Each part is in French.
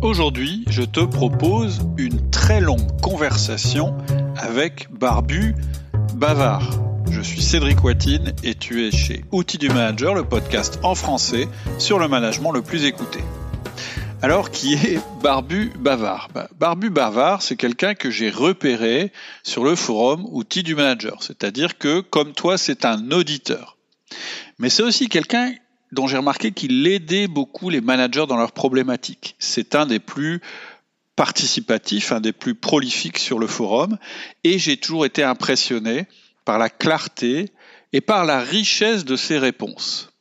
Aujourd'hui, je te propose une très longue conversation avec Barbu Bavard. Je suis Cédric Watine et tu es chez Outils du Manager, le podcast en français sur le management le plus écouté. Alors, qui est Barbu Bavard bah, Barbu Bavard, c'est quelqu'un que j'ai repéré sur le forum Outils du Manager. C'est-à-dire que, comme toi, c'est un auditeur. Mais c'est aussi quelqu'un dont j'ai remarqué qu'il aidait beaucoup les managers dans leurs problématiques. C'est un des plus participatifs, un des plus prolifiques sur le forum, et j'ai toujours été impressionné par la clarté et par la richesse de ses réponses.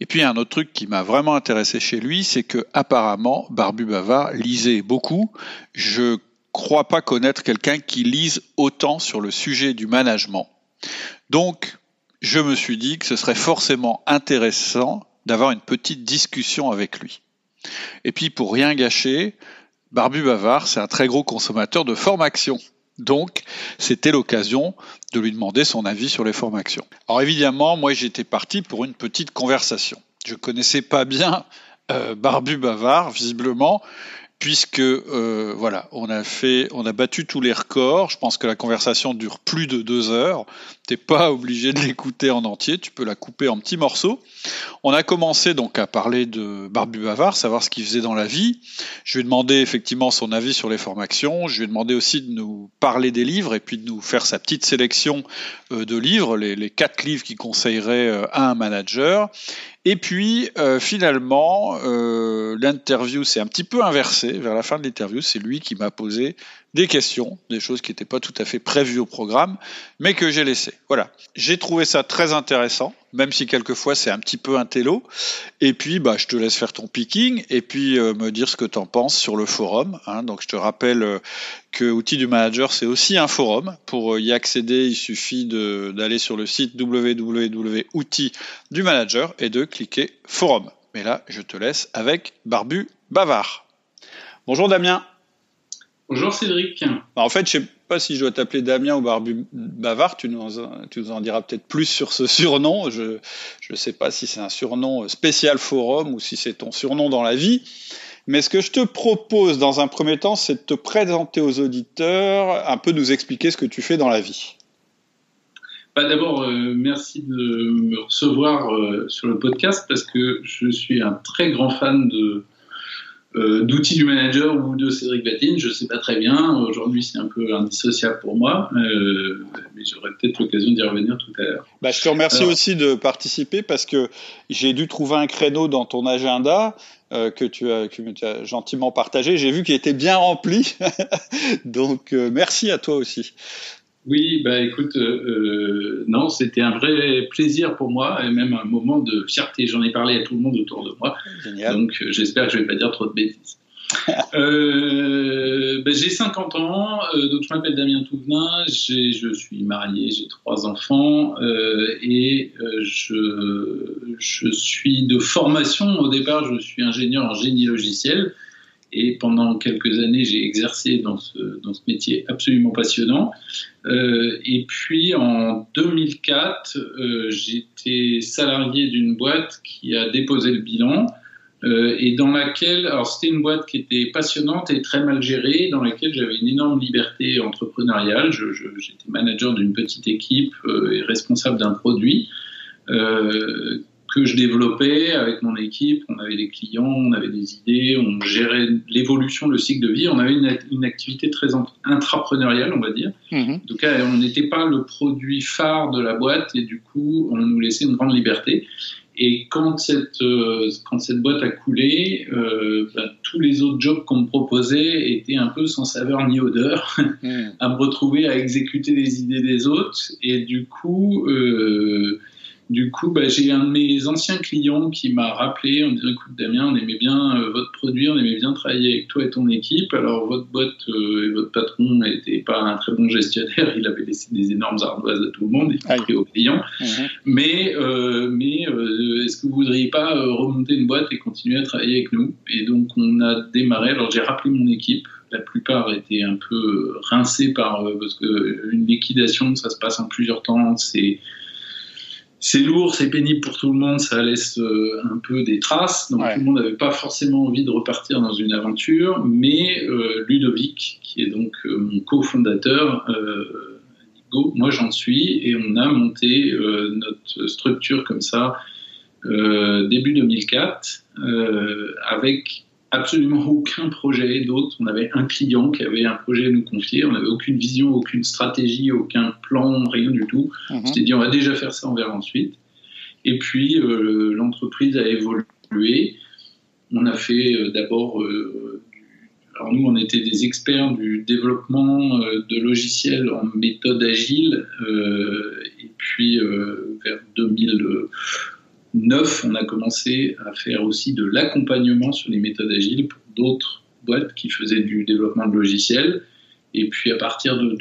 Et puis un autre truc qui m'a vraiment intéressé chez lui, c'est que apparemment Barbu Bavard lisait beaucoup. Je crois pas connaître quelqu'un qui lise autant sur le sujet du management. Donc je me suis dit que ce serait forcément intéressant d'avoir une petite discussion avec lui. Et puis pour rien gâcher, Barbu Bavard, c'est un très gros consommateur de formations. Donc, c'était l'occasion de lui demander son avis sur les formations. Alors évidemment, moi j'étais parti pour une petite conversation. Je connaissais pas bien euh, Barbu Bavard, visiblement, puisque euh, voilà, on a fait, on a battu tous les records. Je pense que la conversation dure plus de deux heures. T'es pas obligé de l'écouter en entier, tu peux la couper en petits morceaux. On a commencé donc à parler de Barbu Bavard, savoir ce qu'il faisait dans la vie. Je lui ai demandé effectivement son avis sur les formations. Je lui ai demandé aussi de nous parler des livres et puis de nous faire sa petite sélection euh, de livres, les, quatre livres qu'il conseillerait euh, à un manager. Et puis euh, finalement, l'interview s'est un petit peu inversée. Vers la fin de l'interview, c'est lui qui m'a posé des questions, des choses qui n'étaient pas tout à fait prévues au programme, mais que j'ai laissées. Voilà. J'ai trouvé ça très intéressant, même si quelquefois c'est un petit peu un télo. Et puis, bah, je te laisse faire ton picking et puis euh, me dire ce que tu en penses sur le forum. Hein. Donc, je te rappelle euh, que Outils du Manager, c'est aussi un forum. Pour euh, y accéder, il suffit d'aller sur le site www.outils du Manager et de cliquer forum. Mais là, je te laisse avec Barbu Bavard. Bonjour Damien. Bonjour Cédric. Bah, en fait, je sais pas si je dois t'appeler Damien ou Barbu Bavard. Tu nous, en, tu nous en diras peut-être plus sur ce surnom. Je ne sais pas si c'est un surnom spécial forum ou si c'est ton surnom dans la vie. Mais ce que je te propose dans un premier temps, c'est de te présenter aux auditeurs, un peu nous expliquer ce que tu fais dans la vie. Bah D'abord, euh, merci de me recevoir euh, sur le podcast parce que je suis un très grand fan de, euh, d'outils du manager ou de Cédric Vatine, je ne sais pas très bien. Aujourd'hui, c'est un peu indissociable pour moi, euh, mais j'aurai peut-être l'occasion d'y revenir tout à l'heure. Bah, je te remercie aussi de participer parce que j'ai dû trouver un créneau dans ton agenda euh, que, tu as, que tu as gentiment partagé. J'ai vu qu'il était bien rempli, donc euh, merci à toi aussi. Oui, bah écoute, euh, euh, non, c'était un vrai plaisir pour moi et même un moment de fierté. J'en ai parlé à tout le monde autour de moi. Génial. Donc euh, j'espère que je vais pas dire trop de bêtises. euh, bah, j'ai 50 ans, euh, donc je m'appelle Damien Touvenin, je suis marié, j'ai trois enfants euh, et je, je suis de formation, au départ je suis ingénieur en génie logiciel et pendant quelques années, j'ai exercé dans ce, dans ce métier absolument passionnant. Euh, et puis en 2004, euh, j'étais salarié d'une boîte qui a déposé le bilan euh, et dans laquelle, alors c'était une boîte qui était passionnante et très mal gérée, dans laquelle j'avais une énorme liberté entrepreneuriale. J'étais manager d'une petite équipe et responsable d'un produit. Que je développais avec mon équipe. On avait des clients, on avait des idées, on gérait l'évolution, le cycle de vie. On avait une, une activité très intrapreneuriale, on va dire. Mmh. En tout cas, on n'était pas le produit phare de la boîte et du coup, on nous laissait une grande liberté. Et quand cette, euh, quand cette boîte a coulé, euh, bah, tous les autres jobs qu'on me proposait étaient un peu sans saveur ni odeur, mmh. à me retrouver à exécuter les idées des autres. Et du coup, euh, du coup, bah, j'ai un de mes anciens clients qui m'a rappelé en disant Écoute, Damien, on aimait bien euh, votre produit, on aimait bien travailler avec toi et ton équipe. Alors, votre boîte euh, et votre patron n'était pas un très bon gestionnaire, il avait laissé des énormes ardoises à tout le monde, y compris aux clients. Mmh. Mais, euh, mais euh, est-ce que vous voudriez pas euh, remonter une boîte et continuer à travailler avec nous? Et donc, on a démarré. Alors, j'ai rappelé mon équipe la plupart étaient un peu rincés par parce que une liquidation ça se passe en plusieurs temps c'est c'est lourd, c'est pénible pour tout le monde, ça laisse euh, un peu des traces. Donc tout le monde n'avait pas forcément envie de repartir dans une aventure, mais euh, Ludovic, qui est donc euh, mon cofondateur, moi j'en suis, et on a monté notre structure comme ça début 2004 avec absolument aucun projet d'autre. On avait un client qui avait un projet à nous confier. On n'avait aucune vision, aucune stratégie, aucun plan, rien du tout. Mhm. On s'était dit, on va déjà faire ça, on verra ensuite. Et puis, euh, l'entreprise a évolué. On a fait euh, d'abord. Euh, alors, nous, on était des experts du développement de logiciels en méthode agile. et puis, vers 2000 neuf, on a commencé à faire aussi de l'accompagnement sur les méthodes agiles pour d'autres boîtes qui faisaient du développement de logiciels. Et puis à partir de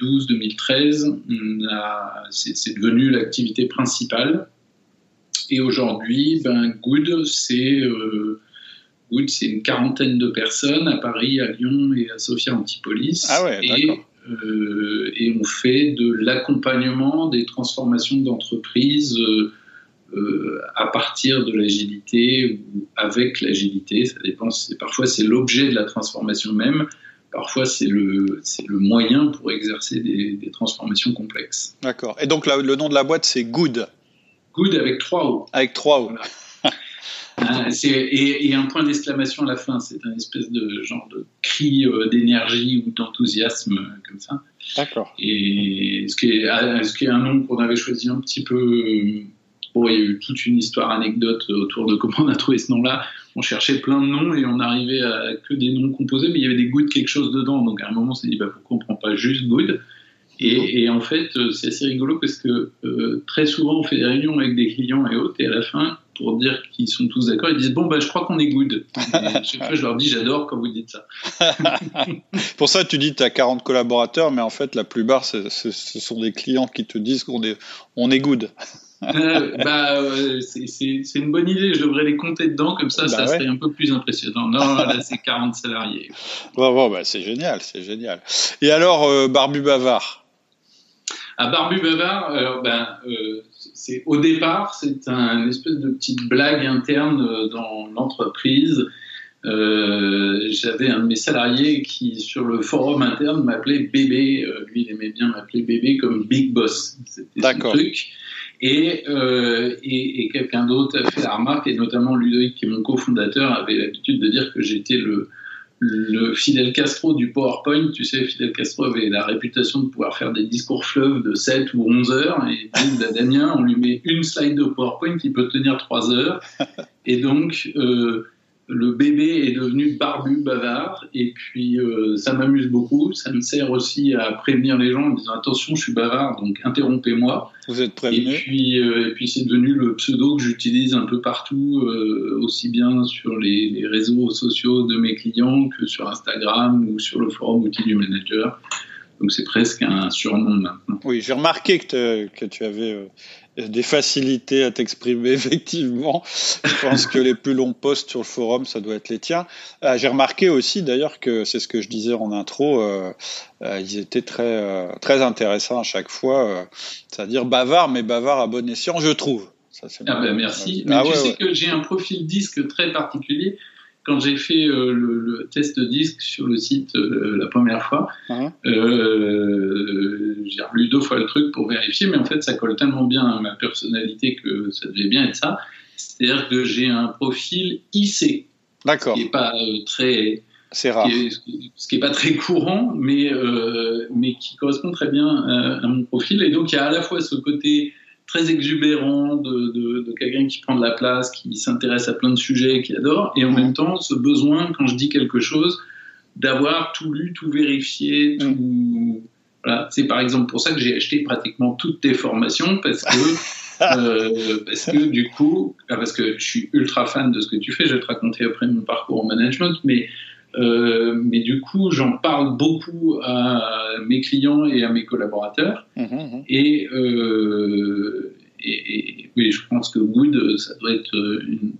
2012-2013, c'est devenu l'activité principale. Et aujourd'hui, ben, Good, c'est euh, une quarantaine de personnes à Paris, à Lyon et à Sophia Antipolis. Ah ouais, et, euh, et on fait de l'accompagnement des transformations d'entreprises. Euh, euh, à partir de l'agilité ou avec l'agilité, ça dépend. Parfois c'est l'objet de la transformation même, parfois c'est le, le moyen pour exercer des, transformations complexes. D'accord. Et donc le nom de la boîte c'est Good. Good avec trois O. Avec trois O. Hein, et, un point d'exclamation à la fin, c'est un espèce de genre de cri euh, d'énergie ou d'enthousiasme euh, comme ça. D'accord. Et ce qui, est, ce qui est un nom qu'on avait choisi un petit peu Bon, il y a eu toute une histoire anecdote autour de comment on a trouvé ce nom-là. On cherchait plein de noms et on arrivait à que des noms composés, mais il y avait des goûts de quelque chose dedans. Donc à un moment, on s'est dit, bah, pourquoi on prend pas juste good et, en fait, euh, c'est assez rigolo parce que euh, très souvent, on fait des réunions avec des clients et autres, et à la fin, pour dire qu'ils sont tous d'accord, ils disent Bon, bah, je crois qu'on est good. Et chaque fois, je leur dis J'adore quand vous dites ça. pour ça, tu dis tu as 40 collaborateurs, mais en fait, la plupart, ce sont des clients qui te disent qu'on est, on est good. Euh, bah, euh, c'est une bonne idée. Je devrais les compter dedans, comme ça, bah ça serait un peu plus impressionnant. Non, là, c'est 40 salariés. Bon, bon bah, c'est génial, c'est génial. Et alors, euh, Barbu Bavard À Barbu Bavard, ben, c'est au départ, c'est un espèce de petite blague interne dans l'entreprise. j'avais un de mes salariés qui, sur le forum interne, m'appelait bébé. lui, il aimait bien m'appeler bébé comme Big Boss. C'était son truc. Euh, et, et, quelqu'un d'autre a fait la remarque, et notamment Ludovic, qui est mon cofondateur, avait l'habitude de dire que j'étais le, le Fidel Castro du PowerPoint. Tu sais, Fidel Castro avait la réputation de pouvoir faire des discours fleuves de 7 ou 11 heures. Et à Damien, on lui met une slide de PowerPoint qui peut tenir 3 heures. Et donc, euh, le bébé est devenu barbu, bavard, et puis euh, ça m'amuse beaucoup. Ça me sert aussi à prévenir les gens en disant attention, je suis bavard, donc interrompez-moi. Vous êtes prévenu? Et puis, euh, et puis c'est devenu le pseudo que j'utilise un peu partout, euh, aussi bien sur les, les, réseaux sociaux de mes clients que sur Instagram ou sur le forum outil du manager. Donc c'est presque un surnom maintenant. Oui, j'ai remarqué que, que, tu avais des facilités à t'exprimer, effectivement. Je pense que les plus longs posts sur le forum, ça doit être les tiens. Euh, j'ai remarqué aussi, d'ailleurs, que c'est ce que je disais en intro, euh, euh, ils étaient très, très intéressants à chaque fois. C'est-à-dire bavard, mais bavard à bon escient, je trouve. Ça, ah ben merci. Mais ah tu sais que j'ai un profil disque très particulier quand j'ai fait euh, le, test disque sur le site euh, la première fois, euh, j'ai relu deux fois le truc pour vérifier, mais en fait, ça colle tellement bien à ma personnalité que ça devait bien être ça. C'est-à-dire que j'ai un profil IC. D'accord. Qui n'est pas très. C'est rare. ce qui n'est pas très courant, mais, mais qui correspond très bien à, mon profil. Et donc, il y a à la fois ce côté très exubérant de, de, quelqu'un qui prend de la place, qui s'intéresse à plein de sujets, qui adore, et en même temps ce besoin, quand je dis quelque chose, d'avoir tout lu, tout vérifié, tout... Mm. Voilà. C'est par exemple pour ça que j'ai acheté pratiquement toutes tes formations, parce que, euh, parce que du coup, ah, parce que je suis ultra fan de ce que tu fais, je vais te raconter après mon parcours en management, mais euh, mais du coup, j'en parle beaucoup à mes clients et à mes collaborateurs. Mmh, mmh, mmh. Et, euh, et, oui, je pense que Good, ça doit être une,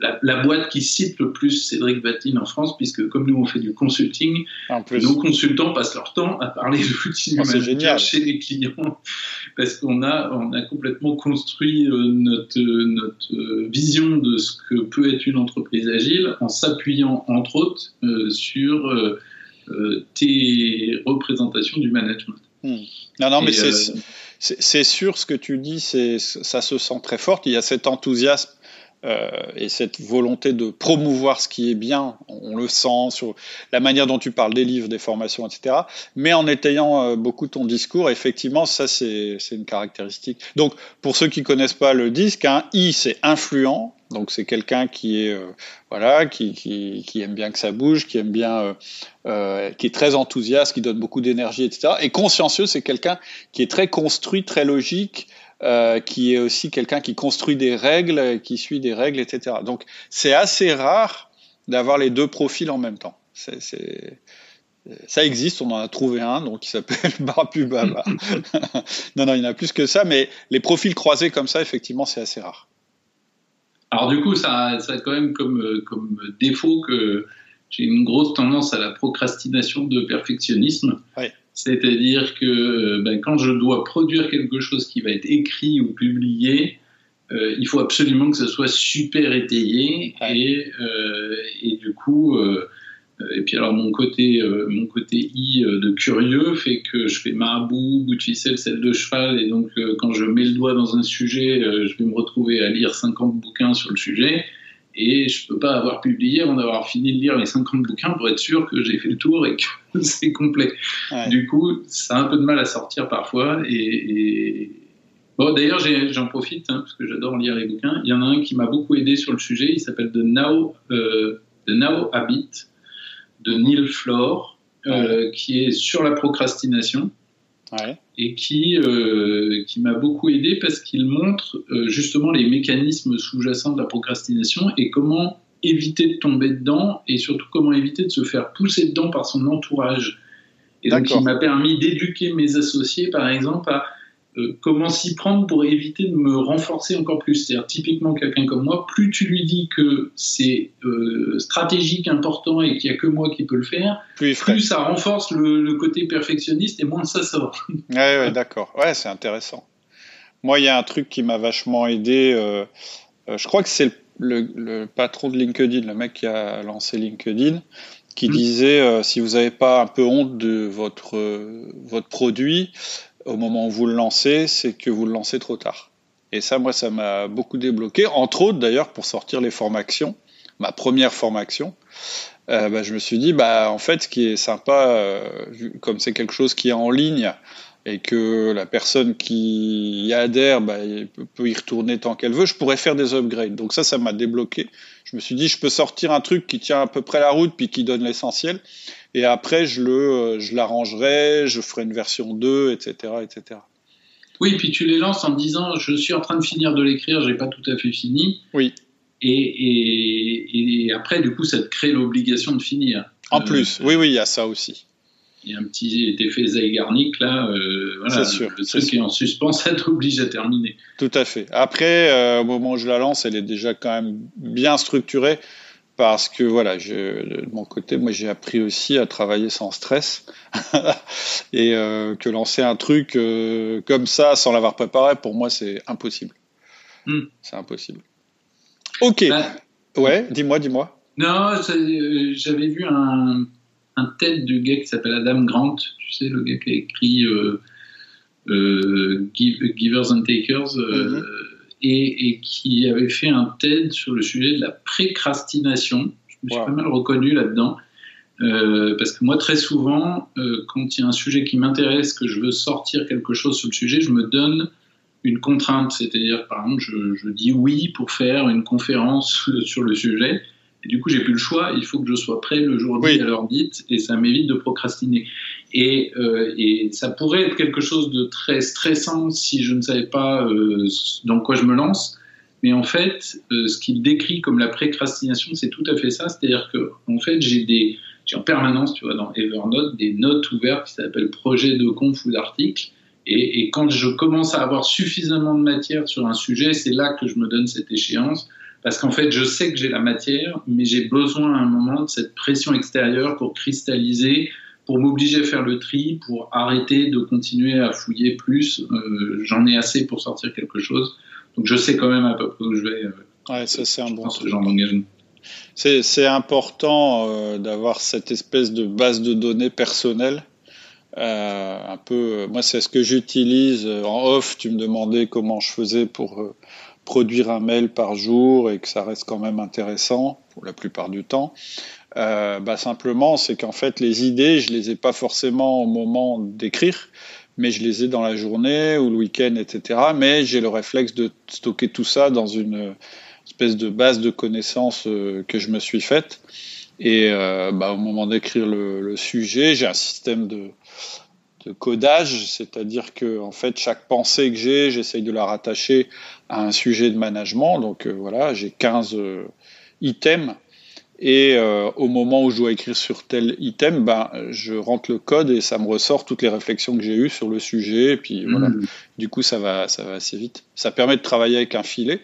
la, boîte qui cite le plus Cédric Vatine en France, puisque comme nous on fait du consulting, nos consultants passent leur temps à parler de l'outil oh, chez les clients, parce qu'on a, on a complètement construit euh, notre, notre euh, vision de ce que peut être une entreprise agile en s'appuyant entre autres euh, sur tes représentations du management. Hmm. Non, non, mais c'est sûr ce que tu dis, ça se sent très fort. Il y a cet enthousiasme euh, et cette volonté de promouvoir ce qui est bien, on le sent sur la manière dont tu parles des livres, des formations, etc. Mais en étayant euh, beaucoup ton discours, effectivement, ça c'est une caractéristique. Donc pour ceux qui connaissent pas le disque, un I c'est influent, donc c'est quelqu'un qui est euh, voilà, qui, aime bien que ça bouge, qui aime bien, qui est très enthousiaste, qui donne beaucoup d'énergie, etc. Et consciencieux, c'est quelqu'un qui est très construit, très logique, euh, qui est aussi quelqu'un qui construit des règles, qui suit des règles, etc. Donc c'est assez rare d'avoir les deux profils en même temps. C'est, ça existe, on en a trouvé un, donc qui s'appelle Barbu Baba. non, non, il y en a plus que ça, mais les profils croisés comme ça, effectivement, c'est assez rare. Alors du coup, ça, ça a quand même comme, comme défaut que j'ai une grosse tendance à la procrastination de perfectionnisme. Ouais. C'est-à-dire que euh, ben, quand je dois produire quelque chose qui va être écrit ou publié, euh, il faut absolument que ce soit super étayé et, euh, et, du coup et puis alors mon côté mon côté i de curieux fait que je fais marabout bout de ficelle celle de cheval et donc quand je mets le doigt dans un sujet je vais me retrouver à lire 50 bouquins sur le sujet et je peux pas avoir publié avant d'avoir fini de lire les 50 bouquins pour être sûr que j'ai fait le tour et que c'est complet. Du coup, ça a un peu de mal à sortir parfois. Et, Bon, d'ailleurs, j'en profite hein, parce que j'adore lire les bouquins. Il y en a un qui m'a beaucoup aidé sur le sujet. Il s'appelle The Now, euh, The Now Habit de Neil Flore, euh, qui est sur la procrastination et qui, euh, qui m'a beaucoup aidé parce qu'il montre euh, justement les mécanismes sous-jacents de la procrastination et comment éviter de tomber dedans et surtout comment éviter de se faire pousser dedans par son entourage. Et donc il m'a permis d'éduquer mes associés par exemple à comment s'y prendre pour éviter de me renforcer encore plus. C'est-à-dire, typiquement, quelqu'un comme moi, plus tu lui dis que c'est euh, stratégique, important et qu'il n'y a que moi qui peux le faire, plus, ça renforce le, côté perfectionniste et moins ça sort. Oui, ouais, d'accord. Ouais, c'est intéressant. Moi, il y a un truc qui m'a vachement aidé. Euh, je crois que c'est le, patron de LinkedIn, le mec qui a lancé LinkedIn, qui mmh. disait si vous n'avez pas un peu honte de votre, votre produit, au moment où vous le lancez, c'est que vous le lancez trop tard. Et ça, moi, ça m'a beaucoup débloqué, entre autres d'ailleurs pour sortir les formations, ma première formation. Euh, bah, je me suis dit, bah, en fait, ce qui est sympa, euh, comme c'est quelque chose qui est en ligne et que la personne qui y adhère bah, peut y retourner tant qu'elle veut, je pourrais faire des upgrades. Donc ça, ça m'a débloqué. Je me suis dit, je peux sortir un truc qui tient à peu près la route puis qui donne l'essentiel et après je le euh, je l'arrangerai, je ferai une version 2, etc., etc. Oui, puis tu les lances en disant je suis en train de finir de l'écrire, j'ai pas tout à fait fini. Oui. Et, et, et, après, du coup, ça te crée l'obligation de finir. En plus, oui, oui, il y a ça aussi. Il y a un petit effet Zeigarnik là, euh, voilà, sûr, le truc est en suspens, ça t'oblige à terminer. Tout à fait. Après, euh, au moment où je la lance, elle est déjà quand même bien structurée parce que voilà, je, de mon côté, moi j'ai appris aussi à travailler sans stress et euh, que lancer un truc euh, comme ça sans l'avoir préparé, pour moi c'est impossible. Hmm. C'est impossible. Ok. Bah, ouais, dis-moi, dis-moi. Non, j'avais vu un, un TED du gars qui s'appelle Adam Grant, tu sais, le gars qui a écrit Givers and Takers. Mm-hmm et, qui avait fait un TED sur le sujet de la précrastination. Je me suis pas mal reconnu là-dedans. Euh, parce que moi, très souvent, euh, quand il y a un sujet qui m'intéresse, que je veux sortir quelque chose sur le sujet, je me donne une contrainte. C'est-à-dire, par exemple, je, je, dis oui pour faire une conférence sur le sujet. Et du coup, j'ai plus le choix. Il faut que je sois prêt le jour dit à l'heure dite, et ça m'évite de procrastiner. Et, euh, et, ça pourrait être quelque chose de très stressant si je ne savais pas euh, dans quoi je me lance. Mais en fait, euh, ce qu'il décrit comme la précrastination, c'est tout à fait ça. C'est-à-dire que, en fait, j'ai des, j'ai en permanence, tu vois, dans Evernote, des notes ouvertes qui s'appellent projet de conf ou d'article. Et, et, quand je commence à avoir suffisamment de matière sur un sujet, c'est là que je me donne cette échéance parce qu'en fait, je sais que j'ai la matière, mais j'ai besoin à un moment de cette pression extérieure pour cristalliser, pour m'obliger à faire le tri, pour arrêter de continuer à fouiller plus. Euh, j'en ai assez pour sortir quelque chose. Donc je sais quand même à peu près où je vais. Euh, ouais, ça c'est un bon ce genre d'engagement. C'est important euh, d'avoir cette espèce de base de données personnelle. un peu, moi c'est ce que j'utilise en off. Tu me demandais comment je faisais pour produire un mail par jour et que ça reste quand même intéressant pour la plupart du temps. Euh, bah simplement, c'est qu'en fait, les idées, je les ai pas forcément au moment d'écrire, mais je les ai dans la journée ou le week-end, etc. Mais j'ai le réflexe de stocker tout ça dans une espèce de base de connaissances euh, que je me suis faite. Et euh, bah, au moment d'écrire le, le, sujet, j'ai un système de, de codage, c'est-à-dire que en fait chaque pensée que j'ai, j'essaye de la rattacher à un sujet de management. Donc euh, voilà, j'ai 15 euh, items et euh, au moment où je dois écrire sur tel item, ben je rentre le code et ça me ressort toutes les réflexions que j'ai eues sur le sujet. Et puis voilà, mmh. du coup ça va ça va assez vite. Ça permet de travailler avec un filet.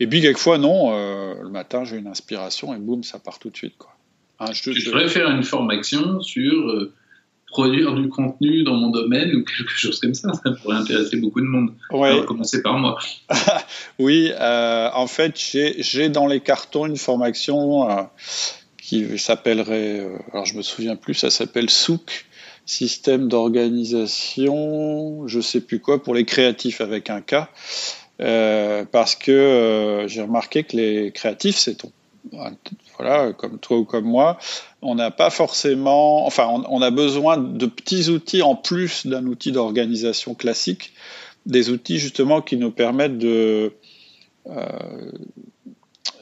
Et puis quelquefois non, le matin j'ai une inspiration et boum ça part tout de suite quoi. Hein, je, je, je, faire une formation sur produire du contenu dans mon domaine ou quelque chose comme ça. Ça pourrait intéresser beaucoup de monde. Ouais. Alors, commencer par moi. oui, euh, en fait, j'ai dans les cartons une formation euh, qui s'appellerait, euh, alors je me souviens plus, ça s'appelle SOUC, système d'organisation, je sais plus quoi, pour les créatifs avec un K. parce que j'ai remarqué que les créatifs, c'est ton voilà, comme toi ou comme moi, on n'a pas forcément, enfin, on, a besoin de petits outils en plus d'un outil d'organisation classique, des outils justement qui nous permettent de euh,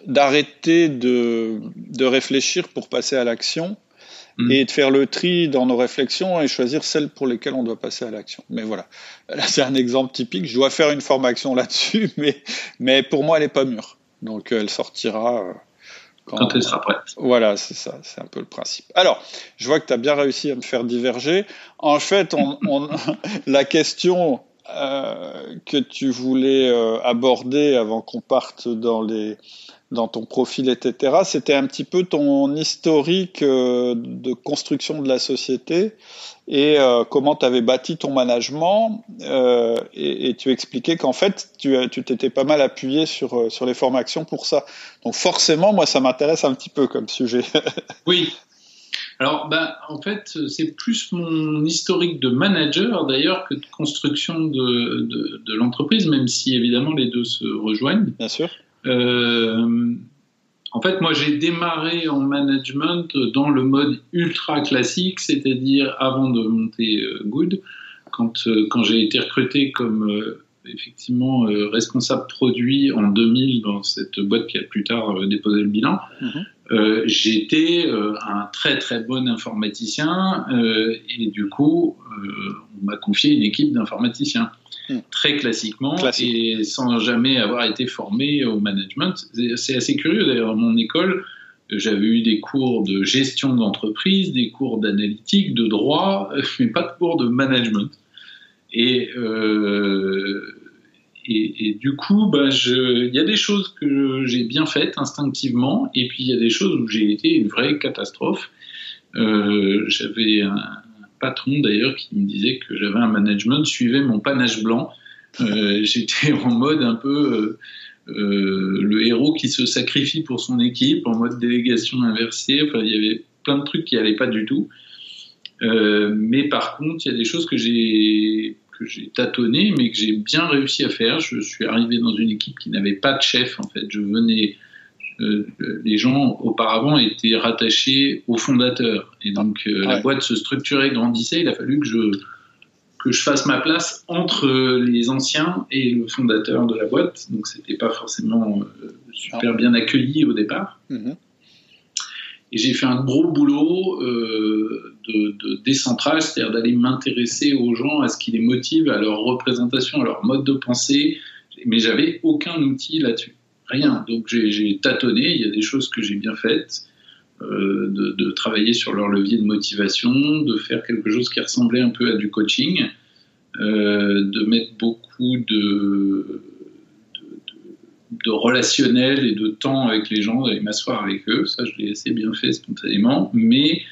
d'arrêter de, de, réfléchir pour passer à l'action mmh. et de faire le tri dans nos réflexions et choisir celles pour lesquelles on doit passer à l'action. Mais voilà, là c'est un exemple typique. Je dois faire une formation là-dessus, mais, mais pour moi elle n'est pas mûre. Donc elle sortira. Quand, elle sera prête. Voilà, c'est ça, c'est un peu le principe. Alors, je vois que tu as bien réussi à me faire diverger. En fait, on, la question euh, que tu voulais euh, aborder avant qu'on parte dans les dans ton profil, etc., c'était un petit peu ton historique euh, de construction de la société et euh, comment tu avais bâti ton management. Euh, et, et, tu expliquais qu'en fait, tu t'étais pas mal appuyé sur, sur les formations pour ça. Donc forcément, moi, ça m'intéresse un petit peu comme sujet. oui. Alors, ben, en fait, c'est plus mon historique de manager d'ailleurs que de construction de, de, de l'entreprise, même si évidemment les deux se rejoignent. Bien sûr. Euh, en fait, moi, j'ai démarré en management dans le mode ultra classique, c'est-à-dire avant de monter euh, Good, quand, euh, quand j'ai été recruté comme euh, effectivement responsable produit en 2000 dans cette boîte qui a plus tard déposé le bilan. Mhm. J'étais un très très bon informaticien et du coup, on m'a confié une équipe d'informaticiens. Hmm. très classiquement et sans jamais avoir été formé au management. C'est assez curieux d'ailleurs. Mon école, j'avais eu des cours de gestion d'entreprise, des cours d'analytique, de droit, mais pas de cours de management. Et, euh, et, et, du coup, bah, il y a des choses que j'ai bien faites instinctivement, et puis il y a des choses où j'ai été une vraie catastrophe. Euh, j'avais un, patron d'ailleurs qui me disait que j'avais un management, suivait mon panache blanc. Euh, j'étais en mode un peu euh, euh, le héros qui se sacrifie pour son équipe, en mode délégation inversée. Enfin, il y avait plein de trucs qui n'allaient pas du tout. mais par contre, il y a des choses que j'ai que j'ai tâtonné, mais que j'ai bien réussi à faire. Je suis arrivé dans une équipe qui n'avait pas de chef. En fait, je venais euh, les gens auparavant étaient rattachés au fondateur. Et donc euh, la boîte se structurait, grandissait. Il a fallu que je, que je fasse ma place entre les anciens et le fondateur de la boîte. Donc c'était pas forcément euh, super bien accueilli au départ. Mhm. Et j'ai fait un gros boulot de, de, décentrage, c'est-à-dire d'aller m'intéresser aux gens, à ce qui les motive, à leur représentation, à leur mode de pensée. Mais j'avais aucun outil là-dessus Donc j'ai tâtonné, il y a des choses que j'ai bien faites, euh, de, travailler sur leur levier de motivation, de faire quelque chose qui ressemblait un peu à du coaching, euh, de mettre beaucoup de, de relationnel et de temps avec les gens, d'aller m'asseoir avec eux. Ça, je l'ai assez bien fait spontanément, mais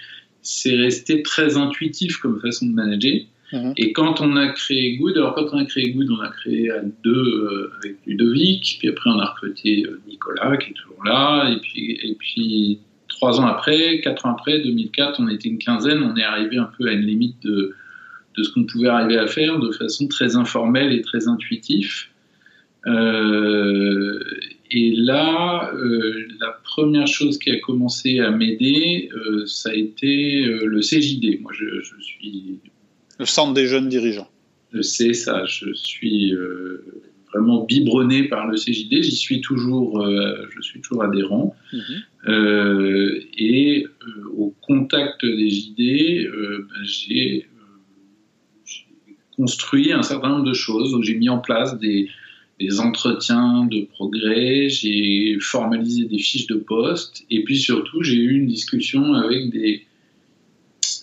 c'est resté très intuitif comme façon de manager. Mhm. Et quand on a créé Good, alors quand on a créé Good, on a créé à deux euh, avec Ludovic, puis après on a recruté euh, Nicolas qui est toujours là, et puis, et puis trois ans après, quatre ans après, 2004, on était une quinzaine, on est arrivé un peu à une limite de, de ce qu'on pouvait arriver à faire de façon très informelle et très intuitive. Euh, et là, la première chose qui a commencé à m'aider, ça a été le CJD. Moi, je, suis. Le centre des jeunes dirigeants. Je sais ça. Je suis vraiment biberonné par le CJD. J'y suis toujours, je suis toujours adhérent. Mhm. et au contact des JD, ben, j'ai construit un certain nombre de choses. J'ai mis en place des, entretiens de progrès, j'ai formalisé des fiches de poste, et puis surtout, j'ai eu une discussion avec des,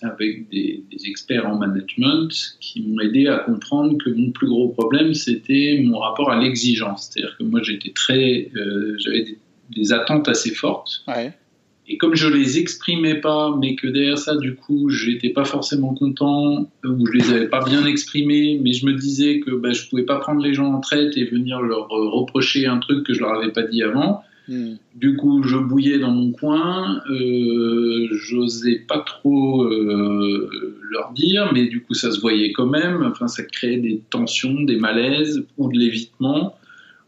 avec des, experts en management qui m'ont aidé à comprendre que mon plus gros problème, c'était mon rapport à l'exigence. C'est-à-dire que moi, j'étais très, euh, j'avais des, attentes assez fortes. Ouais. Et comme je les exprimais pas, mais que derrière ça, du coup, j'étais pas forcément content, ou je les avais pas bien exprimés, mais je me disais que ben, je pouvais pas prendre les gens en traite et venir leur reprocher un truc que je leur avais pas dit avant. Hmm. Du coup, je bouillais dans mon coin, euh, j'osais pas trop euh, leur dire, mais du coup, ça se voyait quand même. Enfin, ça créait des tensions, des malaises ou de l'évitement,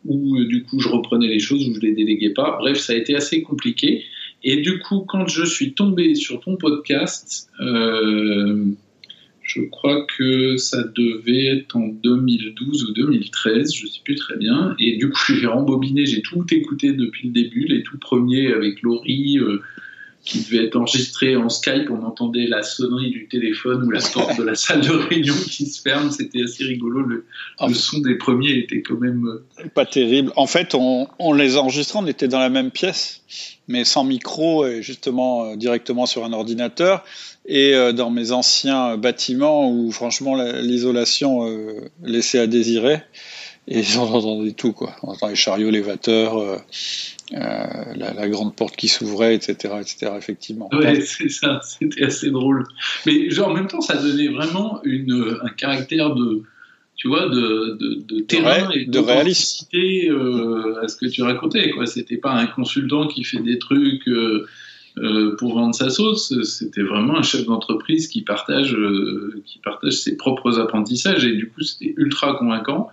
ou euh, du coup, je reprenais les choses ou je les déléguais pas. Bref, ça a été assez compliqué. Et du coup, quand je suis tombé sur ton podcast, je crois que ça devait être en 2012 ou 2013, je ne sais plus très bien. Et du coup, j'ai rembobiné, j'ai tout écouté depuis le début, les tout premiers avec Laurie, euh, qui devait être enregistré en Skype. On entendait la sonnerie du téléphone ou la porte de la salle de réunion qui se ferme. C'était assez rigolo. Le, le, son des premiers était quand même. Euh, Pas terrible. En fait, on, on les enregistrait, on était dans la même pièce mais sans micro et justement euh, directement sur un ordinateur. Et euh, dans mes anciens bâtiments où franchement l'isolation euh, laissait à désirer, et on entendait tout quoi. On entendait les chariots, les vateurs, la, grande porte qui s'ouvrait, etc., etc. Effectivement. Ouais, c'est ça. C'était assez drôle. Mais genre, en même temps, ça donnait vraiment une, un caractère de tu vois, de, de, terrain et de réalité euh, à ce que tu racontais. Quoi, c'était pas un consultant qui fait des trucs euh, euh, pour vendre sa sauce. C'était vraiment un chef d'entreprise qui partage, qui partage ses propres apprentissages et du coup, c'était ultra convaincant.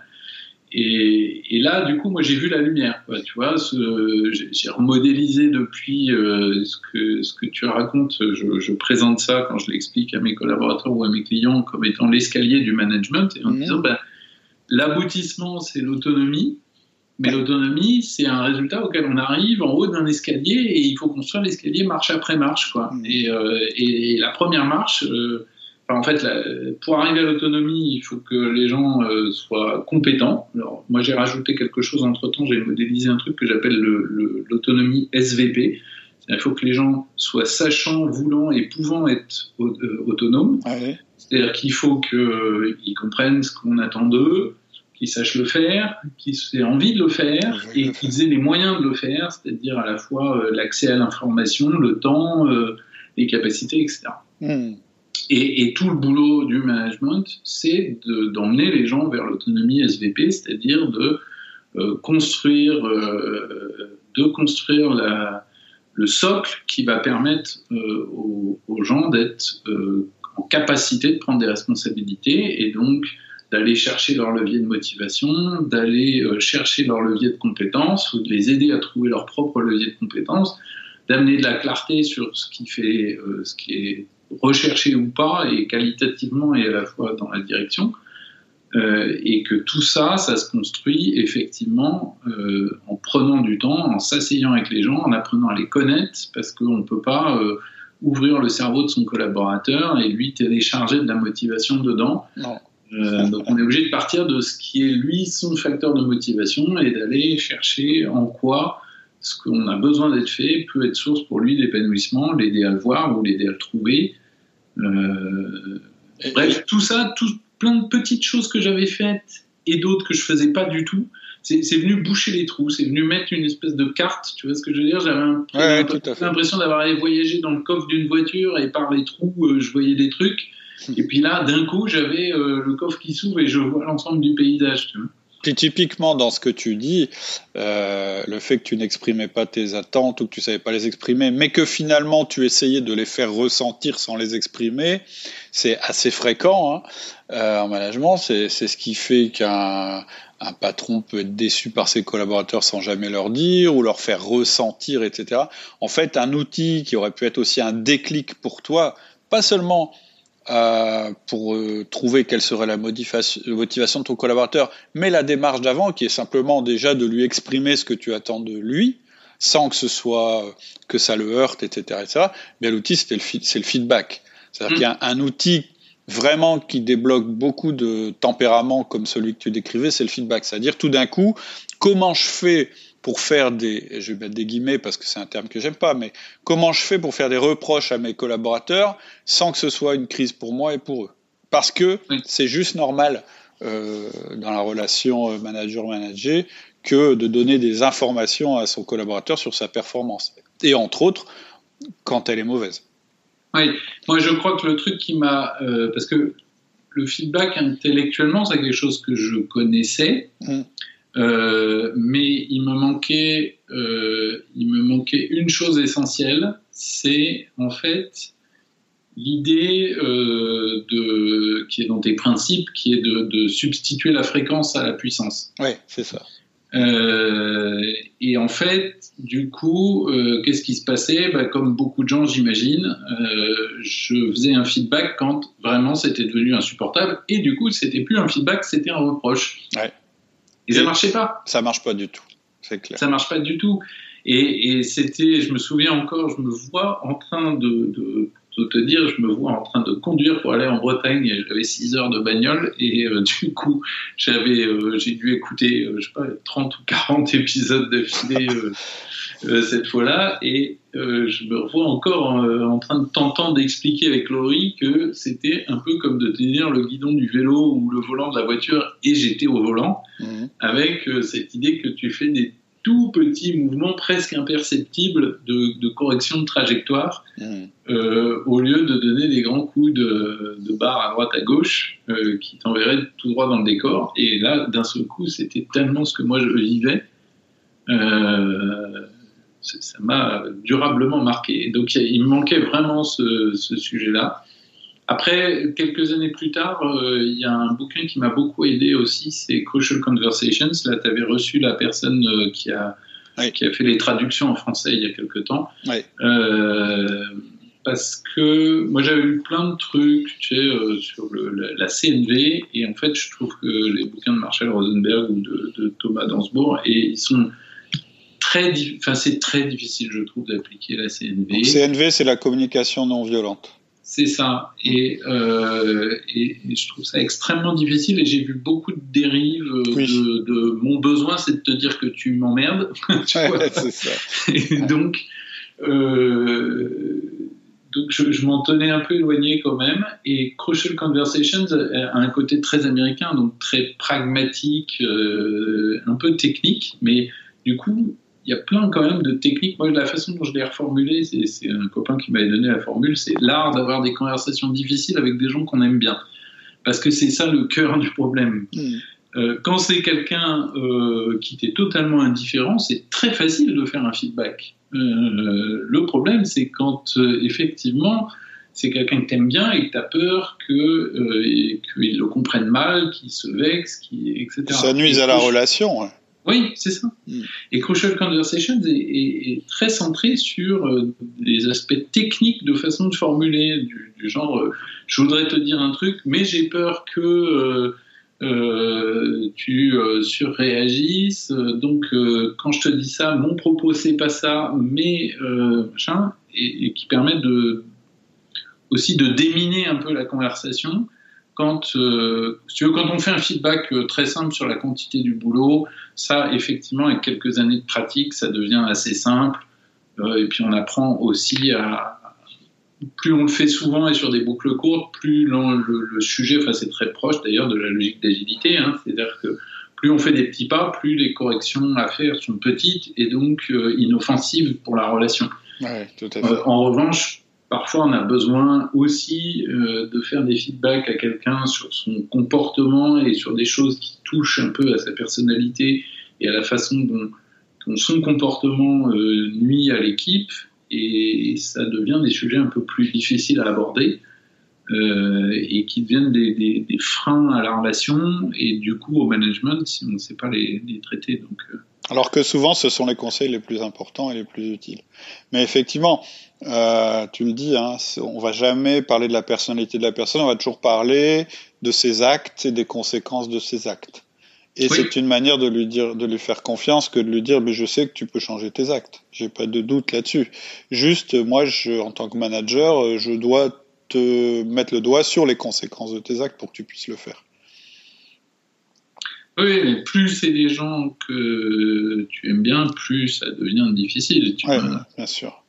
Et, là, du coup, moi, j'ai vu la lumière. tu vois, j'ai remodélisé depuis euh, ce, que, ce que tu racontes. Je, présente ça quand je l'explique à mes collaborateurs ou à mes clients comme étant l'escalier du management et en mhm. disant, ben, l'aboutissement, c'est l'autonomie. Mais l'autonomie, c'est un résultat auquel on arrive en haut d'un escalier et il faut construire l'escalier marche après marche. Quoi. Mhm. Et, euh, et, la première marche, euh, en fait, pour arriver à l'autonomie, il faut que les gens euh, soient compétents. Alors, moi, j'ai rajouté quelque chose entre temps. J'ai modélisé un truc que j'appelle l'autonomie SVP. Il faut que les gens soient sachants, voulant et pouvant être euh, autonomes. Ah C'est-à-dire qu'il faut qu'ils comprennent ce qu'on attend d'eux, qu'ils sachent le faire, qu'ils aient envie de le faire et qu'ils aient les moyens de le faire, c'est-à-dire à la fois euh, l'accès à l'information, le temps, les capacités, etc. Et, tout le boulot du management, c'est d'emmener les gens vers l'autonomie SVP, c'est-à-dire de euh, construire, euh, de construire le socle qui va permettre euh, aux, gens d'être en capacité de prendre des responsabilités et donc d'aller chercher leur levier de motivation, d'aller chercher leur levier de compétences ou de les aider à trouver leur propre levier de compétences, d'amener de la clarté sur ce qui fait, ce qui est recherché ou pas, et qualitativement et à la fois dans la direction. Euh, et que tout ça, ça se construit effectivement euh, en prenant du temps, en s'asseyant avec les gens, en apprenant à les connaître, parce qu'on ne peut pas euh, ouvrir le cerveau de son collaborateur et lui télécharger de la motivation dedans. donc on est obligé de partir de ce qui est lui son facteur de motivation et d'aller chercher en quoi ce qu'on a besoin d'être fait peut être source pour lui d'épanouissement, l'aider à le voir ou l'aider à le trouver. Euh, bref, tout ça, tout, plein de petites choses que j'avais faites et d'autres que je faisais pas du tout, c'est venu boucher les trous, c'est venu mettre une espèce de carte, tu vois ce que je veux dire? J'avais l'impression d'avoir voyagé dans le coffre d'une voiture et par les trous, euh, je voyais des trucs. Et puis là, d'un coup, j'avais euh, le coffre qui s'ouvre et je vois l'ensemble du paysage. Tu vois typiquement dans ce que tu dis, euh, le fait que tu n'exprimais pas tes attentes ou que tu savais pas les exprimer, mais que finalement tu essayais de les faire ressentir sans les exprimer, c'est assez fréquent hein. euh, en management. C'est ce qui fait qu'un un patron peut être déçu par ses collaborateurs sans jamais leur dire ou leur faire ressentir, etc. En fait, un outil qui aurait pu être aussi un déclic pour toi, pas seulement euh, pour euh, trouver quelle serait la motivation de ton collaborateur, mais la démarche d'avant qui est simplement déjà de lui exprimer ce que tu attends de lui, sans que ce soit que ça le heurte, etc. etc. Bien l'outil c'est le, le, feedback. C'est-à-dire mm. qu'il y a un, outil vraiment qui débloque beaucoup de tempéraments comme celui que tu décrivais, c'est le feedback. C'est-à-dire tout d'un coup, comment je fais pour faire des, je vais mettre des guillemets parce que c'est un terme que j'aime pas, mais comment je fais pour faire des reproches à mes collaborateurs sans que ce soit une crise pour moi et pour eux? Parce que c'est juste normal euh, dans la relation euh, manager-manager que de donner des informations à son collaborateur sur sa performance. Et entre autres, quand elle est mauvaise. Oui, moi je crois que le truc qui m'a... Euh, parce que le feedback intellectuellement, c'est quelque chose que je connaissais. Mmh. Euh, mais il me manquait, euh, il me manquait une chose essentielle, c'est en fait l'idée euh, de qui est dans tes principes, qui est de, substituer la fréquence à la puissance. Oui, c'est ça. et en fait, du coup, qu'est-ce qui se passait? Bah, Comme beaucoup de gens, j'imagine, je faisais un feedback quand vraiment c'était devenu insupportable, et du coup, c'était plus un feedback, c'était un reproche. Ouais. Et, ça marchait pas. Ça marche pas du tout, c'est clair. Ça marche pas du tout. Et, c'était, je me souviens encore, je me vois en train de, de, te dire, je me vois en train de conduire pour aller en Bretagne. J'avais 6 heures de bagnole et euh, du coup, j'avais, euh, j'ai dû écouter, euh, je sais pas, 30 ou 40 épisodes d'affilée cette fois-là. Et je me revois encore en, train de t'entendre expliquer avec Laurie que c'était un peu comme de tenir le guidon du vélo ou le volant de la voiture et j'étais au volant, mmh. avec cette idée que tu fais des tout petits mouvements presque imperceptibles de, correction de trajectoire, mmh. euh, au lieu de donner des grands coups de, barre à droite à gauche euh, qui t'enverraient tout droit dans le décor. Et là, d'un seul coup, c'était tellement ce que moi je vivais. Euh, ça m'a durablement marqué. Donc il me manquait vraiment ce sujet-là. Après, quelques années plus tard, euh, il y a un bouquin qui m'a beaucoup aidé aussi, c'est Crucial Conversations. Là, tu avais reçu la personne euh, qui, a, qui a fait les traductions en français il y a quelques temps. Euh, parce que moi, j'avais lu plein de trucs tu sais, sur le, la, CNV, et en fait, je trouve que les bouquins de Marshall Rosenberg ou de, de Thomas Dansbourg, et ils sont très, enfin, c'est très difficile, je trouve, d'appliquer la CNV. CNV, c'est la communication non violente. C'est ça. Euh, et, je trouve ça extrêmement difficile et j'ai vu beaucoup de dérives de, mon besoin, c'est de te dire que tu m'emmerdes. c'est ça. Et donc, euh, donc je, m'en tenais un peu éloigné quand même. Et Crucial Conversations a un côté très américain, donc très pragmatique, euh, un peu technique, mais du coup, y a plein quand même de techniques. Moi, la façon dont je l'ai reformulé, c'est un copain qui m'avait donné la formule, c'est l'art d'avoir des conversations difficiles avec des gens qu'on aime bien. Parce que c'est ça le cœur du problème. Hmm. Euh, quand c'est quelqu'un euh, qui t'est totalement indifférent, c'est très facile de faire un feedback. Euh, le problème, c'est quand effectivement c'est quelqu'un que t'aimes bien et que tu as peur qu'il le comprenne mal, qu'il se vexe, etc. Ça nuise à la relation. Oui, c'est ça. Mm. Et Crucial Conversations est, très centré sur euh, des aspects techniques de façon de formuler, du, genre euh, je voudrais te dire un truc, mais j'ai peur que euh, tu surréagisses. Donc quand je te dis ça, mon propos c'est pas ça, mais machin, et, qui permet de aussi de déminer un peu la conversation quand, euh, quand on fait un feedback euh, très simple sur la quantité du boulot, ça, effectivement, avec quelques années de pratique, ça devient assez simple. Euh, et puis on apprend aussi à. Plus on le fait souvent et sur des boucles courtes, plus le, sujet, enfin c'est très proche d'ailleurs de la logique d'agilité, hein, c'est-à-dire que plus on fait des petits pas, plus les corrections à faire sont petites et donc inoffensives pour la relation. en revanche, parfois on a besoin aussi de faire des feedbacks à quelqu'un sur son comportement et sur des choses qui touchent un peu à sa personnalité et à la façon dont, son comportement nuit à l'équipe et ça devient des sujets un peu plus difficiles à aborder. Euh, et qui deviennent des, freins à la relation et du coup au management si on ne sait pas les, traiter. Euh. Alors que souvent ce sont les conseils les plus importants et les plus utiles. Mais effectivement, euh, tu le dis, hein, on va jamais parler de la personnalité de la personne, on va toujours parler de ses actes et des conséquences de ses actes. Et c'est une manière de lui dire, de lui faire confiance que de lui dire, mais je sais que tu peux changer tes actes. J'ai pas de doute là-dessus. Juste, moi, je, en tant que manager, euh, je dois te mettre le doigt sur les conséquences de tes actes pour que tu puisses le faire. Oui, mais plus c'est des gens que tu aimes bien, plus ça devient difficile. Oui, bien sûr.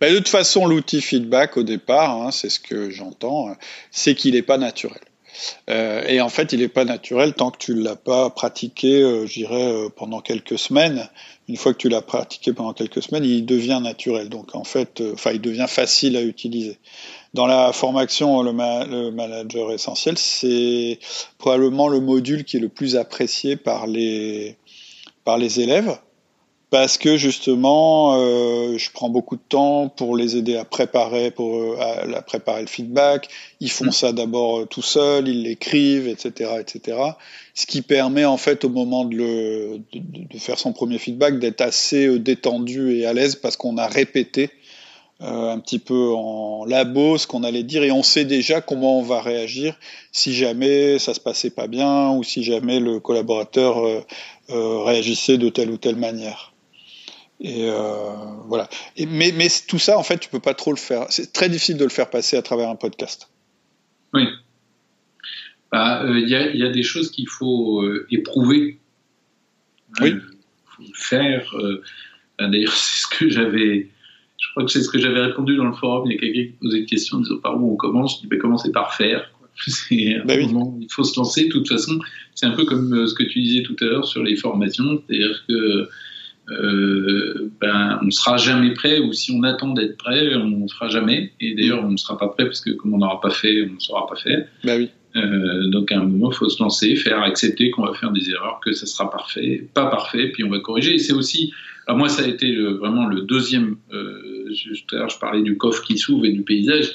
Bah, de toute façon, l'outil feedback au départ, hein, c'est ce que j'entends, c'est qu'il n'est pas naturel. Euh, et en fait, il n'est pas naturel tant que tu ne l'as pas pratiqué, euh, je dirais, euh, pendant quelques semaines. Une fois que tu l'as pratiqué pendant quelques semaines, il devient naturel. Donc en fait, enfin, il devient facile à utiliser. Dans la formation, le, le manager essentiel, c'est probablement le module qui est le plus apprécié par les par les élèves parce que justement, euh, je prends beaucoup de temps pour les aider à préparer, pour euh, à, préparer le feedback. Ils font mm. ça d'abord euh, tout seuls, ils l'écrivent, etc., etc. Ce qui permet en fait au moment de, le, de, de faire son premier feedback d'être assez euh, détendu et à l'aise parce qu'on a répété euh, un petit peu en labo ce qu'on allait dire et on sait déjà comment on va réagir si jamais ça se passait pas bien ou si jamais le collaborateur réagissait de telle ou telle manière. Et euh, voilà. Et, mais, mais tout ça, en fait, tu peux pas trop le faire. C'est très difficile de le faire passer à travers un podcast. Oui. Il bah, euh, y, a, y, a, des choses qu'il faut euh, éprouver. Oui. faut faire. Bah, d'ailleurs, c'est ce que j'avais. Je crois que c'est ce que j'avais répondu dans le forum. Il y a quelqu'un qui posait une question en disant par où on commence? Je dis bah, commencez par faire. Bah oui. il faut se lancer. De toute façon, c'est un peu comme ce que tu disais tout à l'heure sur les formations. C'est-à-dire que euh, ben, on ne sera jamais prêt, ou si on attend d'être prêt, on ne sera jamais. Et d'ailleurs, on ne sera pas prêt parce que comme on n'aura pas fait, on ne saura pas faire. Bah oui. Euh, donc à un moment, il faut se lancer, faire accepter qu'on va faire des erreurs, que ça sera parfait, pas parfait, puis on va corriger. Et c'est aussi, alors moi, ça a été vraiment le deuxième. Euh, tout à l'heure, je parlais du coffre qui s'ouvre et du paysage.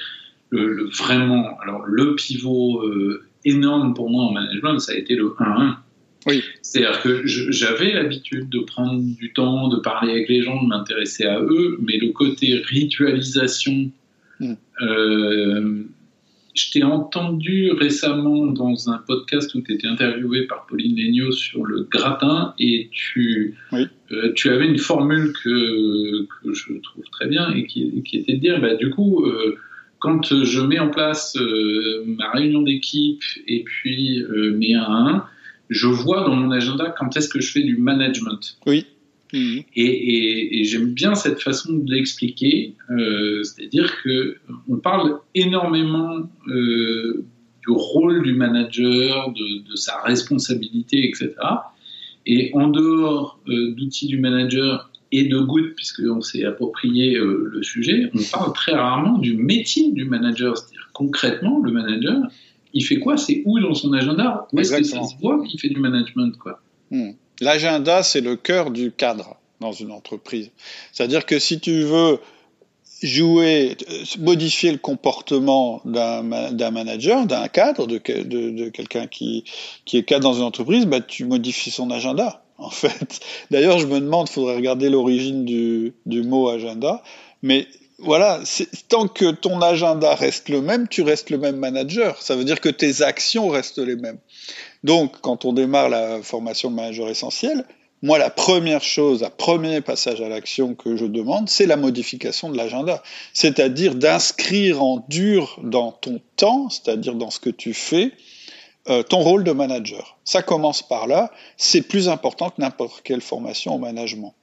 Le, vraiment, alors le pivot énorme pour moi en management, ça a été le 1-1. Oui. C'est-à-dire que j'avais l'habitude de prendre du temps, de parler avec les gens, de m'intéresser à eux, mais le côté ritualisation, mm. euh, je t'ai entendu récemment dans un podcast où tu étais interviewé par Pauline Legnaud sur le gratin et tu, euh, tu avais une formule que, que, je trouve très bien et qui, qui était de dire, bah, du coup, euh, quand je mets en place euh, ma réunion d'équipe et puis mes 1 à 1, je vois dans mon agenda quand est-ce que je fais du management. Oui. Mhm. Et, j'aime bien cette façon de l'expliquer, euh, c'est-à-dire que on parle énormément euh, du rôle du manager, de, sa responsabilité, etc. Et en dehors euh, d'outils du manager et de Good, puisqu'on s'est approprié le sujet, on parle très rarement du métier du manager, c'est-à-dire concrètement le manager, il fait quoi? C'est où dans son agenda? Où est-ce que ça se voit qu'il fait du management quoi? Hmm. L'agenda, c'est le cœur du cadre dans une entreprise. C'est-à-dire que si tu veux jouer, modifier le comportement d'un manager, d'un cadre, de, de, quelqu'un qui, qui est cadre dans une entreprise, bah, tu modifies son agenda, en fait. D'ailleurs, je me demande, il faudrait regarder l'origine du, du mot agenda, mais voilà, tant que ton agenda reste le même, tu restes le même manager. Ça veut dire que tes actions restent les mêmes. Donc, quand on démarre la formation de manager essentiel, moi, la première chose, le premier passage à l'action que je demande, c'est la modification de l'agenda. C'est-à-dire d'inscrire en dur dans ton temps, c'est-à-dire dans ce que tu fais, euh, ton rôle de manager. Ça commence par là. C'est plus important que n'importe quelle formation au management.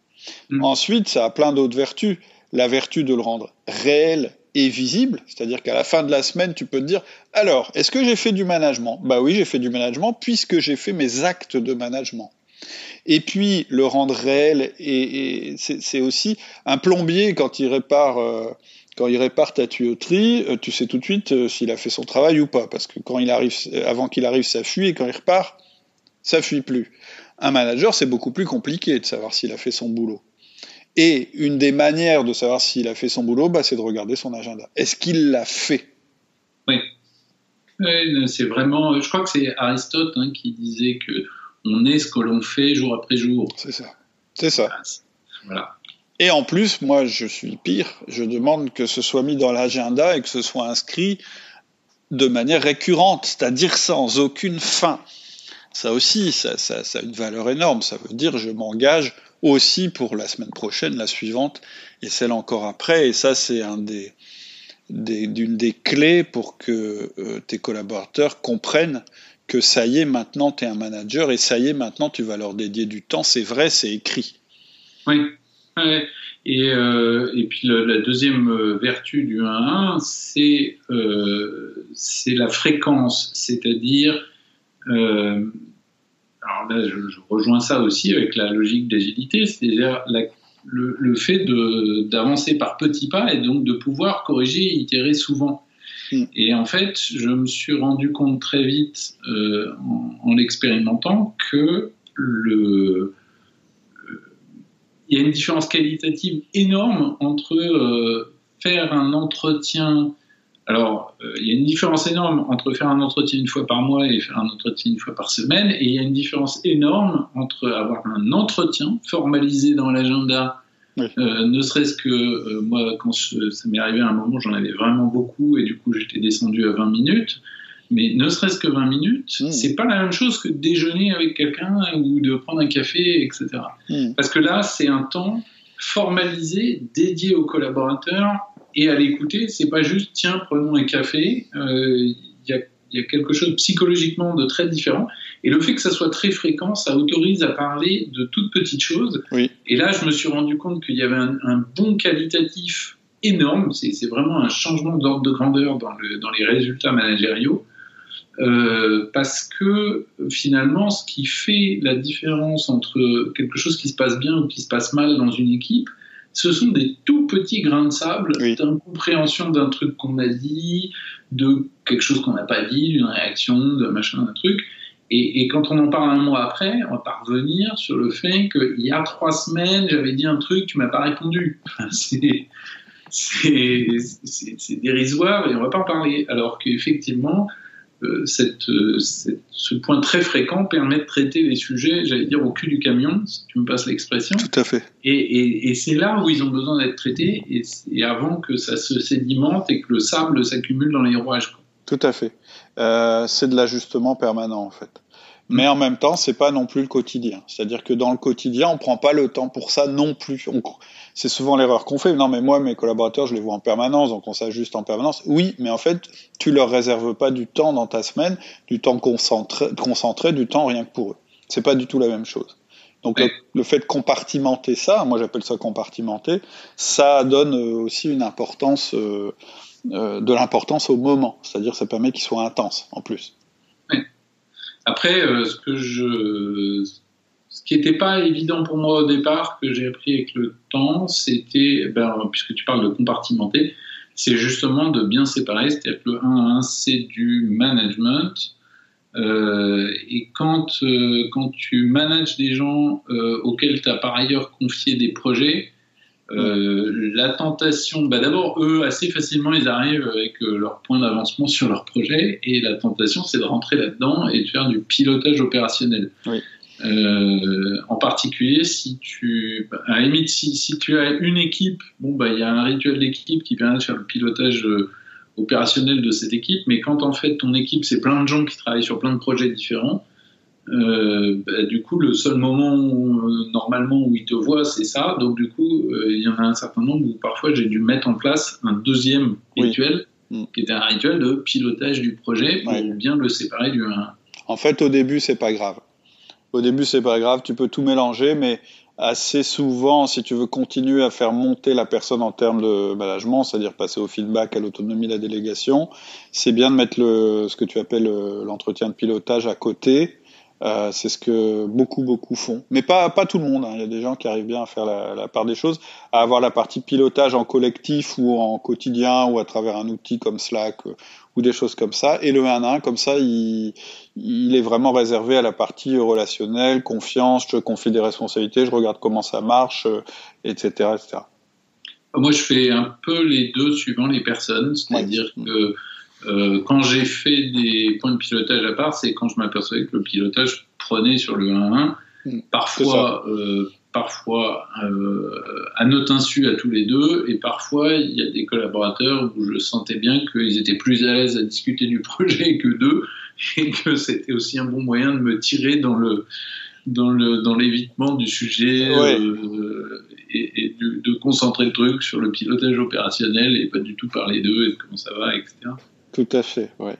Mm. Ensuite, ça a plein d'autres vertus la vertu de le rendre réel est visible, c'est-à-dire qu'à la fin de la semaine, tu peux te dire, alors, est-ce que j'ai fait du management? Bah oui, j'ai fait du management puisque j'ai fait mes actes de management. Et puis, le rendre réel, et, c'est aussi un plombier quand il répare... Euh, quand il répare ta tuyauterie, euh, tu sais tout de suite euh, s'il a fait son travail ou pas, parce que quand il arrive, avant qu'il arrive, ça fuit, et quand il repart, ça fuit plus. Un manager, c'est beaucoup plus compliqué de savoir s'il a fait son boulot. Et une des manières de savoir s'il a fait son boulot, bah, c'est de regarder son agenda. Est-ce qu'il l'a fait? Oui. c'est vraiment. Je crois que c'est Aristote hein, qui disait que on est ce que l'on fait jour après jour. C'est ça. C'est ça. Voilà. Et en plus, moi, je suis pire. Je demande que ce soit mis dans l'agenda et que ce soit inscrit de manière récurrente, c'est-à-dire sans aucune fin. Ça aussi, ça, ça, ça, a une valeur énorme. Ça veut dire je m'engage aussi pour la semaine prochaine, la suivante et celle encore après. Et ça, c'est un des, clés pour que euh, tes collaborateurs comprennent que ça y est, maintenant tu es un manager et ça y est, maintenant tu vas leur dédier du temps. C'est vrai, c'est écrit. Oui. Et, euh, et puis la deuxième euh, vertu du 1-1, c'est c'est la fréquence, c'est-à-dire alors là, je, rejoins ça aussi avec la logique d'agilité, c'est-à-dire le, le, fait d'avancer par petits pas et donc de pouvoir corriger et itérer souvent. Hmm. Et en fait, je me suis rendu compte très vite euh, en, l'expérimentant que le, il y a une différence qualitative énorme entre euh, faire un entretien alors, euh, il y a une différence énorme entre faire un entretien une fois par mois et faire un entretien une fois par semaine, et il y a une différence énorme entre avoir un entretien formalisé dans l'agenda, euh, ne serait-ce que euh, moi, quand ça m'est arrivé à un moment, j'en avais vraiment beaucoup, et du coup, j'étais descendu à 20 minutes. Mais ne serait-ce que 20 minutes, mmh. c'est pas la même chose que déjeuner avec quelqu'un ou de prendre un café, etc. Mmh. Parce que là, c'est un temps formalisé, dédié aux collaborateurs, et à l'écouter, c'est pas juste tiens, prenons un café. Euh, il y, a, quelque chose psychologiquement de très différent. Et le fait que ça soit très fréquent, ça autorise à parler de toutes petites choses. Et là, je me suis rendu compte qu'il y avait un, bon qualitatif énorme. C'est vraiment un changement d'ordre de grandeur dans, le, dans, les résultats managériaux. Euh, parce que finalement, ce qui fait la différence entre quelque chose qui se passe bien ou qui se passe mal dans une équipe, ce sont des tout petits grains de sable d'incompréhension d'un truc qu'on a dit, de quelque chose qu'on n'a pas dit, d'une réaction, de machin, d'un truc. Et, quand on en parle un mois après, on va pas revenir sur le fait qu'il y a trois semaines, j'avais dit un truc, tu m'as pas répondu. c'est dérisoire et on va pas en parler. Alors qu'effectivement, euh, euh, ce point très fréquent permet de traiter les sujets, j'allais dire, au cul du camion, si tu me passes l'expression. Tout à fait. Et, c'est là où ils ont besoin d'être traités, et, avant que ça se sédimente et que le sable s'accumule dans les rouages. Tout à fait. Euh, c'est de l'ajustement permanent, en fait. Mais en même temps, c'est pas non plus le quotidien. C'est-à-dire que dans le quotidien, on prend pas le temps pour ça non plus. C'est souvent l'erreur qu'on fait. Non, mais moi, mes collaborateurs, je les vois en permanence, donc on s'ajuste en permanence. Oui, mais en fait, tu leur réserves pas du temps dans ta semaine, du temps concentré, concentré du temps rien que pour eux. C'est pas du tout la même chose. Donc le, fait de compartimenter ça, moi j'appelle ça compartimenter, ça donne euh, aussi une importance, euh, euh, de l'importance au moment. C'est-à-dire ça permet qu'il soit intense en plus. Après, euh, ce que je, ce qui n'était pas évident pour moi au départ, que j'ai appris avec le temps, c'était, ben, puisque tu parles de compartimenter, c'est justement de bien séparer. C'est-à-dire que le 1 à 1, c'est du management. Euh, et quand, euh, quand tu manages des gens auxquels tu as par ailleurs confié des projets, euh, la tentation, bah d'abord, eux, assez facilement, ils arrivent avec euh, leur point d'avancement sur leur projet, et la tentation, c'est de rentrer là-dedans et de faire du pilotage opérationnel. Euh, en particulier, si tu, à la limite, si, si tu as une équipe, bon, bah, il y a un rituel d'équipe qui permet de faire le pilotage opérationnel de cette équipe, mais quand en fait ton équipe, c'est plein de gens qui travaillent sur plein de projets différents, euh, bah, du coup, le seul moment euh, normalement où il te voit, c'est ça. Donc, du coup, euh, il y en a un certain nombre où parfois j'ai dû mettre en place un deuxième rituel, mm. qui était un rituel de pilotage du projet pour bien le séparer du 1. En fait, au début, c'est pas grave. Au début, c'est pas grave, tu peux tout mélanger, mais assez souvent, si tu veux continuer à faire monter la personne en termes de management, c'est-à-dire passer au feedback, à l'autonomie, la délégation, c'est bien de mettre le, ce que tu appelles l'entretien de pilotage à côté. Euh, c'est ce que beaucoup beaucoup font, mais pas pas tout le monde. Hein. Il y a des gens qui arrivent bien à faire la, la, part des choses, à avoir la partie pilotage en collectif ou en quotidien ou à travers un outil comme Slack euh, ou des choses comme ça. Et le 1 1, comme ça, il, il est vraiment réservé à la partie relationnelle, confiance, je confie des responsabilités, je regarde comment ça marche, etc., euh, etc. Moi, je fais un peu les deux suivant les personnes, c'est-à-dire que euh, quand j'ai fait des points de pilotage à part, c'est quand je m'apercevais que le pilotage prenait sur le 1-1. Hmm. Parfois, euh, parfois euh, à notre insu à tous les deux, et parfois il y a des collaborateurs où je sentais bien qu'ils étaient plus à l'aise à discuter du projet que d'eux, et que c'était aussi un bon moyen de me tirer dans le dans le dans l'évitement du sujet euh, et, et de, de, concentrer le truc sur le pilotage opérationnel et pas du tout parler d'eux et de comment ça va, etc. Tout à fait, ouais.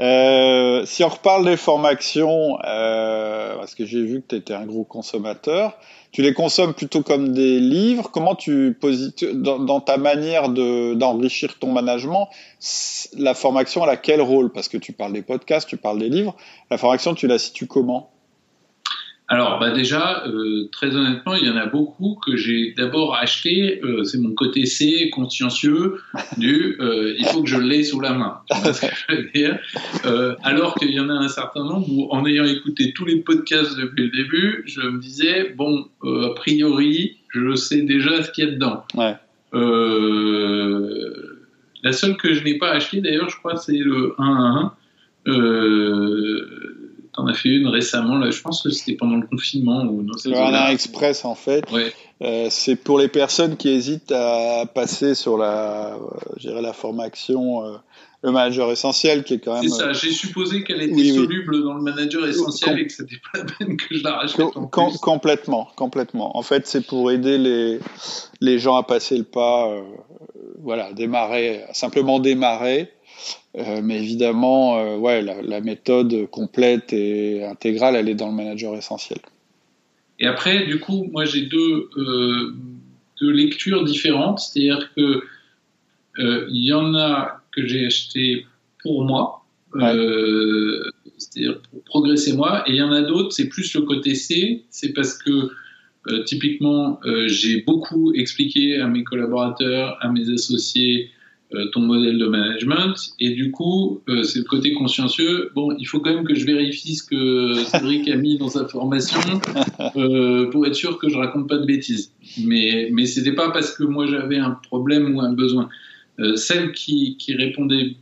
Euh, si on reparle des formations, euh, parce que j'ai vu que tu étais un gros consommateur, tu les consommes plutôt comme des livres. Comment tu dans, dans ta manière d'enrichir ton management, la formation, elle a quel rôle? Parce que tu parles des podcasts, tu parles des livres. La formation, tu la situes comment? Alors, bah déjà, euh, très honnêtement, il y en a beaucoup que j'ai d'abord acheté. Euh, c'est mon côté C consciencieux du euh, il faut que je l'ai sous la main. alors qu'il y en a un certain nombre où, en ayant écouté tous les podcasts depuis le début, je me disais bon, a priori, je sais déjà ce qu'il y a dedans. Ouais. la seule que je n'ai pas acheté, d'ailleurs, je crois, c'est le 1 à 1 T'en as fait une récemment, là, je pense que c'était pendant le confinement. Ou le Runner Express, en fait. Euh, c'est pour les personnes qui hésitent à passer sur la, euh, la formation, euh, le manager essentiel, qui est quand même. C'est ça, j'ai supposé qu'elle était soluble dans le manager essentiel et que c'était pas la peine que je la rachète. complètement, complètement. En fait, c'est pour aider les, les gens à passer le pas, voilà, démarrer, simplement démarrer euh, mais évidemment, euh, ouais, la, méthode complète et intégrale, elle est dans le manager essentiel. Et après, du coup, moi j'ai deux, euh, deux lectures différentes, c'est-à-dire que il y en a que j'ai acheté pour moi, c'est-à-dire pour progresser moi, et il y en a d'autres, c'est plus le côté C, c'est parce que typiquement, j'ai beaucoup expliqué à mes collaborateurs, à mes associés, euh, ton modèle de management. Et du coup, euh, c'est le côté consciencieux. Bon, il faut quand même que je vérifie ce que Cédric a mis dans sa formation euh, pour être sûr que je raconte pas de bêtises. Mais, mais c'était pas parce que moi j'avais un problème ou un besoin. celle qui, qui répondait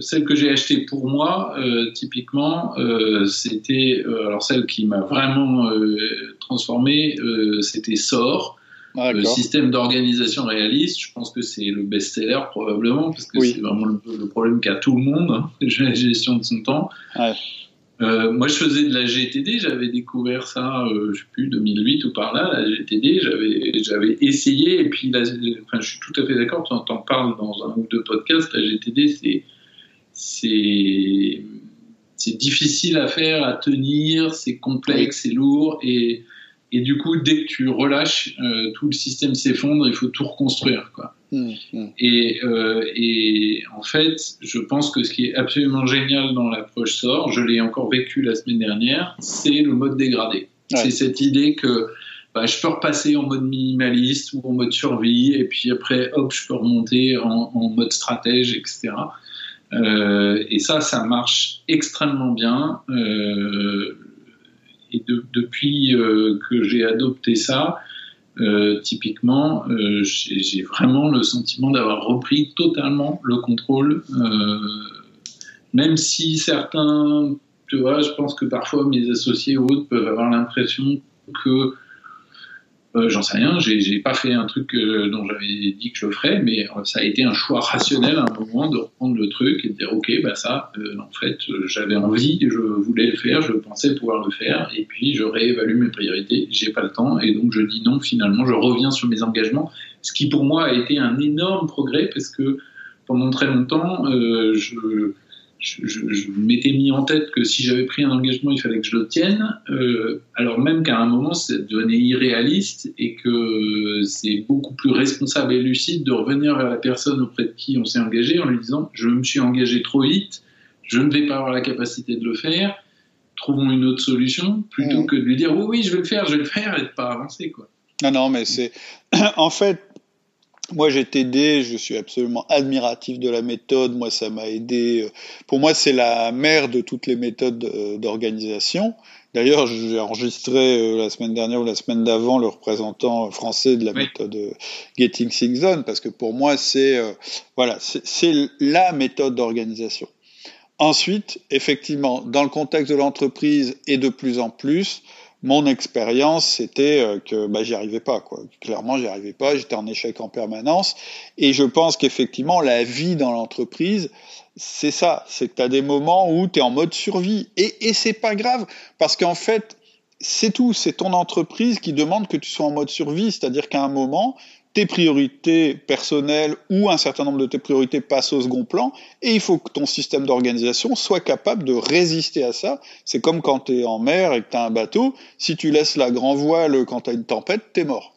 celle que j'ai achetée pour moi, typiquement, c'était alors celle qui m'a vraiment transformé, c'était Sort. Le système d'organisation réaliste, je pense que c'est le best-seller probablement, parce que c'est vraiment le, problème qu'a tout le monde, hein, la gestion de son temps. Euh, moi, je faisais de la GTD, j'avais découvert ça, euh, je sais plus, 2008 ou par là, la GTD, j'avais, essayé, et puis là, enfin, je suis tout à fait d'accord, tu en parles dans un ou deux podcasts, la GTD, c'est, c'est, c'est difficile à faire, à tenir, c'est complexe, c'est lourd, et et du coup, dès que tu relâches, euh, tout le système s'effondre, il faut tout reconstruire. Quoi. Mmh, mmh. Et, euh, et, en fait, je pense que ce qui est absolument génial dans l'approche SOR, je l'ai encore vécu la semaine dernière, c'est le mode dégradé. C'est cette idée que bah, je peux repasser en mode minimaliste ou en mode survie, et puis après, hop, je peux remonter en, en mode stratège, etc. Euh, et ça, ça marche extrêmement bien. Euh, et depuis euh, que j'ai adopté ça, euh, typiquement, euh, j'ai vraiment le sentiment d'avoir repris totalement le contrôle, même si certains, tu vois, je pense que parfois mes associés ou autres peuvent avoir l'impression que euh, j'en sais rien, j'ai pas fait un truc euh, dont j'avais dit que je le ferais, mais euh, ça a été un choix rationnel à un moment de reprendre le truc et de dire ok, bah ça, en fait, j'avais envie, je voulais le faire, je pensais pouvoir le faire, et puis je réévalue mes priorités, j'ai pas le temps, et donc je dis non, finalement, je reviens sur mes engagements, ce qui pour moi a été un énorme progrès parce que pendant très longtemps, je je, m'étais mis en tête que si j'avais pris un engagement, il fallait que je le tienne, euh, alors même qu'à un moment, ça devenait irréaliste et que c'est beaucoup plus responsable et lucide de revenir vers la personne auprès de qui on s'est engagé en lui disant je me suis engagé trop vite, je ne vais pas avoir la capacité de le faire, trouvons une autre solution, plutôt mmh. que de lui dire oui, oui, je vais le faire, je vais le faire et de pas avancer. Quoi. Non, non, mais c'est. en fait, moi, j'ai aidé, je suis absolument admiratif de la méthode. Moi, ça m'a aidé. Euh, pour moi, c'est la mère de toutes les méthodes euh, d'organisation. D'ailleurs, j'ai enregistré euh, la semaine dernière ou la semaine d'avant le représentant français de la méthode Getting Things Done, parce que pour moi, c'est voilà, c'est la méthode d'organisation. Ensuite, effectivement, dans le contexte de l'entreprise et de plus en plus, mon expérience, c'était euh, que bah, j'y arrivais pas. Quoi. Clairement, j'y arrivais pas. J'étais en échec en permanence. Et je pense qu'effectivement, la vie dans l'entreprise, c'est ça. C'est que tu as des moments où tu es en mode survie. Et, et c'est pas grave, parce qu'en fait, c'est tout. C'est ton entreprise qui demande que tu sois en mode survie. C'est-à-dire qu'à un moment, tes priorités personnelles ou un certain nombre de tes priorités passent au second plan et il faut que ton système d'organisation soit capable de résister à ça. C'est comme quand tu es en mer et que tu as un bateau, si tu laisses la grand voile quand tu as une tempête, tu es mort.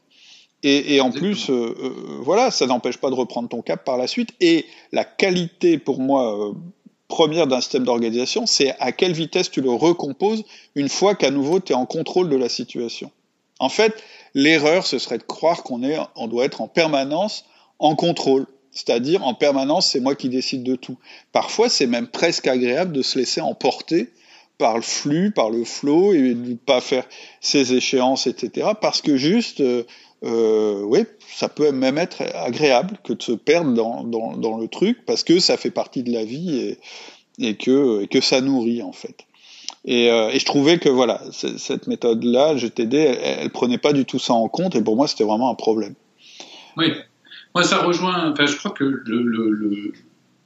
Et, en plus, euh, euh, voilà, ça n'empêche pas de reprendre ton cap par la suite. Et la qualité pour moi euh, première d'un système d'organisation, c'est à quelle vitesse tu le recomposes une fois qu'à nouveau tu es en contrôle de la situation. En fait, L'erreur, ce serait de croire qu'on on doit être en permanence en contrôle. C'est-à-dire, en permanence, c'est moi qui décide de tout. Parfois, c'est même presque agréable de se laisser emporter par le flux, par le flow, et de ne pas faire ses échéances, etc. Parce que juste, euh, euh, oui, ça peut même être agréable que de se perdre dans, le truc, parce que ça fait partie de la vie et, et, et que ça nourrit, en fait. Euh, et, je trouvais que voilà, cette méthode-là, GTD, elle, elle, prenait pas du tout ça en compte, et pour moi, c'était vraiment un problème. Oui, moi, ça rejoint. Enfin, je crois que le, le, le,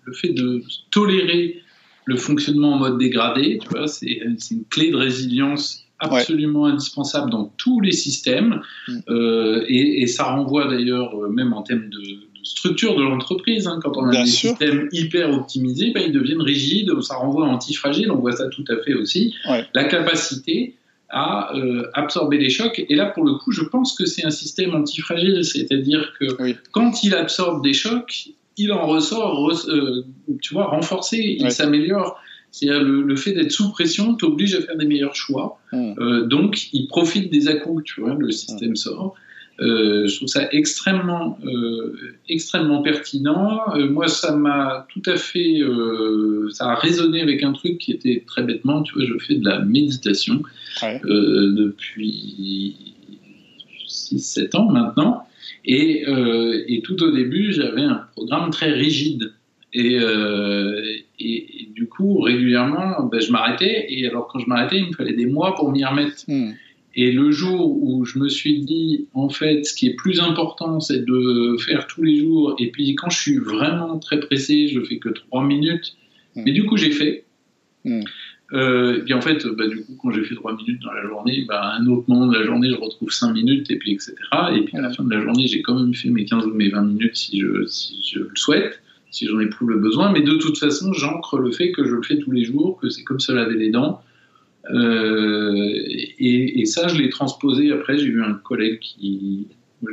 le fait de tolérer le fonctionnement en mode dégradé, tu vois, c'est une clé de résilience absolument indispensable dans tous les systèmes. Mm. Euh, et, et, ça renvoie d'ailleurs, euh, même en termes de, structure de l'entreprise. Hein. Quand on a des systèmes hyper optimisés, ben, ils deviennent rigides, ça renvoie antifragile, on voit ça tout à fait aussi. La capacité à euh, absorber les chocs. Et là, pour le coup, je pense que c'est un système antifragile, c'est-à-dire que quand il absorbe des chocs, il en ressort, euh, tu vois, renforcé, il s'améliore. C'est-à-dire le, le, fait d'être sous pression t'oblige à faire des meilleurs choix. Hmm. Euh, donc, il profite des à tu vois, le système sort. Euh, je trouve ça extrêmement, euh, extrêmement pertinent. Euh, moi, ça m'a tout à fait, ça a résonné avec un truc qui était très bêtement, tu vois, je fais de la méditation depuis 6-7 ans maintenant. Et, et, tout au début, j'avais un programme très rigide. Et, et, du coup, régulièrement, ben, je m'arrêtais. Et alors, quand je m'arrêtais, il me fallait des mois pour m'y remettre. Hmm. Et le jour où je me suis dit, en fait, ce qui est plus important, c'est de faire tous les jours. Et puis, quand je suis vraiment très pressé, je fais que trois minutes. Hmm. Mais du coup, j'ai fait. Mm. Euh, et puis en fait, bah, du coup, quand j'ai fait trois minutes dans la journée, bah, un autre moment de la journée, je retrouve cinq minutes, et puis etc. Et puis à la hmm. fin de la journée, j'ai quand même fait mes 15 ou mes 20 minutes si je, si je le souhaite, si j'en éprouve le besoin. Mais de toute façon, j'ancre le fait que je le fais tous les jours, que c'est comme se laver les dents et, et, ça, je l'ai transposé. Après, j'ai eu un collègue qui.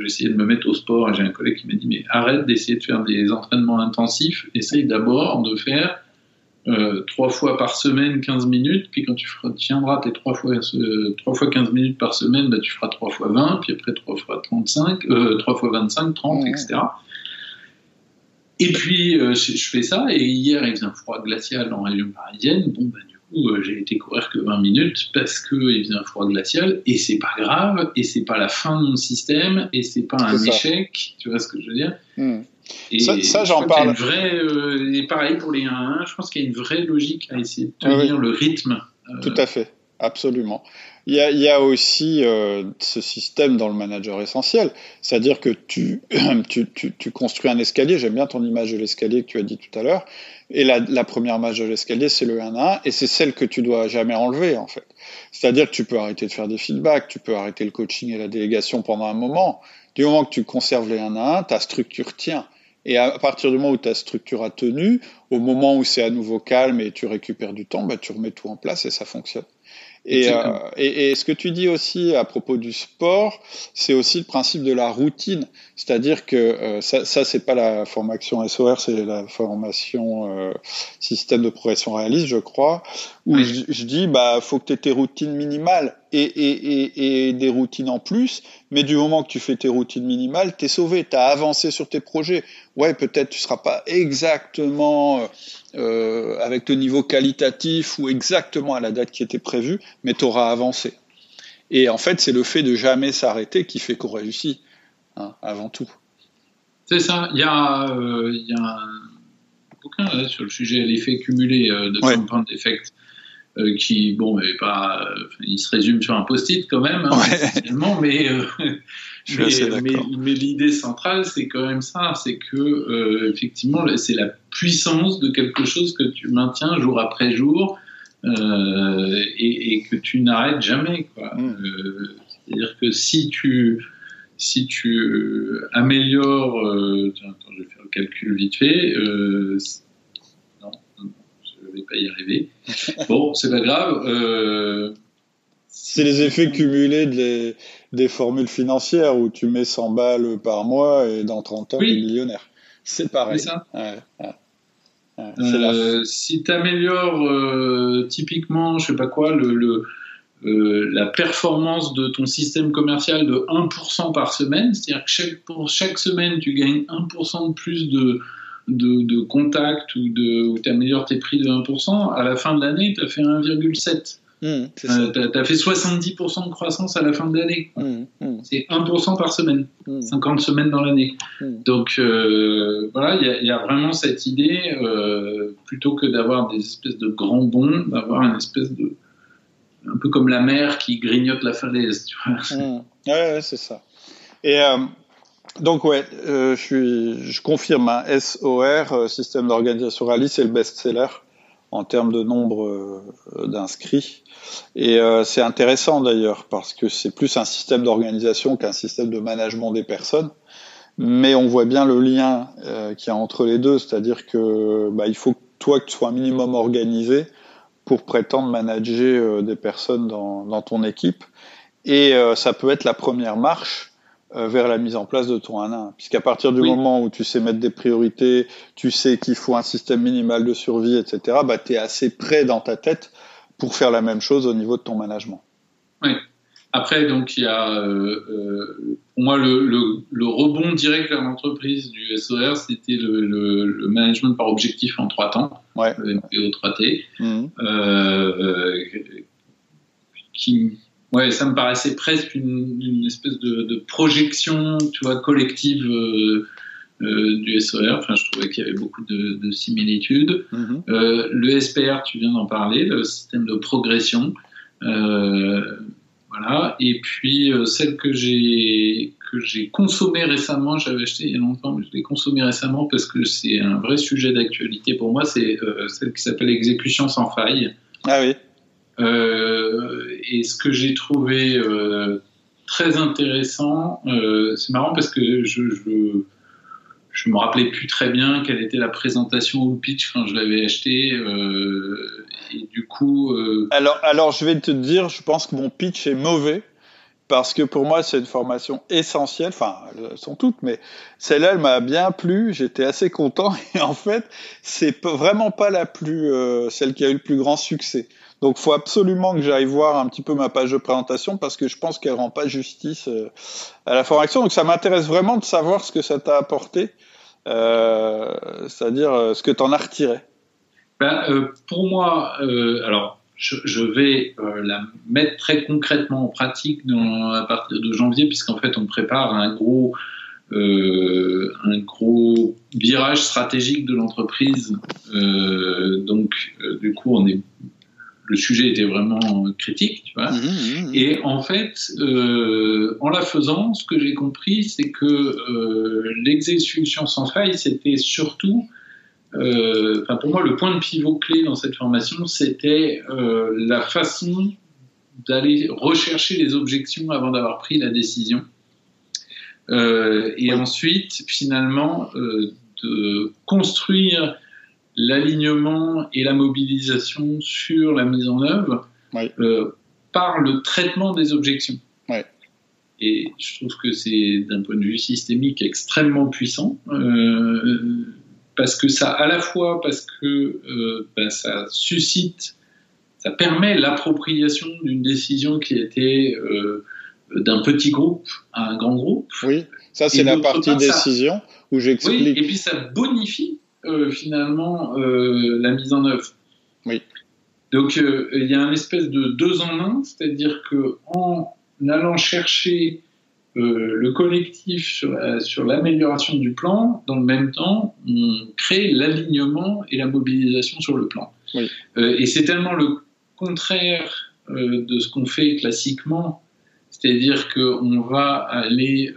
Essayé de me mettre au sport et j'ai un collègue qui m'a dit Mais arrête d'essayer de faire des entraînements intensifs. Essaye d'abord de faire euh, trois fois par semaine 15 minutes. Puis quand tu tiendras tes trois fois, euh, trois fois 15 minutes par semaine, bah, tu feras trois fois 20. Puis après, trois fois 35, euh, trois fois 25, 30, etc. Et puis, je, je, fais ça. Et hier, il faisait un froid glacial en région parisienne. Bon, bah, euh, j'ai été courir que 20 minutes parce qu'il faisait un froid glacial et c'est pas grave et c'est pas la fin de mon système et c'est pas un échec, tu vois ce que je veux dire? Hmm. Et ça, j'en parle. Vraie, euh, et pareil pour les 1-1, je pense qu'il y a une vraie logique à essayer de tenir le rythme. Euh, Tout à fait, absolument. Il y a, aussi ce système dans le manager essentiel, c'est-à-dire que tu, construis un escalier, j'aime bien ton image de l'escalier que tu as dit tout à l'heure, et la, la première marche de l'escalier, c'est le 1 à 1, et c'est celle que tu dois jamais enlever, en fait. C'est-à-dire que tu peux arrêter de faire des feedbacks, tu peux arrêter le coaching et la délégation pendant un moment. Du moment que tu conserves les 1 à 1, ta structure tient. Et à partir du moment où ta structure a tenu, au moment où c'est à nouveau calme et tu récupères du temps, bah, tu remets tout en place et ça fonctionne. Euh, et, et, ce que tu dis aussi à propos du sport, c'est aussi le principe de la routine. C'est-à-dire que euh, ça, ça c'est pas la formation SOR, c'est la formation euh, système de progression réaliste, je crois, où je, je, dis bah faut que tu aies tes routines minimales et, et, et, des routines en plus, mais du moment que tu fais tes routines minimales, tu es sauvé, tu as avancé sur tes projets. Ouais, peut-être tu seras pas exactement euh, avec le niveau qualitatif ou exactement à la date qui était prévue, mais tu auras avancé. Et en fait, c'est le fait de jamais s'arrêter qui fait qu'on réussit, hein, avant tout. C'est ça. Il y a, euh, il y a un bouquin sur le sujet l'effet cumulé euh, de Compound Effect euh, qui, bon, mais pas, il se résume sur un post-it quand même, hein, mais mais, l'idée centrale, c'est quand même ça, c'est que euh, effectivement, c'est la puissance de quelque chose que tu maintiens jour après jour euh, et, que tu n'arrêtes jamais. Mm. Euh, c'est-à-dire que si tu si tu améliores, attends, je vais faire le calcul vite fait. Vais pas y arriver. Bon, c'est pas grave. c'est les effets cumulés de des formules financières où tu mets 100 balles par mois et dans 30 ans, tu es millionnaire. C'est pareil. Ça. Euh, si tu améliores euh, typiquement, je sais pas quoi, le, euh, la performance de ton système commercial de 1% par semaine, c'est-à-dire que chaque, pour chaque semaine, tu gagnes 1% de plus de, de, de contacts ou, tu améliores tes prix de 1%, à la fin de l'année, tu as fait 1,7%. Mmh, euh, tu as, fait 70% de croissance à la fin de l'année. Mmh, mmh. C'est 1% par semaine, 50 semaines dans l'année. Donc euh, voilà, il y, a vraiment cette idée, euh, plutôt que d'avoir des espèces de grands bonds, d'avoir une espèce de. un peu comme la mer qui grignote la falaise. Tu vois. Ouais, c'est ça. Et. Donc ouais, je, suis, je confirme, hein, SOR, système d'organisation réaliste, c'est le best-seller en termes de nombre euh, d'inscrits. Et euh, c'est intéressant d'ailleurs parce que c'est plus un système d'organisation qu'un système de management des personnes. Mais on voit bien le lien euh, qu'il y a entre les deux, c'est-à-dire que bah, il faut que toi que tu sois un minimum organisé pour prétendre manager des personnes dans, ton équipe. Et ça peut être la première marche euh, vers la mise en place de ton 1-1. Puisqu'à partir du moment où tu sais mettre des priorités, tu sais qu'il faut un système minimal de survie, etc., bah, tu es assez près dans ta tête pour faire la même chose au niveau de ton management. Oui. Après, donc, il y a, euh, euh, pour moi, le, le, le, rebond direct vers l'entreprise du SOR, c'était le, le, management par objectif en trois temps, ouais. le MPO 3T, mmh. euh, qui Ouais, ça me paraissait presque une, espèce de, projection, tu vois, collective euh, euh, du SOR. Enfin, je trouvais qu'il y avait beaucoup de, similitudes. Mm-hmm. Euh, le SPR, tu viens d'en parler, le système de progression. voilà. Et puis celle que j'ai que j'ai consommée récemment, j'avais acheté il y a longtemps, mais je l'ai consommée récemment parce que c'est un vrai sujet d'actualité pour moi. C'est celle qui s'appelle exécution sans faille. Ah oui. Euh, et ce que j'ai trouvé euh, très intéressant, euh, c'est marrant parce que je, je me rappelais plus très bien quelle était la présentation ou le pitch quand je l'avais acheté. Et du coup. Alors, alors, je vais te dire, je pense que mon pitch est mauvais parce que pour moi, c'est une formation essentielle. Enfin, elles sont toutes, mais celle-là, elle m'a bien plu. J'étais assez content. Et en fait, c'est vraiment pas la plus, celle qui a eu le plus grand succès. Donc, faut absolument que j'aille voir un petit peu ma page de présentation parce que je pense qu'elle rend pas justice euh, à la formation. Donc, ça m'intéresse vraiment de savoir ce que ça t'a apporté, euh, c'est-à-dire euh, ce que tu en as retiré. Ben, pour moi, alors, je, vais la mettre très concrètement en pratique à partir de janvier, puisqu'en fait, on prépare un gros un gros virage stratégique de l'entreprise. Donc, du coup, on est le sujet était vraiment critique, tu vois. Mmh, mmh, mmh. Et en fait, euh, en la faisant, ce que j'ai compris, c'est que euh, l'exécution sans faille, c'était surtout, euh, pour moi, le point de pivot clé dans cette formation, c'était euh, la façon d'aller rechercher les objections avant d'avoir pris la décision. Euh, et ensuite, finalement, de construire l'alignement et la mobilisation sur la mise en œuvre euh, par le traitement des objections. Et je trouve que c'est d'un point de vue systémique extrêmement puissant. Euh, parce que ça, à la fois parce que euh, ben, ça suscite, ça permet l'appropriation d'une décision qui était d'un petit groupe à un grand groupe. Oui, ça c'est la partie décision où j'explique. Oui, et puis ça bonifie euh, finalement euh, la mise en œuvre. Oui. Donc euh, il y a un espèce de deux en un, c'est-à-dire que en allant chercher le collectif sur, l'amélioration du plan, dans le même temps, on crée l'alignement et la mobilisation sur le plan. Oui. et c'est tellement le contraire de ce qu'on fait classiquement, c'est-à-dire qu'on va aller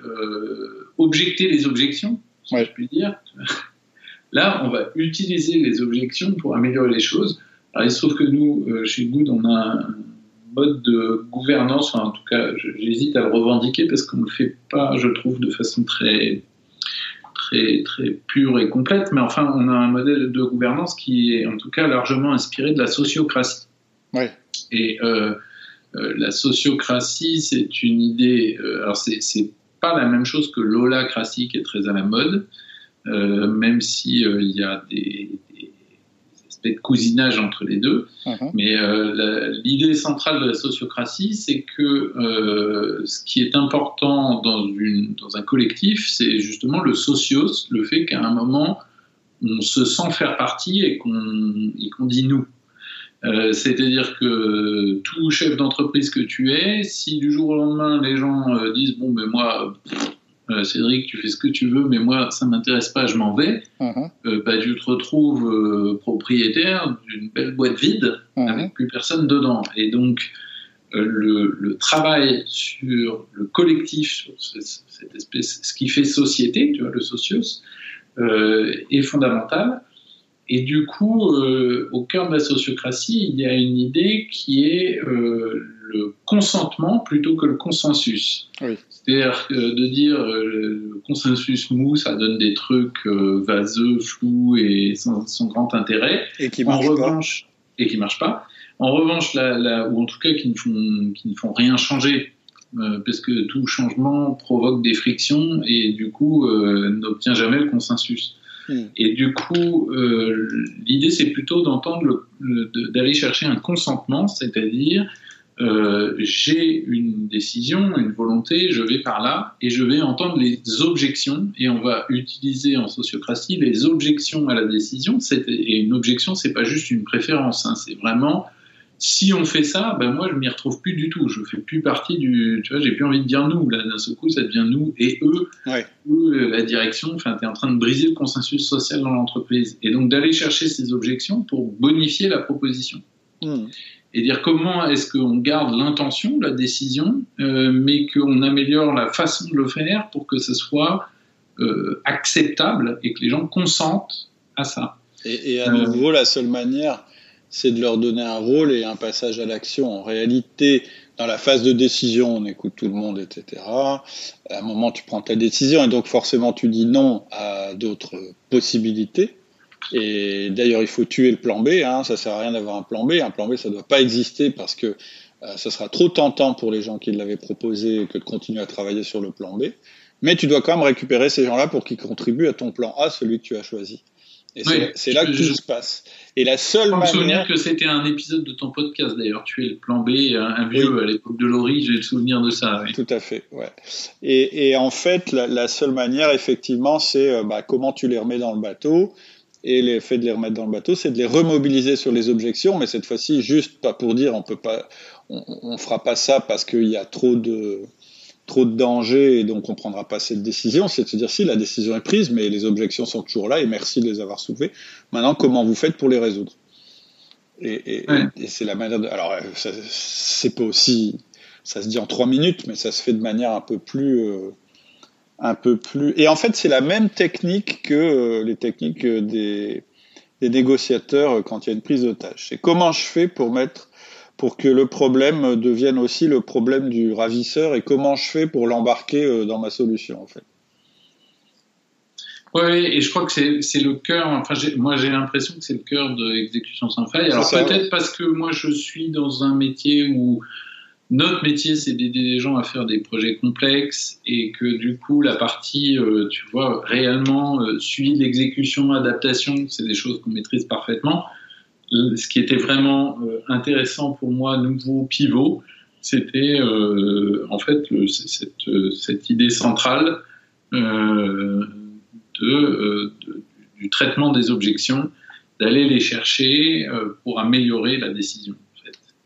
objecter les objections, si je puis dire. Là, on va utiliser les objections pour améliorer les choses. Alors, il se trouve que nous, euh, chez Good, on a un mode de gouvernance, enfin, en tout cas, j'hésite à le revendiquer parce qu'on ne le fait pas, je trouve, de façon très, très, très pure et complète, mais enfin, on a un modèle de gouvernance qui est en tout cas largement inspiré de la sociocratie. Ouais. Et euh, euh, la sociocratie, c'est une idée, alors c'est pas la même chose que l'holacratie qui est très à la mode, euh, même si euh, il y a des, des, aspects de cousinage entre les deux. Mhm. Mais euh, l'idée centrale de la sociocratie, c'est que ce qui est important dans, une, dans un collectif, c'est justement le socios, le fait qu'à un moment, on se sent faire partie et qu'on dit nous. Euh, C'est-à-dire que tout chef d'entreprise que tu es, si du jour au lendemain les gens disent bon ben moi euh, Cédric, tu fais ce que tu veux, mais moi, ça m'intéresse pas, je m'en vais, mhm. euh, bah, tu te retrouves euh, propriétaire d'une belle boîte vide mhm. avec plus personne dedans. Et donc, le, travail sur le collectif, sur cette espèce, ce qui fait société, tu vois, le socios, est fondamental. Et du coup, au cœur de la sociocratie, il y a une idée qui est le consentement plutôt que le consensus. C'est-à-dire de dire euh, le consensus mou, ça donne des trucs euh, vaseux, flous et sans, grand intérêt. Et qui marchent en revanche, pas. Et qui marchent pas. En revanche, la, ou en tout cas qui ne font, qui ne font rien changer, euh, parce que tout changement provoque des frictions et du coup n'obtient jamais le consensus. Hmm. Et du coup, l'idée c'est plutôt d'entendre, d'aller chercher un consentement, c'est-à-dire euh, j'ai une décision, une volonté, je vais par là et je vais entendre les objections et on va utiliser en sociocratie les objections à la décision. Et une objection, c'est pas juste une préférence, hein, c'est vraiment si on fait ça, ben moi je m'y retrouve plus du tout. Je fais plus partie du, tu vois, j'ai plus envie de dire nous. Là d'un seul coup, ça devient nous et eux. Eux, la direction. Enfin, tu es en train de briser le consensus social dans l'entreprise et donc d'aller chercher ces objections pour bonifier la proposition. Hmm et dire comment est-ce qu'on garde l'intention la décision, euh, mais qu'on améliore la façon de le faire pour que ce soit euh, acceptable et que les gens consentent à ça. Et, à nouveau, la seule manière, c'est de leur donner un rôle et un passage à l'action. En réalité, dans la phase de décision, on écoute tout le monde, etc. À un moment, tu prends ta décision et donc forcément, tu dis non à d'autres possibilités. Et d'ailleurs, il faut tuer le plan B. Hein, ça sert à rien d'avoir un plan B. Un plan B, ça ne doit pas exister parce que euh, ça sera trop tentant pour les gens qui l'avaient proposé que de continuer à travailler sur le plan B. Mais tu dois quand même récupérer ces gens-là pour qu'ils contribuent à ton plan A, celui que tu as choisi. Et c'est là que tout se passe. Et la seule je me souvenir que c'était un épisode de ton podcast d'ailleurs. Tu es le plan B, un, vieux à l'époque de Laurie, j'ai le souvenir de ça. Tout à fait, ouais. Et, et en fait, la, la, seule manière, effectivement, c'est euh, bah, comment tu les remets dans le bateau. Et l'effet de les remettre dans le bateau, c'est de les remobiliser sur les objections, mais cette fois-ci, juste pas pour dire on peut pas, on, fera pas ça parce qu'il y a trop de, trop de danger et donc on prendra pas cette décision. C'est de se dire si la décision est prise, mais les objections sont toujours là et merci de les avoir soulevées. Maintenant, comment vous faites pour les résoudre? Et, c'est la manière de. Alors, c'est pas aussi. Ça se dit en trois minutes, mais ça se fait de manière un peu plus. Euh, un peu plus. Et en fait, c'est la même technique que euh, les techniques euh, des, des, négociateurs euh, quand il y a une prise d'otage. C'est comment je fais pour mettre pour que le problème devienne aussi le problème du ravisseur et comment je fais pour l'embarquer dans ma solution en fait. Oui, et je crois que c'est le cœur, enfin moi j'ai l'impression que c'est le cœur de l'exécution sans faille. Alors peut-être parce que moi je suis dans un métier où notre métier c'est d'aider les gens à faire des projets complexes et que du coup la partie, euh, tu vois, réellement euh, suivi l'exécution, adaptation, c'est des choses qu'on maîtrise parfaitement. Ce qui était vraiment euh, intéressant pour moi, nouveau pivot, c'était en fait cette, idée centrale euh, du traitement des objections, d'aller les chercher euh, pour améliorer la décision.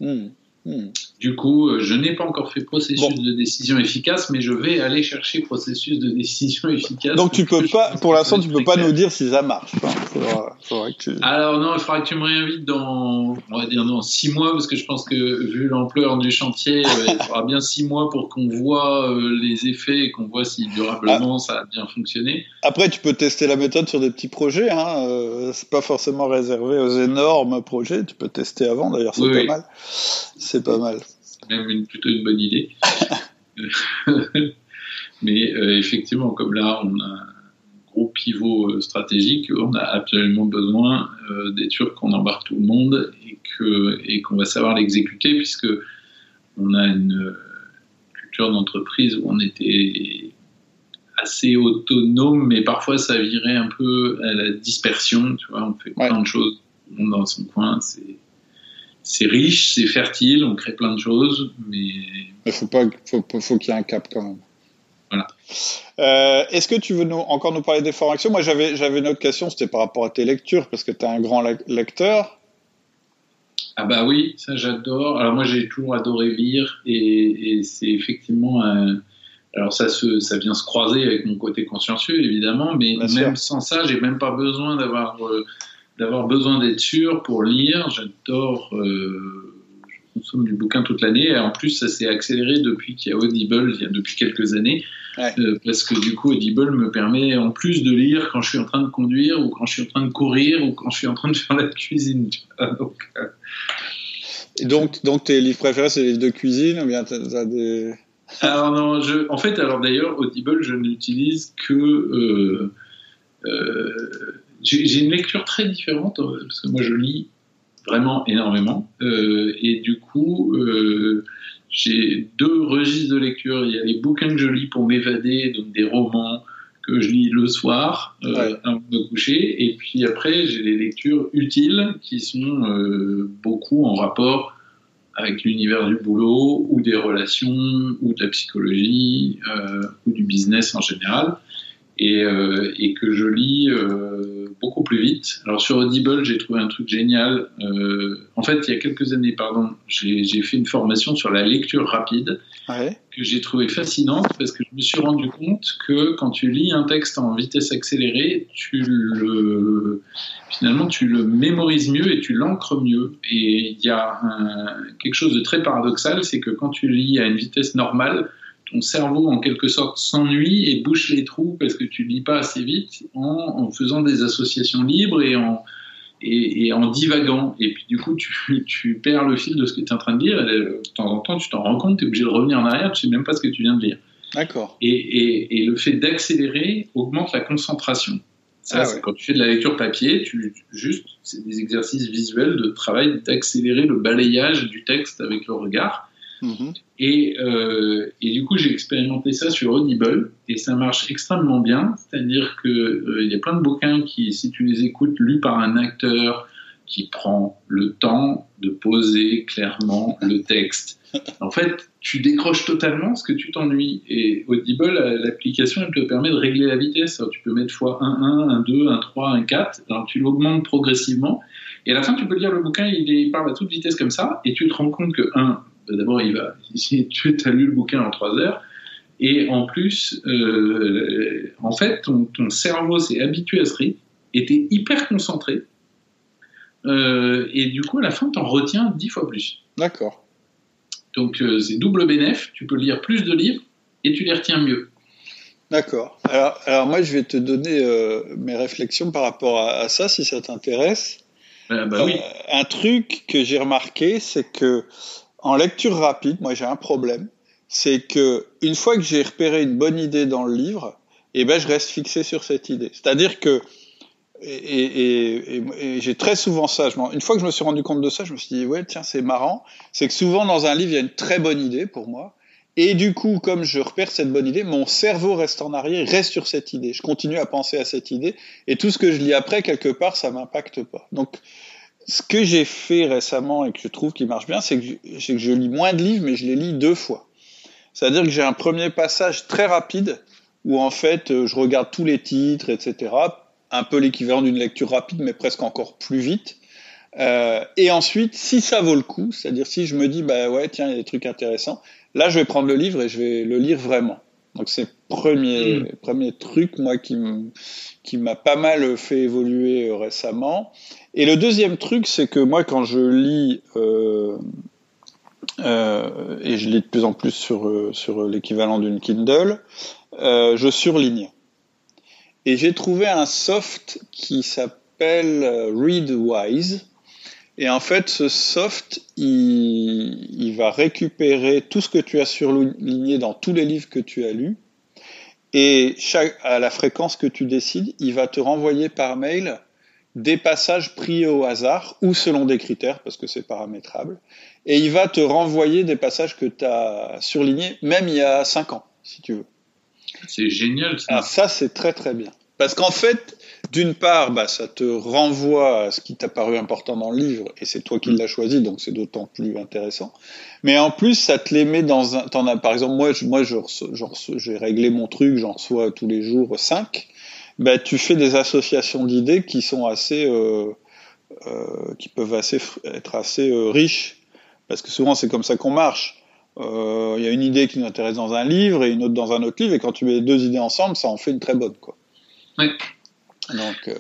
Hmm. Hmm. Du coup, euh, je n'ai pas encore fait processus de décision efficace, mais je vais aller chercher processus de décision efficace. Donc tu peux pas, pour l'instant, tu peux pas nous dire si ça marche. Alors non, il faudra que tu me réinvites dans, on va dire dans six mois, parce que je pense que vu l'ampleur du chantier, euh, il faudra bien six mois pour qu'on voit euh, les effets et qu'on voit si durablement ah. ça a bien fonctionné. Après, tu peux tester la méthode sur des petits projets. Hein. c'est pas forcément réservé aux énormes projets. Tu peux tester avant. D'ailleurs, c'est pas mal. C'est pas mal. C'est même plutôt une bonne idée. Mais euh, effectivement, comme là, on a un gros pivot euh, stratégique, on a absolument besoin euh, d'être sûr qu'on embarque tout le monde et qu'on et qu'on va savoir l'exécuter, puisque on a une culture d'entreprise où on était assez autonome, mais parfois ça virait un peu à la dispersion. Tu vois, on fait plein de choses, dans son coin, c'est c'est riche, c'est fertile, on crée plein de choses, mais il faut pas, faut, faut qu'il y ait un cap quand même. Voilà. Euh, est-ce que tu veux nous, encore nous parler des formations Moi, j'avais, une autre question, c'était par rapport à tes lectures, parce que tu es un grand lecteur. Ah bah oui, ça j'adore. Alors moi, j'ai toujours adoré lire, et, c'est effectivement un... Alors ça, se, ça vient se croiser avec mon côté consciencieux, évidemment, mais même sans ça, j'ai même pas besoin d'avoir... Euh, d'avoir besoin d'être sûr pour lire. J'adore, euh, je consomme du bouquin toute l'année. Et en plus, ça s'est accéléré depuis qu'il y a Audible, il y a depuis quelques années. Euh, parce que du coup, Audible me permet en plus de lire quand je suis en train de conduire ou quand je suis en train de courir ou quand je suis en train de faire la cuisine. donc, euh... Et donc, donc, tes livres préférés, c'est les livres de cuisine ou bien as des... Alors non, je, en fait, alors d'ailleurs, Audible, je n'utilise que... Euh j'ai une lecture très différente euh, parce que moi je lis vraiment énormément. Euh, et du coup euh, j'ai deux registres de lecture. Il y a les bouquins que je lis pour m'évader, donc des romans que je lis le soir avant de me coucher. Et puis après j'ai les lectures utiles qui sont beaucoup en rapport avec l'univers du boulot ou des relations ou de la psychologie ou du business en général. Et, euh, et que je lis euh, beaucoup plus vite. Alors sur Audible, j'ai trouvé un truc génial. Euh, en fait, il y a quelques années, pardon, j'ai fait une formation sur la lecture rapide ouais. que j'ai trouvé fascinante parce que je me suis rendu compte que quand tu lis un texte en vitesse accélérée, tu le finalement tu le mémorises mieux et tu l'ancres mieux. Et il y a un, quelque chose de très paradoxal, c'est que quand tu lis à une vitesse normale, ton cerveau en quelque sorte s'ennuie et bouche les trous parce que tu lis pas assez vite en, faisant des associations libres et en, et, en divagant. Et puis du coup, tu, tu, perds le fil de ce que tu es en train de lire. Et de temps en temps, tu t'en rends compte, tu es obligé de revenir en arrière, tu sais même pas ce que tu viens de lire. D'accord. Et, et, le fait d'accélérer augmente la concentration. Ça, ah quand tu fais de la lecture papier, tu, juste, c'est des exercices visuels de travail d'accélérer le balayage du texte avec le regard. Mhm. Et, euh, et, du coup, j'ai expérimenté ça sur Audible et ça marche extrêmement bien. C'est-à-dire qu'il euh, y a plein de bouquins qui, si tu les écoutes lus par un acteur qui prend le temps de poser clairement le texte, en fait, tu décroches totalement ce que tu t'ennuies. Et Audible, l'application, elle te permet de régler la vitesse. tu peux mettre fois 1, 1, 1, 2, 1, 3, 1, 4. Alors, tu l'augmentes progressivement. Et à la fin, tu peux lire le bouquin, il, il parle à toute vitesse comme ça, et tu te rends compte que, 1, D'abord, il va, tu as lu le bouquin en trois heures, et en plus, euh, en fait, ton, cerveau s'est habitué à ce rythme, était hyper concentré, euh, et du coup, à la fin, tu en retiens dix fois plus. D'accord. Donc, euh, c'est double bénéf, tu peux lire plus de livres, et tu les retiens mieux. D'accord. Alors, alors, moi, je vais te donner mes réflexions par rapport à, ça, si ça t'intéresse. bah oui. un truc que j'ai remarqué, c'est que en lecture rapide, moi j'ai un problème, c'est que une fois que j'ai repéré une bonne idée dans le livre, et ben je reste fixé sur cette idée. C'est-à-dire que et, j'ai très souvent ça. une fois que je me suis rendu compte de ça, je me suis dit ouais tiens c'est marrant. C'est que souvent dans un livre il y a une très bonne idée pour moi. Et du coup, comme je repère cette bonne idée, mon cerveau reste en arrière, reste sur cette idée. Je continue à penser à cette idée, et tout ce que je lis après, quelque part, ça m'impacte pas. Donc, ce que j'ai fait récemment et que je trouve qui marche bien, c'est que, je lis moins de livres, mais je les lis deux fois. C'est-à-dire que j'ai un premier passage très rapide où en fait euh, je regarde tous les titres, etc. Un peu l'équivalent d'une lecture rapide, mais presque encore plus vite. Euh, et ensuite, si ça vaut le coup, c'est-à-dire si je me dis bah ouais tiens il y a des trucs intéressants, là je vais prendre le livre et je vais le lire vraiment. Donc c'est premier mm. premier truc moi qui qui m'a pas mal fait évoluer euh, récemment. Et le deuxième truc c'est que moi quand je lis euh, euh, et je lis de plus en plus sur, sur l'équivalent d'une Kindle, je surligne. Et j'ai trouvé un soft qui s'appelle Readwise. Et en fait, ce soft, il, il, va récupérer tout ce que tu as surligné dans tous les livres que tu as lus. Et chaque, à la fréquence que tu décides, il va te renvoyer par mail des passages pris au hasard ou selon des critères, parce que c'est paramétrable et il va te renvoyer des passages que tu as surlignés, même il y a 5 ans, si tu veux. C'est génial. Ça, Alors ça c'est très très bien. Parce qu'en fait, d'une part, bah, ça te renvoie à ce qui t'a paru important dans le livre, et c'est toi qui mm. l'as choisi, donc c'est d'autant plus intéressant. Mais en plus, ça te les met dans un... En as, par exemple, moi, je, moi j'ai réglé mon truc, j'en reçois tous les jours 5. Bah, tu fais des associations d'idées qui sont assez... Euh, euh, qui peuvent assez, être assez euh, riches parce que souvent c'est comme ça qu'on marche. Euh, il y a une idée qui nous intéresse dans un livre et une autre dans un autre livre, et quand tu mets les deux idées ensemble, ça en fait une très bonne. Quoi. Oui. Donc, euh,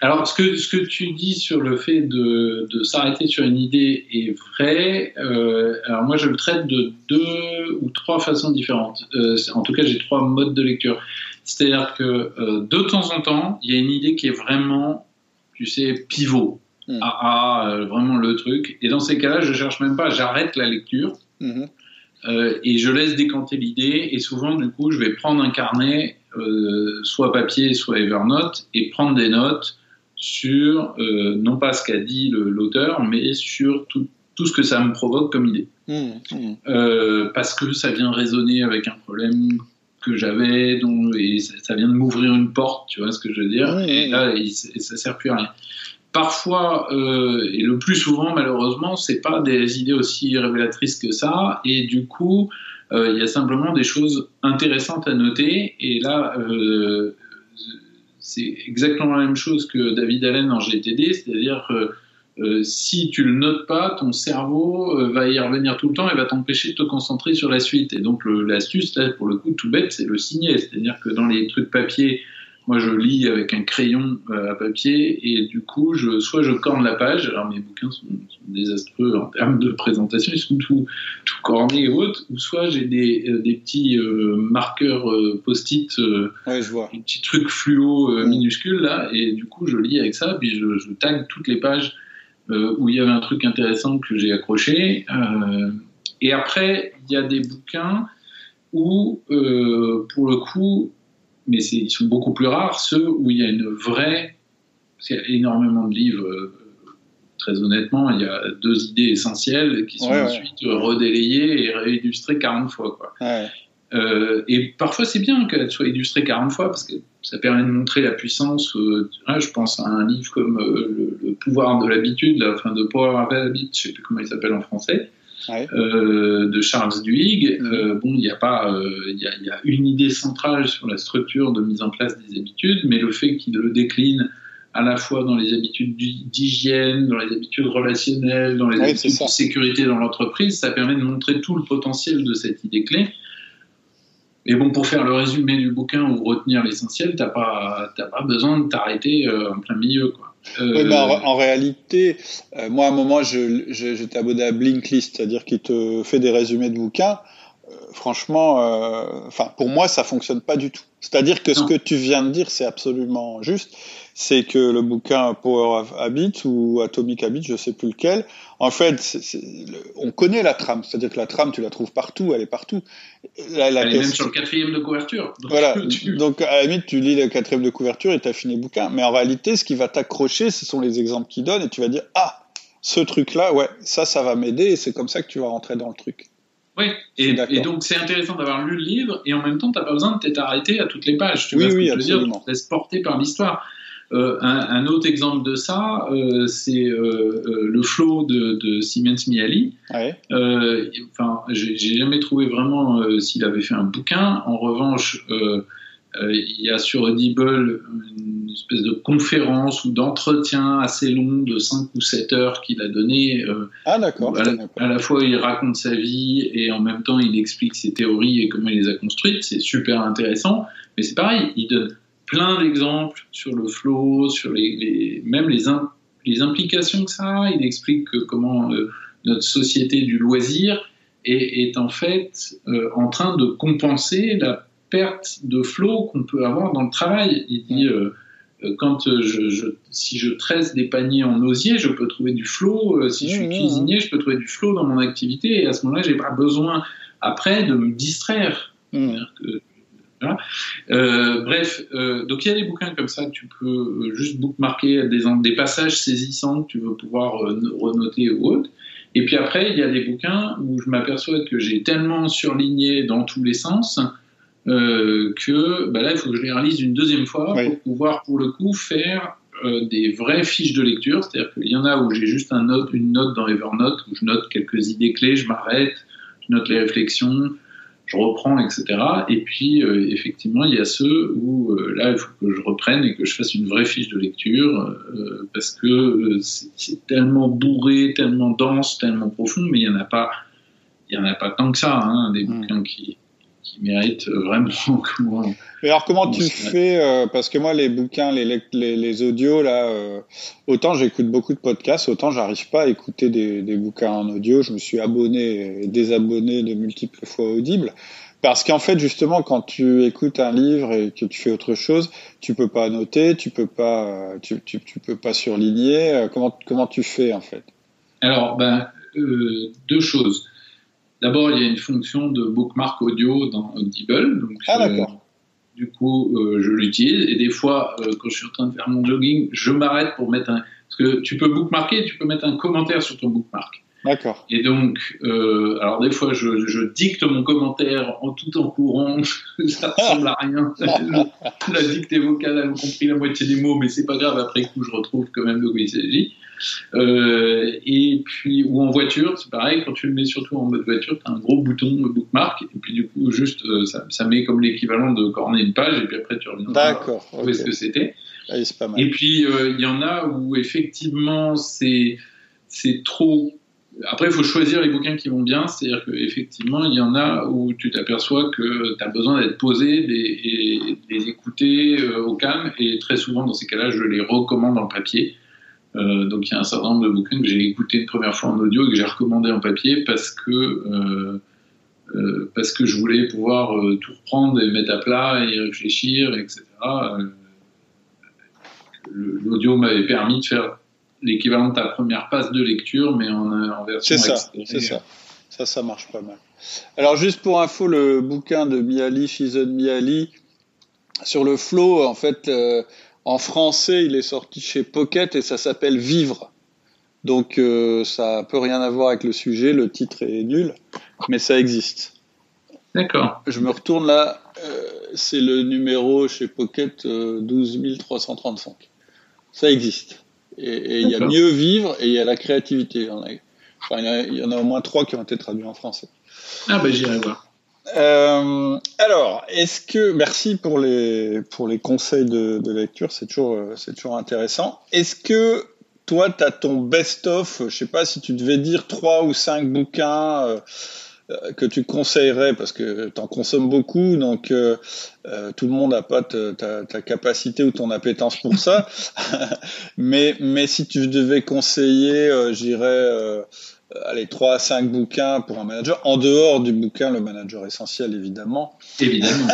Alors, ce que, ce que tu dis sur le fait de, de s'arrêter sur une idée est vrai. Euh, alors, moi, je le traite de deux ou trois façons différentes. en tout cas, j'ai trois modes de lecture. C'est-à-dire que de temps en temps, il y a une idée qui est vraiment, tu sais, pivot. Mm. Ah, ah euh, vraiment le truc. Et dans ces cas-là, je cherche même pas, j'arrête la lecture euh, et je laisse décanter l'idée. Et souvent, du coup, je vais prendre un carnet, euh, soit papier, soit Evernote, et prendre des notes sur non pas ce qu'a dit l'auteur, mais sur tout, tout, ce que ça me provoque comme idée. Mm-hmm. parce que ça vient résonner avec un problème que j'avais, et ça, vient de m'ouvrir une porte, tu vois ce que je veux dire? Et là, ça sert plus à rien parfois, euh, et le plus souvent malheureusement, c'est pas des idées aussi révélatrices que ça, et du coup, euh, il y a simplement des choses intéressantes à noter, et là, euh, c'est exactement la même chose que David Allen en GTD, c'est-à-dire que si tu le notes pas, ton cerveau va y revenir tout le temps et va t'empêcher de te concentrer sur la suite. Et donc l'astuce, là, pour le coup, tout bête, c'est le signer. C'est-à-dire que dans les trucs papier, moi, je lis avec un crayon euh, à papier et du coup, je, soit je corne la page. Alors, mes bouquins sont, désastreux en termes de présentation, ils sont tout, tout cornés et autres. Ou soit j'ai des, euh, des petits euh, marqueurs post-it, ouais, je vois. des petits trucs fluo minuscules là, et du coup, je lis avec ça. Puis je, je tag toutes les pages où il y avait un truc intéressant que j'ai accroché. et après, il y a des bouquins où, pour le coup, mais ils sont beaucoup plus rares, ceux où il y a une vraie. Parce qu'il y a énormément de livres, euh, très honnêtement, il y a deux idées essentielles qui sont ensuite redélayées et réillustrées 40 fois. Quoi. Euh, et parfois, c'est bien qu'elles soient illustrées 40 fois parce que ça permet de montrer la puissance. Euh, je pense à un livre comme le, pouvoir de l'habitude, la fin de Power of Habit, je sais plus comment il s'appelle en français. Euh, de Charles Duhigg. Euh, bon, il n'y a pas, euh, il y, a, une idée centrale sur la structure de mise en place des habitudes, mais le fait qu'il le décline à la fois dans les habitudes d'hygiène, dans les habitudes relationnelles, dans les habitudes de sécurité dans l'entreprise, ça permet de montrer tout le potentiel de cette idée clé. Mais bon, pour faire le résumé du bouquin ou retenir l'essentiel, t'as pas, pas besoin de t'arrêter en plein milieu, quoi. Euh, en, réalité, euh, moi à un moment, je, je, j'étais abonné à Blinklist, c'est-à-dire qu'il te fait des résumés de bouquins. Euh, franchement, enfin pour moi, ça fonctionne pas du tout. C'est-à-dire que ce que tu viens de dire, c'est absolument juste. C'est que le bouquin Power of Habit ou Atomic Habit, je sais plus lequel, en fait, on connaît la trame, c'est-à-dire que la trame, tu la trouves partout, elle est partout. La, elle est même sur le quatrième de couverture. Donc voilà, donc à la limite, tu lis le quatrième de couverture et tu as fini le bouquin. Mais en réalité, ce qui va t'accrocher, ce sont les exemples qu'il donne et tu vas dire, ah, ce truc-là, ouais, ça, ça va m'aider et c'est comme ça que tu vas rentrer dans le truc. Oui, et, donc c'est intéressant d'avoir lu le livre et en même temps, tu n'as pas besoin de t'être arrêté à toutes les pages. Tu oui, oui, absolument. tu te laisses porter par l'histoire. Euh, un, autre exemple de ça, euh, c'est euh, le flow de, de Siemens Miali. Ouais. enfin, j'ai jamais trouvé vraiment s'il avait fait un bouquin. En revanche, il y a sur Audible une espèce de conférence ou d'entretien assez long de 5 ou 7 heures qu'il a donné. ah d'accord. À, la fois il raconte sa vie et en même temps il explique ses théories et comment il les a construites. C'est super intéressant. Mais c'est pareil, il donne plein d'exemples sur le flow, sur les, même les, les implications que ça a. Il explique comment euh, notre société du loisir est, est en fait euh, en train de compenser la perte de flow qu'on peut avoir dans le travail. Il dit euh, quand je, si je tresse des paniers en osier, je peux trouver du flow. si je suis cuisinier, je peux trouver du flow dans mon activité. Et à ce moment-là, j'ai pas besoin après de me distraire. Euh, bref, euh, donc il y a des bouquins comme ça que tu peux euh, juste bookmarker, des, des passages saisissants que tu veux pouvoir renoter ou autre. Et puis après, il y a des bouquins où je m'aperçois que j'ai tellement surligné dans tous les sens que bah là, il faut que je les relise une deuxième fois pour pouvoir, pour le coup, faire des vraies fiches de lecture. C'est-à-dire qu'il y en a où j'ai juste un note, une note dans Evernote, où je note quelques idées clés, je m'arrête, je note les réflexions, je reprends, etc. Et puis, euh, effectivement, il y a ceux où euh, là, il faut que je reprenne et que je fasse une vraie fiche de lecture euh, parce que c'est tellement bourré, tellement dense, tellement profond, mais il n'y en a pas, il y en a pas tant que ça, hein, des hmm. bouquins qui, qui méritent vraiment. Mais alors comment tu fais euh, Parce que moi, les bouquins, les, les, les audios, là, euh, autant j'écoute beaucoup de podcasts, autant j'arrive pas à écouter des, des, bouquins en audio. Je me suis abonné et désabonné de multiples fois Audible. Parce qu'en fait, justement, quand tu écoutes un livre et que tu fais autre chose, tu peux pas noter, tu peux pas, tu, tu, tu peux pas surligner. Euh, comment, comment tu fais en fait? Alors, ben, deux choses. D'abord, il y a une fonction de bookmark audio dans Audible. Donc, ah, d'accord. Du coup, euh, je l'utilise. Et des fois, euh, quand je suis en train de faire mon jogging, je m'arrête pour mettre un. Parce que tu peux bookmarker, tu peux mettre un commentaire sur ton bookmark. D'accord. Et donc, euh, alors des fois, je, je, dicte mon commentaire en tout en courant. ça ressemble à rien. la dictée vocale a compris la moitié des mots, mais c'est pas grave. Après coup, je retrouve quand même de quoi il s'agit. Euh, et puis, ou en voiture, c'est pareil, quand tu le mets surtout en mode voiture, tu as un gros bouton bookmark, et puis du coup, juste, euh, ça, ça, met comme l'équivalent de corner une page, et puis après, tu reviens. D'accord. Où est-ce que c'était. Et puis, euh, il y en a où effectivement, c'est, c'est trop. Après, il faut choisir les bouquins qui vont bien, c'est-à-dire qu'effectivement, il y en a où tu t'aperçois que tu as besoin d'être posé et les écouter au calme, et très souvent, dans ces cas-là, je les recommande en papier. Euh, donc il y a un certain nombre de bouquins que j'ai écoutés une première fois en audio et que j'ai recommandé en papier parce que euh, euh, parce que je voulais pouvoir tout reprendre et mettre à plat et réfléchir, etc. L'audio m'avait permis de faire l'équivalent de ta première passe de lecture, mais en, en version C'est ça, c'est ça. Ça, ça marche pas mal. Alors, juste pour info, le bouquin de Miali, Shizun Miali, sur le flow, en fait, en français, il est sorti chez Pocket et ça s'appelle Vivre. Donc euh, ça peut rien à voir avec le sujet, le titre est nul, mais ça existe. D'accord. Je me retourne là, euh, c'est le numéro chez Pocket 12335. Euh, ça existe. Et il y a mieux vivre et il y a la créativité. Il y, en a, il y en a au moins trois qui ont été traduits en français. Ah ben j'irai voir. Euh, alors, est-ce que merci pour les pour les conseils de, de lecture, c'est toujours euh, c'est toujours intéressant. Est-ce que toi, tu as ton best-of, je sais pas si tu devais dire trois ou cinq bouquins euh, que tu conseillerais parce que tu en consommes beaucoup, donc tout le monde n'a pas ta, ta, capacité ou ton appétence pour ça. mais, mais si tu devais conseiller, j'irais euh, allez, 3 à 5 bouquins pour un manager, en dehors du bouquin Le Manager Essentiel, évidemment. Évidemment.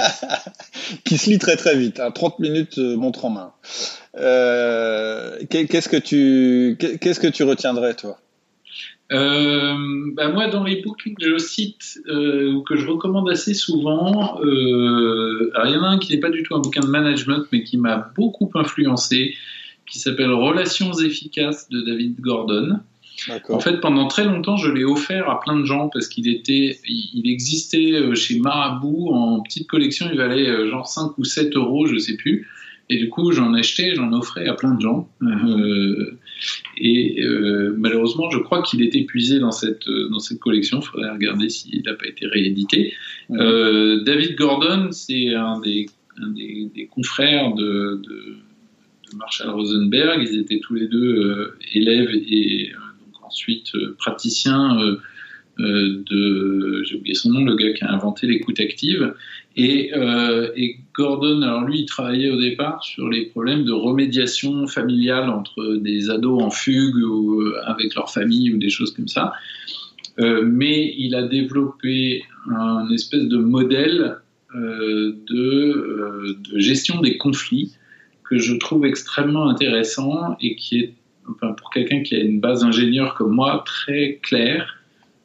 qui se lit très très vite, 30 hein. minutes euh, montre en main. Euh, qu'est-ce que tu qu'est-ce que tu retiendrais, toi? Bah, moi, dans les bouquins que je cite ou que je recommande assez souvent, il y en a un qui n'est pas du tout un bouquin de management, mais qui m'a beaucoup influencé, qui s'appelle Relations efficaces de David Gordon. En fait, pendant très longtemps, je l'ai offert à plein de gens parce qu'il était, il existait euh, chez Marabout en petite collection, il valait euh, genre 5 ou 7 euros, je sais plus. Et du coup, j'en achetais, j'en offrais à plein de gens. Euh, et malheureusement, je crois qu'il est épuisé dans cette, dans cette collection. Il faudrait regarder s'il n'a pas été réédité. David Gordon, c'est un des, des, confrères de, de, Marshall Rosenberg. Ils étaient tous les deux élèves et ensuite euh, praticien euh, euh, de, j'ai oublié son nom, le gars qui a inventé l'écoute active. Et, Gordon, alors lui, il travaillait au départ sur les problèmes de remédiation familiale entre des ados en fugue ou avec leur famille ou des choses comme ça. mais il a développé un espèce de modèle de, de, gestion des conflits que je trouve extrêmement intéressant et qui est pour quelqu'un qui a une base ingénieur comme moi, très claire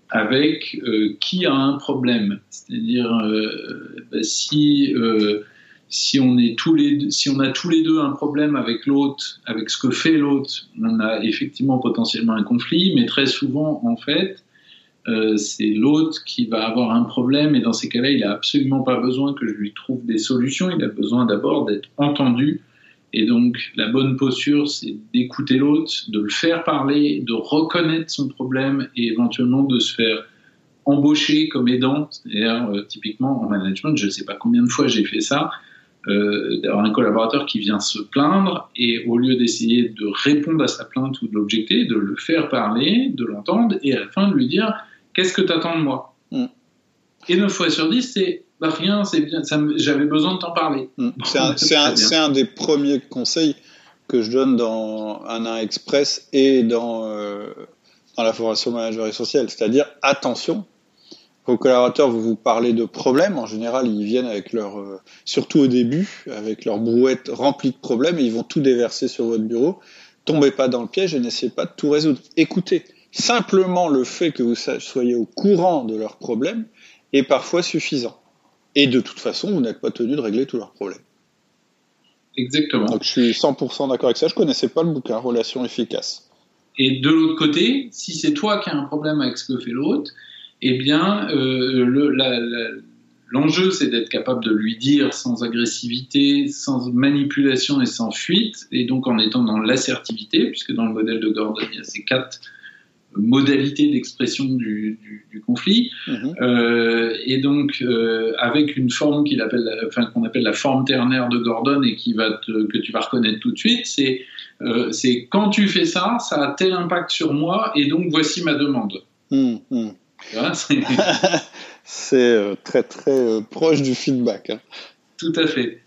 avec euh, qui a un problème. C'est-à-dire, euh, bah, si, euh, si, on a tous les deux un problème avec l'autre, avec ce que fait l'autre, on a effectivement potentiellement un conflit, mais très souvent, en fait, c'est l'autre qui va avoir un problème et dans ces cas-là, il n'a absolument pas besoin que je lui trouve des solutions, il a besoin d'abord d'être entendu et donc, la bonne posture, c'est d'écouter l'autre, de le faire parler, de reconnaître son problème et éventuellement de se faire embaucher comme aidant. C'est-à-dire, euh, typiquement, en management, je ne sais pas combien de fois j'ai fait ça, euh, d'avoir un collaborateur qui vient se plaindre et au lieu d'essayer de répondre à sa plainte ou de l'objecter, de le faire parler, de l'entendre et à la fin de lui dire Qu'est-ce que tu attends de moi mm. Et 9 fois sur 10, c'est bah, rien, c'est bien, j'avais besoin de t'en parler. Mm. C'est un, des premiers conseils que je donne dans un Express et dans, euh, dans la formation manager essentielle. C'est-à-dire, attention, vos collaborateurs, vous vous parlez de problèmes. En général, ils viennent avec leur, euh, surtout au début, avec leur brouette remplie de problèmes et ils vont tout déverser sur votre bureau. Tombez pas dans le piège et n'essayez pas de tout résoudre. Écoutez, simplement le fait que vous soyez au courant de leurs problèmes est parfois suffisant. Et de toute façon, vous n'êtes pas tenu de régler tous leurs problèmes. Exactement. Donc je suis 100% d'accord avec ça. Je connaissais pas le bouquin Relations efficaces. Et de l'autre côté, si c'est toi qui as un problème avec ce que fait l'autre, eh bien, euh, l'enjeu, c'est d'être capable de lui dire sans agressivité, sans manipulation et sans fuite, et donc en étant dans l'assertivité, puisque dans le modèle de Gordon, il y a ces quatre modalité d'expression du, conflit. Mhm. Euh, et donc, euh, avec une forme qu'il appelle, enfin, qu'on appelle la forme ternaire de Gordon et qui va que tu vas reconnaître tout de suite, c'est euh, c'est quand tu fais ça, ça a tel impact sur moi et donc voici ma demande. Mhm. c'est très très proche du feedback. Hein. Tout à fait.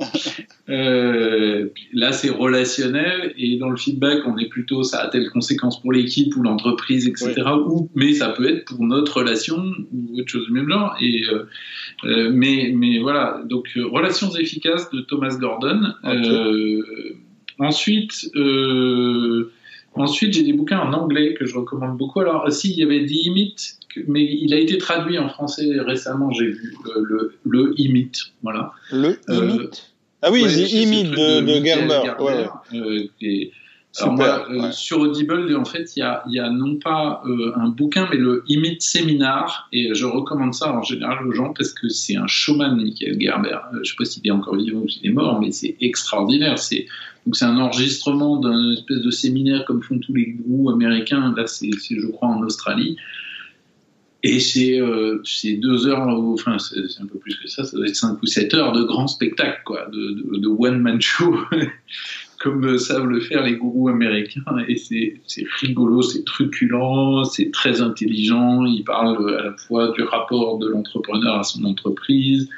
Euh, là, c'est relationnel et dans le feedback, on est plutôt ça a telle conséquence pour l'équipe ou l'entreprise, etc. Ou, mais ça peut être pour notre relation ou autre chose du même genre. Et, euh, euh, mais, mais voilà, donc relations efficaces de Thomas Gordon. ensuite, ensuite j'ai des bouquins en anglais que je recommande beaucoup. Alors, si, il y avait The Imit mais il a été traduit en français récemment, j'ai vu euh, le, le Imit, voilà. Le euh, Imit Ah oui, The Imit de, Gerber. Euh, sur Audible, en fait, il y a, y a, non pas un bouquin, mais le Imit Séminaire, et je recommande ça en général aux gens parce que c'est un showman, Michael Gerber. je ne sais pas s'il est encore vivant ou s'il est mort, mais c'est extraordinaire. C'est donc c'est un enregistrement d'un espèce de séminaire comme font tous les gourous américains. Là, c'est je crois en Australie. Et c'est euh, deux heures, enfin c'est un peu plus que ça, ça doit être cinq ou sept heures de grand spectacle, quoi, de, one-man show. comme savent le faire les gourous américains. Et c'est rigolo, c'est truculent, c'est très intelligent. Il parle à la fois du rapport de l'entrepreneur à son entreprise,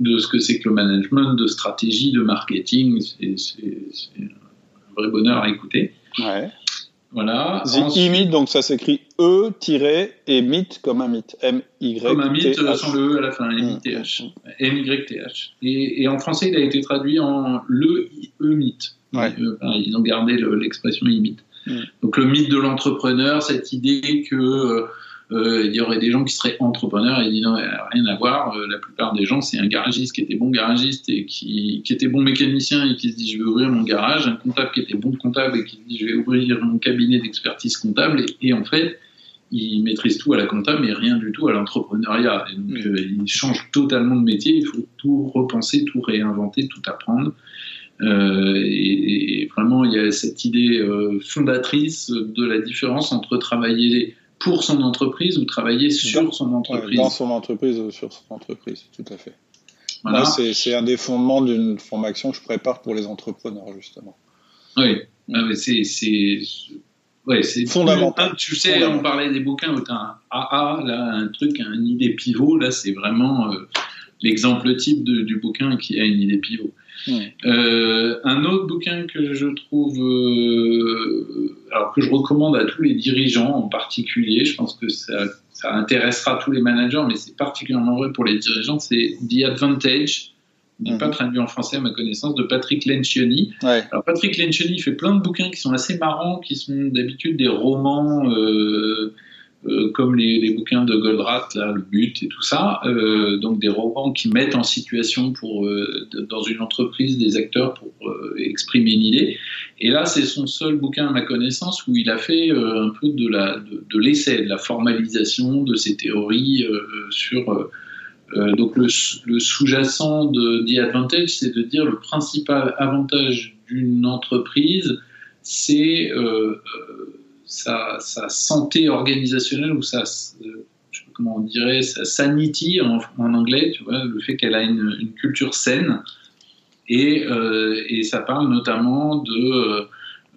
de ce que c'est que le management, de stratégie, de marketing. C'est un vrai bonheur à écouter. Ouais. Voilà. The donc ça s'écrit E et mythe comme un mythe. M-Y-T-H. Comme un mythe sans le E à la fin, M-Y-T-H. Mmh. M-Y-T-H. Et, et, en français, il a été traduit en le E mythe. Ouais. Euh, ils ont gardé l'expression imite. Mmh. Donc le mythe de l'entrepreneur, cette idée que euh, il y aurait des gens qui seraient entrepreneurs et ils non, rien à voir. Euh, la plupart des gens, c'est un garagiste qui était bon garagiste et qui, qui, était bon mécanicien et qui se dit je vais ouvrir mon garage, un comptable qui était bon comptable et qui se dit je vais ouvrir mon cabinet d'expertise comptable et, en fait, il maîtrise tout à la comptable mais rien du tout à l'entrepreneuriat. Donc, euh, il change totalement de métier. Il faut tout repenser, tout réinventer, tout apprendre. Euh, et, et, vraiment, il y a cette idée fondatrice de la différence entre travailler pour son entreprise ou travailler sur son entreprise. Dans son entreprise ou sur son entreprise, tout à fait. Voilà. C'est un des fondements d'une formation que je prépare pour les entrepreneurs, justement. Oui, c'est ouais, fondamental. Tu sais, on parlait des bouquins où tu as un AA, là, un truc, une idée pivot. Là, c'est vraiment euh, l'exemple type du bouquin qui a une idée pivot. Euh, un autre bouquin que je trouve, euh, alors que je recommande à tous les dirigeants en particulier, je pense que ça, ça intéressera tous les managers, mais c'est particulièrement vrai pour les dirigeants, c'est The Advantage. Il n'est pas mhm. traduit en français à ma connaissance, de Patrick Lencioni. Alors Patrick Lencioni fait plein de bouquins qui sont assez marrants, qui sont d'habitude des romans euh, euh, comme les, bouquins de Goldratt, là, le but et tout ça, euh, donc des romans qui mettent en situation pour euh, dans une entreprise des acteurs pour exprimer une idée. Et là, c'est son seul bouquin à ma connaissance où il a fait un peu de la de, l'essai, de la formalisation de ses théories sur donc le, le sous-jacent de The Advantage, c'est de dire le principal avantage d'une entreprise, c'est sa, santé organisationnelle ou sa, comment on dirait, sa sanity en, anglais, le fait qu'elle a une, culture saine. Et, euh, et, ça parle notamment de euh,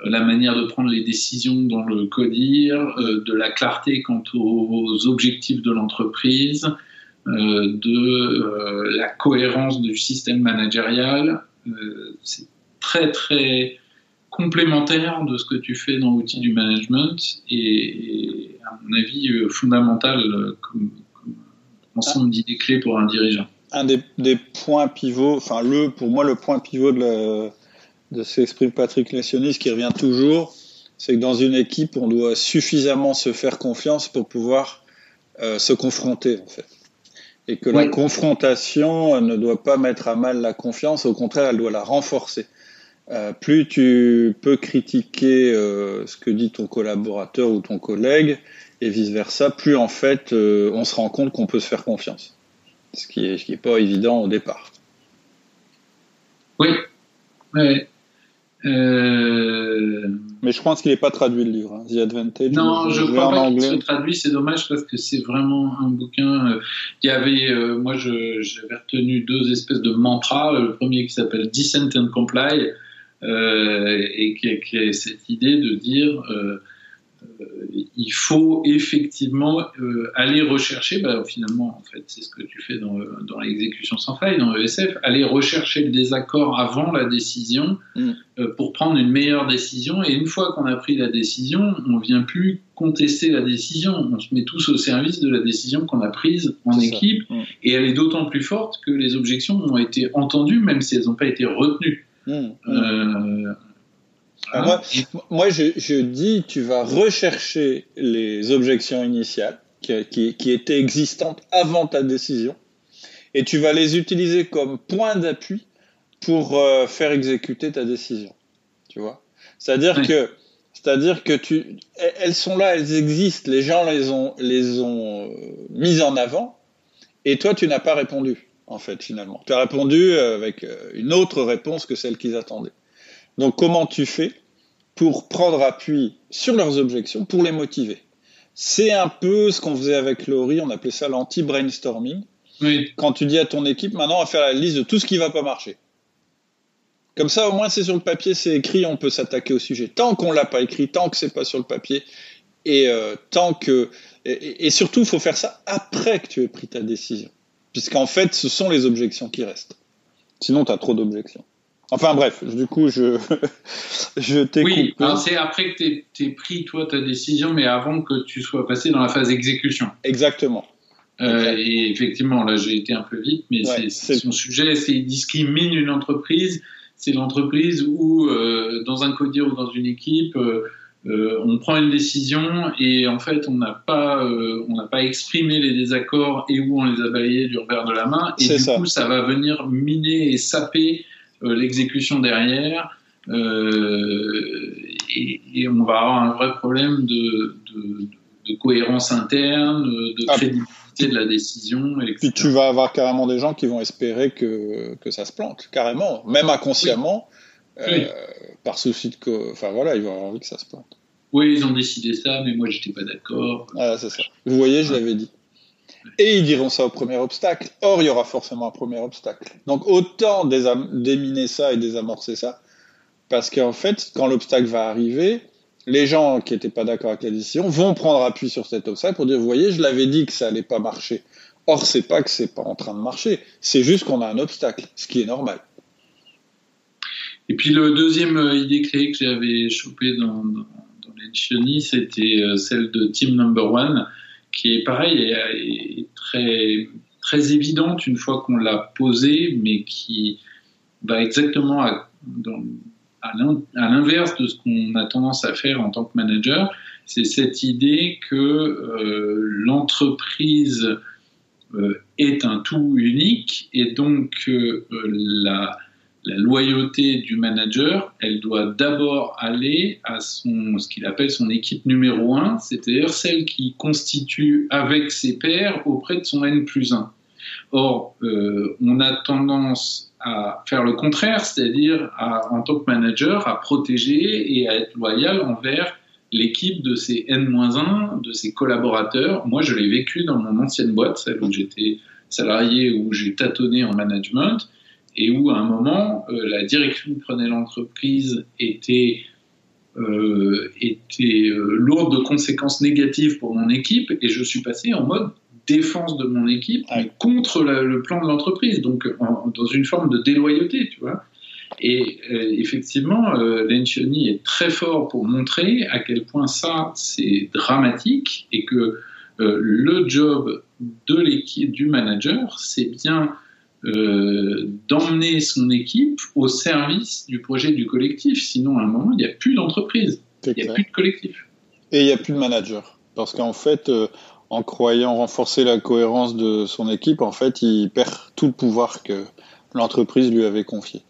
la manière de prendre les décisions dans le codir, euh, de la clarté quant aux objectifs de l'entreprise, de la cohérence du système managérial. c'est très très complémentaire de ce que tu fais dans l'outil du management et, à mon avis euh, fondamental euh, comme, ensemble d'idées clés pour un dirigeant. Un des, points pivots, enfin le pour moi le point pivot de, de ce exprime Patrick Lessionis qui revient toujours, c'est que dans une équipe on doit suffisamment se faire confiance pour pouvoir euh, se confronter en fait et que la confrontation ne doit pas mettre à mal la confiance, au contraire, elle doit la renforcer. Euh, plus tu peux critiquer euh, ce que dit ton collaborateur ou ton collègue, et vice-versa, plus en fait euh, on se rend compte qu'on peut se faire confiance. Ce qui n'est est pas évident au départ. Oui. Mais je pense qu'il n'est pas traduit le livre, hein. The Advantage. Non, je crois pas qu'il soit traduit, c'est dommage parce que c'est vraiment un bouquin. Il y avait, moi j'avais retenu deux espèces de mantras. Le premier qui s'appelle Descent and Comply, et qui, a cette idée de dire euh, euh, il faut effectivement aller rechercher, bah, finalement, en fait, c'est ce que tu fais dans, dans l'exécution sans faille, dans ESF, aller rechercher le désaccord avant la décision mm. pour prendre une meilleure décision. Et une fois qu'on a pris la décision, on ne vient plus contester la décision. On se met tous au service de la décision qu'on a prise en équipe. Mm. Et elle est d'autant plus forte que les objections ont été entendues, même si elles n'ont pas été retenues. Mmh, mmh. Euh, moi, je, dis, tu vas rechercher les objections initiales qui, qui, étaient existantes avant ta décision et tu vas les utiliser comme point d'appui pour euh, faire exécuter ta décision. Tu vois? C'est-à-dire que c'est-à-dire que tu, elles sont là, elles existent, les gens les ont, les ont euh, mises en avant, et toi tu n'as pas répondu en fait, finalement. Tu as répondu euh, avec euh, une autre réponse que celle qu'ils attendaient. Donc, comment tu fais pour prendre appui sur leurs objections, pour les motiver? C'est un peu ce qu'on faisait avec Laurie, on appelait ça l'anti-brainstorming. Quand tu dis à ton équipe, maintenant, on va faire la liste de tout ce qui va pas marcher. Comme ça, au moins, c'est sur le papier, c'est écrit, on peut s'attaquer au sujet. Tant qu'on l'a pas écrit, tant que c'est pas sur le papier, et euh, tant que et, surtout, il faut faire ça après que tu aies pris ta décision, puisqu'en fait, ce sont les objections qui restent. Sinon, tu as trop d'objections. Enfin bref, du coup, je, je t'ai Oui, c'est après que tu aies pris, toi, ta décision, mais avant que tu sois passé dans la phase exécution. Exactement. Euh, et effectivement, là, j'ai été un peu vite, mais c'est son sujet, c'est il discrimine une entreprise. C'est l'entreprise où, euh, dans un codir ou dans une équipe, euh, on prend une décision et en fait, on n'a pas, on n'a pas exprimé les désaccords et où on les a balayés du revers de la main. Et du coup, ça va venir miner et saper l'exécution derrière. Et, et, on va avoir un vrai problème de, de, de cohérence interne, de ah. crédibilité de la décision. Et Puis tu vas avoir carrément des gens qui vont espérer que, que ça se plante, carrément, même inconsciemment, euh, par souci de. Enfin voilà, ils vont avoir envie que ça se plante. Oui, ils ont décidé ça, mais moi j'étais pas d'accord. Ah, c'est ça. Vous voyez, je l'avais dit. Et ils diront ça au premier obstacle. Or, il y aura forcément un premier obstacle. Donc autant déminer ça et désamorcer ça, parce qu'en fait, quand l'obstacle va arriver, les gens qui n'étaient pas d'accord avec la décision vont prendre appui sur cet obstacle pour dire, vous voyez, je l'avais dit que ça allait pas marcher. Or, c'est pas que c'est pas en train de marcher, c'est juste qu'on a un obstacle, ce qui est normal. Et puis le deuxième euh, idée clé que j'avais chopé dans, dans, c'était euh, celle de Team Number One, qui est pareil, est, très, très évidente une fois qu'on l'a posée, mais qui va exactement à, l'inverse de ce qu'on a tendance à faire en tant que manager, c'est cette idée que euh, l'entreprise est un tout unique et donc la, la, loyauté du manager, elle doit d'abord aller à son, ce qu'il appelle son équipe numéro un, c'est-à-dire celle qui constitue avec ses pairs auprès de son N plus 1. Or, on a tendance à faire le contraire, c'est-à-dire en tant que manager à protéger et à être loyal envers l'équipe de ses N-1, de ses collaborateurs. Moi, je l'ai vécu dans mon ancienne boîte, celle où j'étais salarié, où j'ai tâtonné en management, et où à un moment, euh, la direction que prenait l'entreprise était, euh, était euh, lourde de conséquences négatives pour mon équipe, et je suis passé en mode défense de mon équipe contre le plan de l'entreprise, donc dans une forme de déloyauté, tu vois. Et euh, effectivement, euh, Lencioni est très fort pour montrer à quel point ça, c'est dramatique et que euh, le job de l'équipe, du manager, c'est bien euh, d'emmener son équipe au service du projet du collectif. Sinon, à un moment, il n'y a plus d'entreprise, il n'y a plus de collectif. Et il n'y a plus de manager. Parce qu'en fait, en croyant renforcer la cohérence de son équipe, en fait, il perd tout le pouvoir que l'entreprise lui avait confié.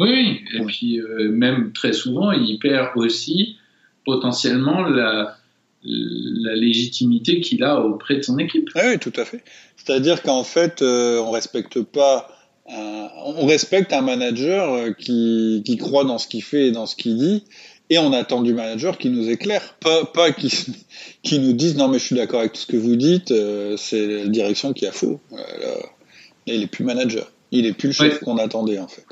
Oui, et puis euh, même très souvent, il perd aussi potentiellement la, la légitimité qu'il a auprès de son équipe. Oui, tout à fait. C'est-à-dire qu'en fait, euh, on respecte pas, on respecte un manager euh, qui, qui croit dans ce qu'il fait et dans ce qu'il dit, et on attend du manager qui nous éclaire, pas, pas qui, qui nous dise non mais je suis d'accord avec tout ce que vous dites, euh, c'est la direction qui a faux. il est plus manager, il est plus le chef qu'on attendait en fait.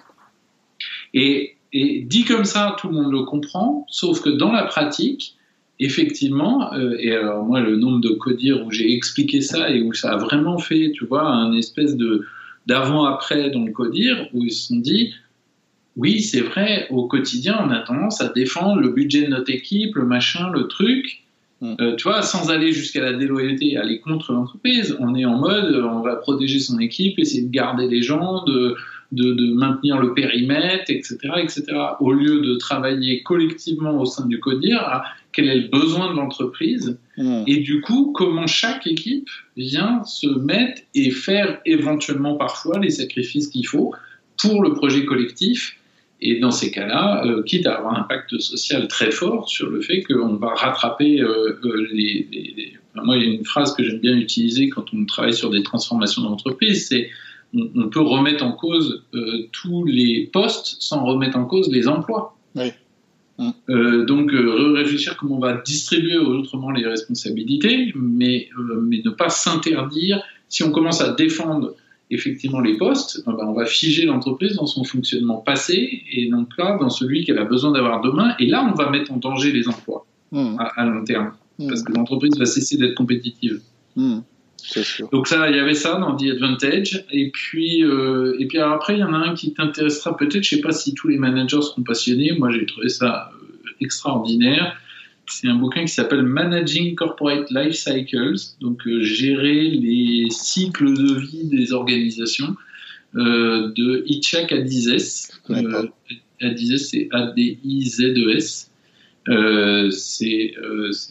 Et, et, dit comme ça, tout le monde le comprend, sauf que dans la pratique, effectivement, euh, et alors moi le nombre de codires où j'ai expliqué ça et où ça a vraiment fait, tu vois, un espèce de d'avant-après dans le codir, où ils se sont dit, oui, c'est vrai, au quotidien, on a tendance à défendre le budget de notre équipe, le machin, le truc. Mm. Euh, tu vois, sans aller jusqu'à la déloyauté, aller contre l'entreprise. On est en mode, on va protéger son équipe, essayer de garder les gens, de, de, maintenir le périmètre, etc., etc. Au lieu de travailler collectivement au sein du CODIR à quel est le besoin de l'entreprise mm. et du coup, comment chaque équipe vient se mettre et faire éventuellement parfois les sacrifices qu'il faut pour le projet collectif et dans ces cas-là, euh, quitte à avoir un impact social très fort sur le fait qu'on va rattraper euh, euh, les, moi, il y a une phrase que j'aime bien utiliser quand on travaille sur des transformations d'entreprise, c'est on, peut remettre en cause tous les postes sans remettre en cause les emplois. Oui. Mm. donc, réfléchir comment on va distribuer autrement les responsabilités, mais, mais ne pas s'interdire. Si on commence à défendre effectivement les postes, ben, on va figer l'entreprise dans son fonctionnement passé et non pas dans celui qu'elle a besoin d'avoir demain. Et là, on va mettre en danger les emplois hmm. à, long terme, hmm. parce que l'entreprise va cesser d'être compétitive. Donc ça, il y avait ça dans The Advantage. Et puis, euh, et puis après, il y en a un qui t'intéressera peut-être. Je sais pas si tous les managers seront passionnés. Moi, j'ai trouvé ça euh, extraordinaire. C'est un bouquin qui s'appelle Managing Corporate Life Cycles, donc euh, gérer les cycles de vie des organisations de Ichak Adizes. Adizes, c'est A-D-I-Z-E-S. Euh, c'est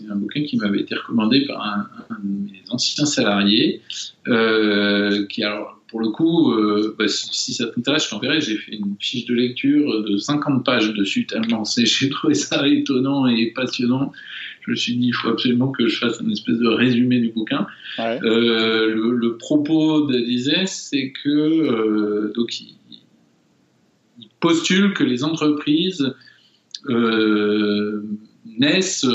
un bouquin qui m'avait été recommandé par un, de mes anciens salariés, euh, qui alors pour le coup, euh, bah, si, ça t'intéresse, je t'enverrai. J'ai fait une fiche de lecture de 50 pages dessus, tellement j'ai trouvé ça étonnant et passionnant. Je me suis dit, il faut absolument que je fasse une espèce de résumé du bouquin. Euh, le, propos d'Alizé, c'est que donc il, postule que les entreprises naissent,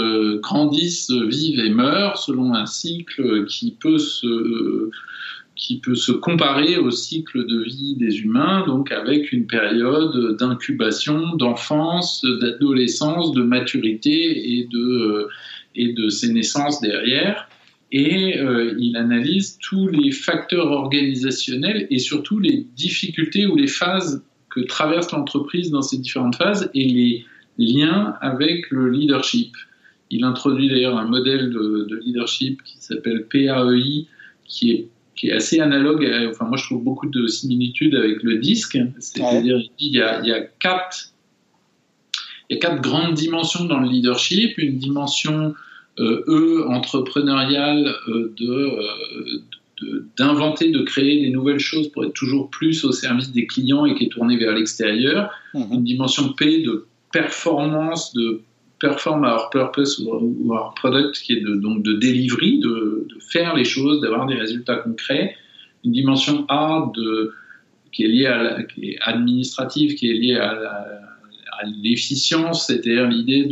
grandissent, vivent et meurent selon un cycle qui peut se qui peut se comparer au cycle de vie des humains, donc avec une période d'incubation, d'enfance, d'adolescence, de maturité et de, et de ces naissances derrière. Et euh, il analyse tous les facteurs organisationnels et surtout les difficultés ou les phases que traverse l'entreprise dans ces différentes phases et les liens avec le leadership. Il introduit d'ailleurs un modèle de, de leadership qui s'appelle PAEI, qui est qui est assez analogue. enfin, moi, je trouve beaucoup de similitudes avec le disque. C'est-à-dire, il, y a, il y a quatre, il y a quatre grandes dimensions dans le leadership. Une dimension euh, E entrepreneuriale euh, euh, de, d'inventer, de, créer des nouvelles choses pour être toujours plus au service des clients et qui est tournée vers l'extérieur. Mhm. Une dimension P de performance, de perform our purpose ou our product, qui est de, donc de delivery, de, faire les choses, d'avoir des résultats concrets. Une dimension A de, qui est liée à la, qui est administrative, qui est liée à, l'efficience, c'est-à-dire l'idée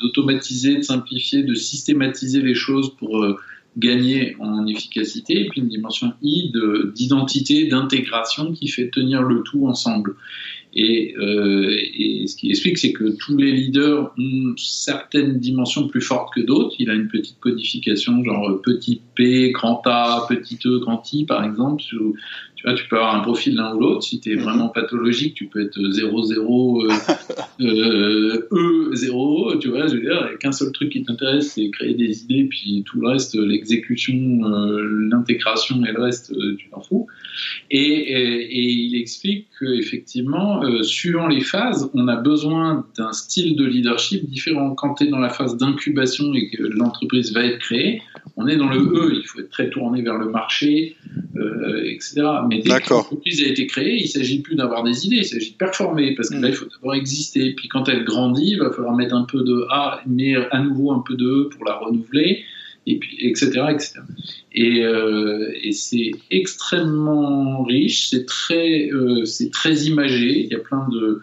d'automatiser, de, simplifier, de systématiser les choses pour euh, gagner en efficacité, et puis une dimension I d'identité, d'intégration qui fait tenir le tout ensemble. Et, euh, et, ce qui explique, c'est que tous les leaders ont certaines dimensions plus fortes que d'autres. Il a une petite codification, genre petit P, grand A, petit E, grand I, par exemple. Tu vois, tu peux avoir un profil l'un ou l'autre. Si tu es mhm. vraiment pathologique, tu peux être 0, 0, euh, euh, E, 0. Tu vois, je veux dire, qu'un seul truc qui t'intéresse, c'est créer des idées, puis tout le reste, l'exécution, euh, l'intégration et le reste, euh, tu t'en fous. Et, et, et, il explique qu'effectivement, euh, suivant les phases, on a besoin d'un style de leadership différent. Quand tu es dans la phase d'incubation et que l'entreprise va être créée, on est dans le E, il faut être très tourné vers le marché, euh, etc. Mais dès que l'entreprise a été créée, il ne s'agit plus d'avoir des idées, il s'agit de performer, parce que là, il faut d'abord exister. Puis quand elle grandit, il va falloir mettre un peu de A, mais à nouveau un peu de E pour la renouveler et puis etc etc et, euh, et c'est extrêmement riche c'est très euh, c'est très imagé il y a plein de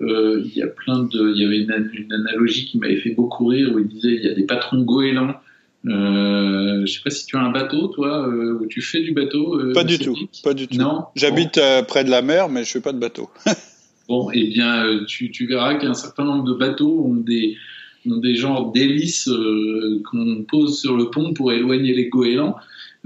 euh, il y a plein de il y avait une, une analogie qui m'avait fait beaucoup rire où il disait il y a des patrons goélands euh, je sais pas si tu as un bateau, toi, euh, où tu fais du bateau. Euh, pas du tout, pas du tout. Non. J'habite près de la mer, mais je fais pas de bateau. bon, eh bien, tu, tu verras qu'un certain nombre de bateaux ont des des genres d'hélices euh, qu'on pose sur le pont pour éloigner les goélands.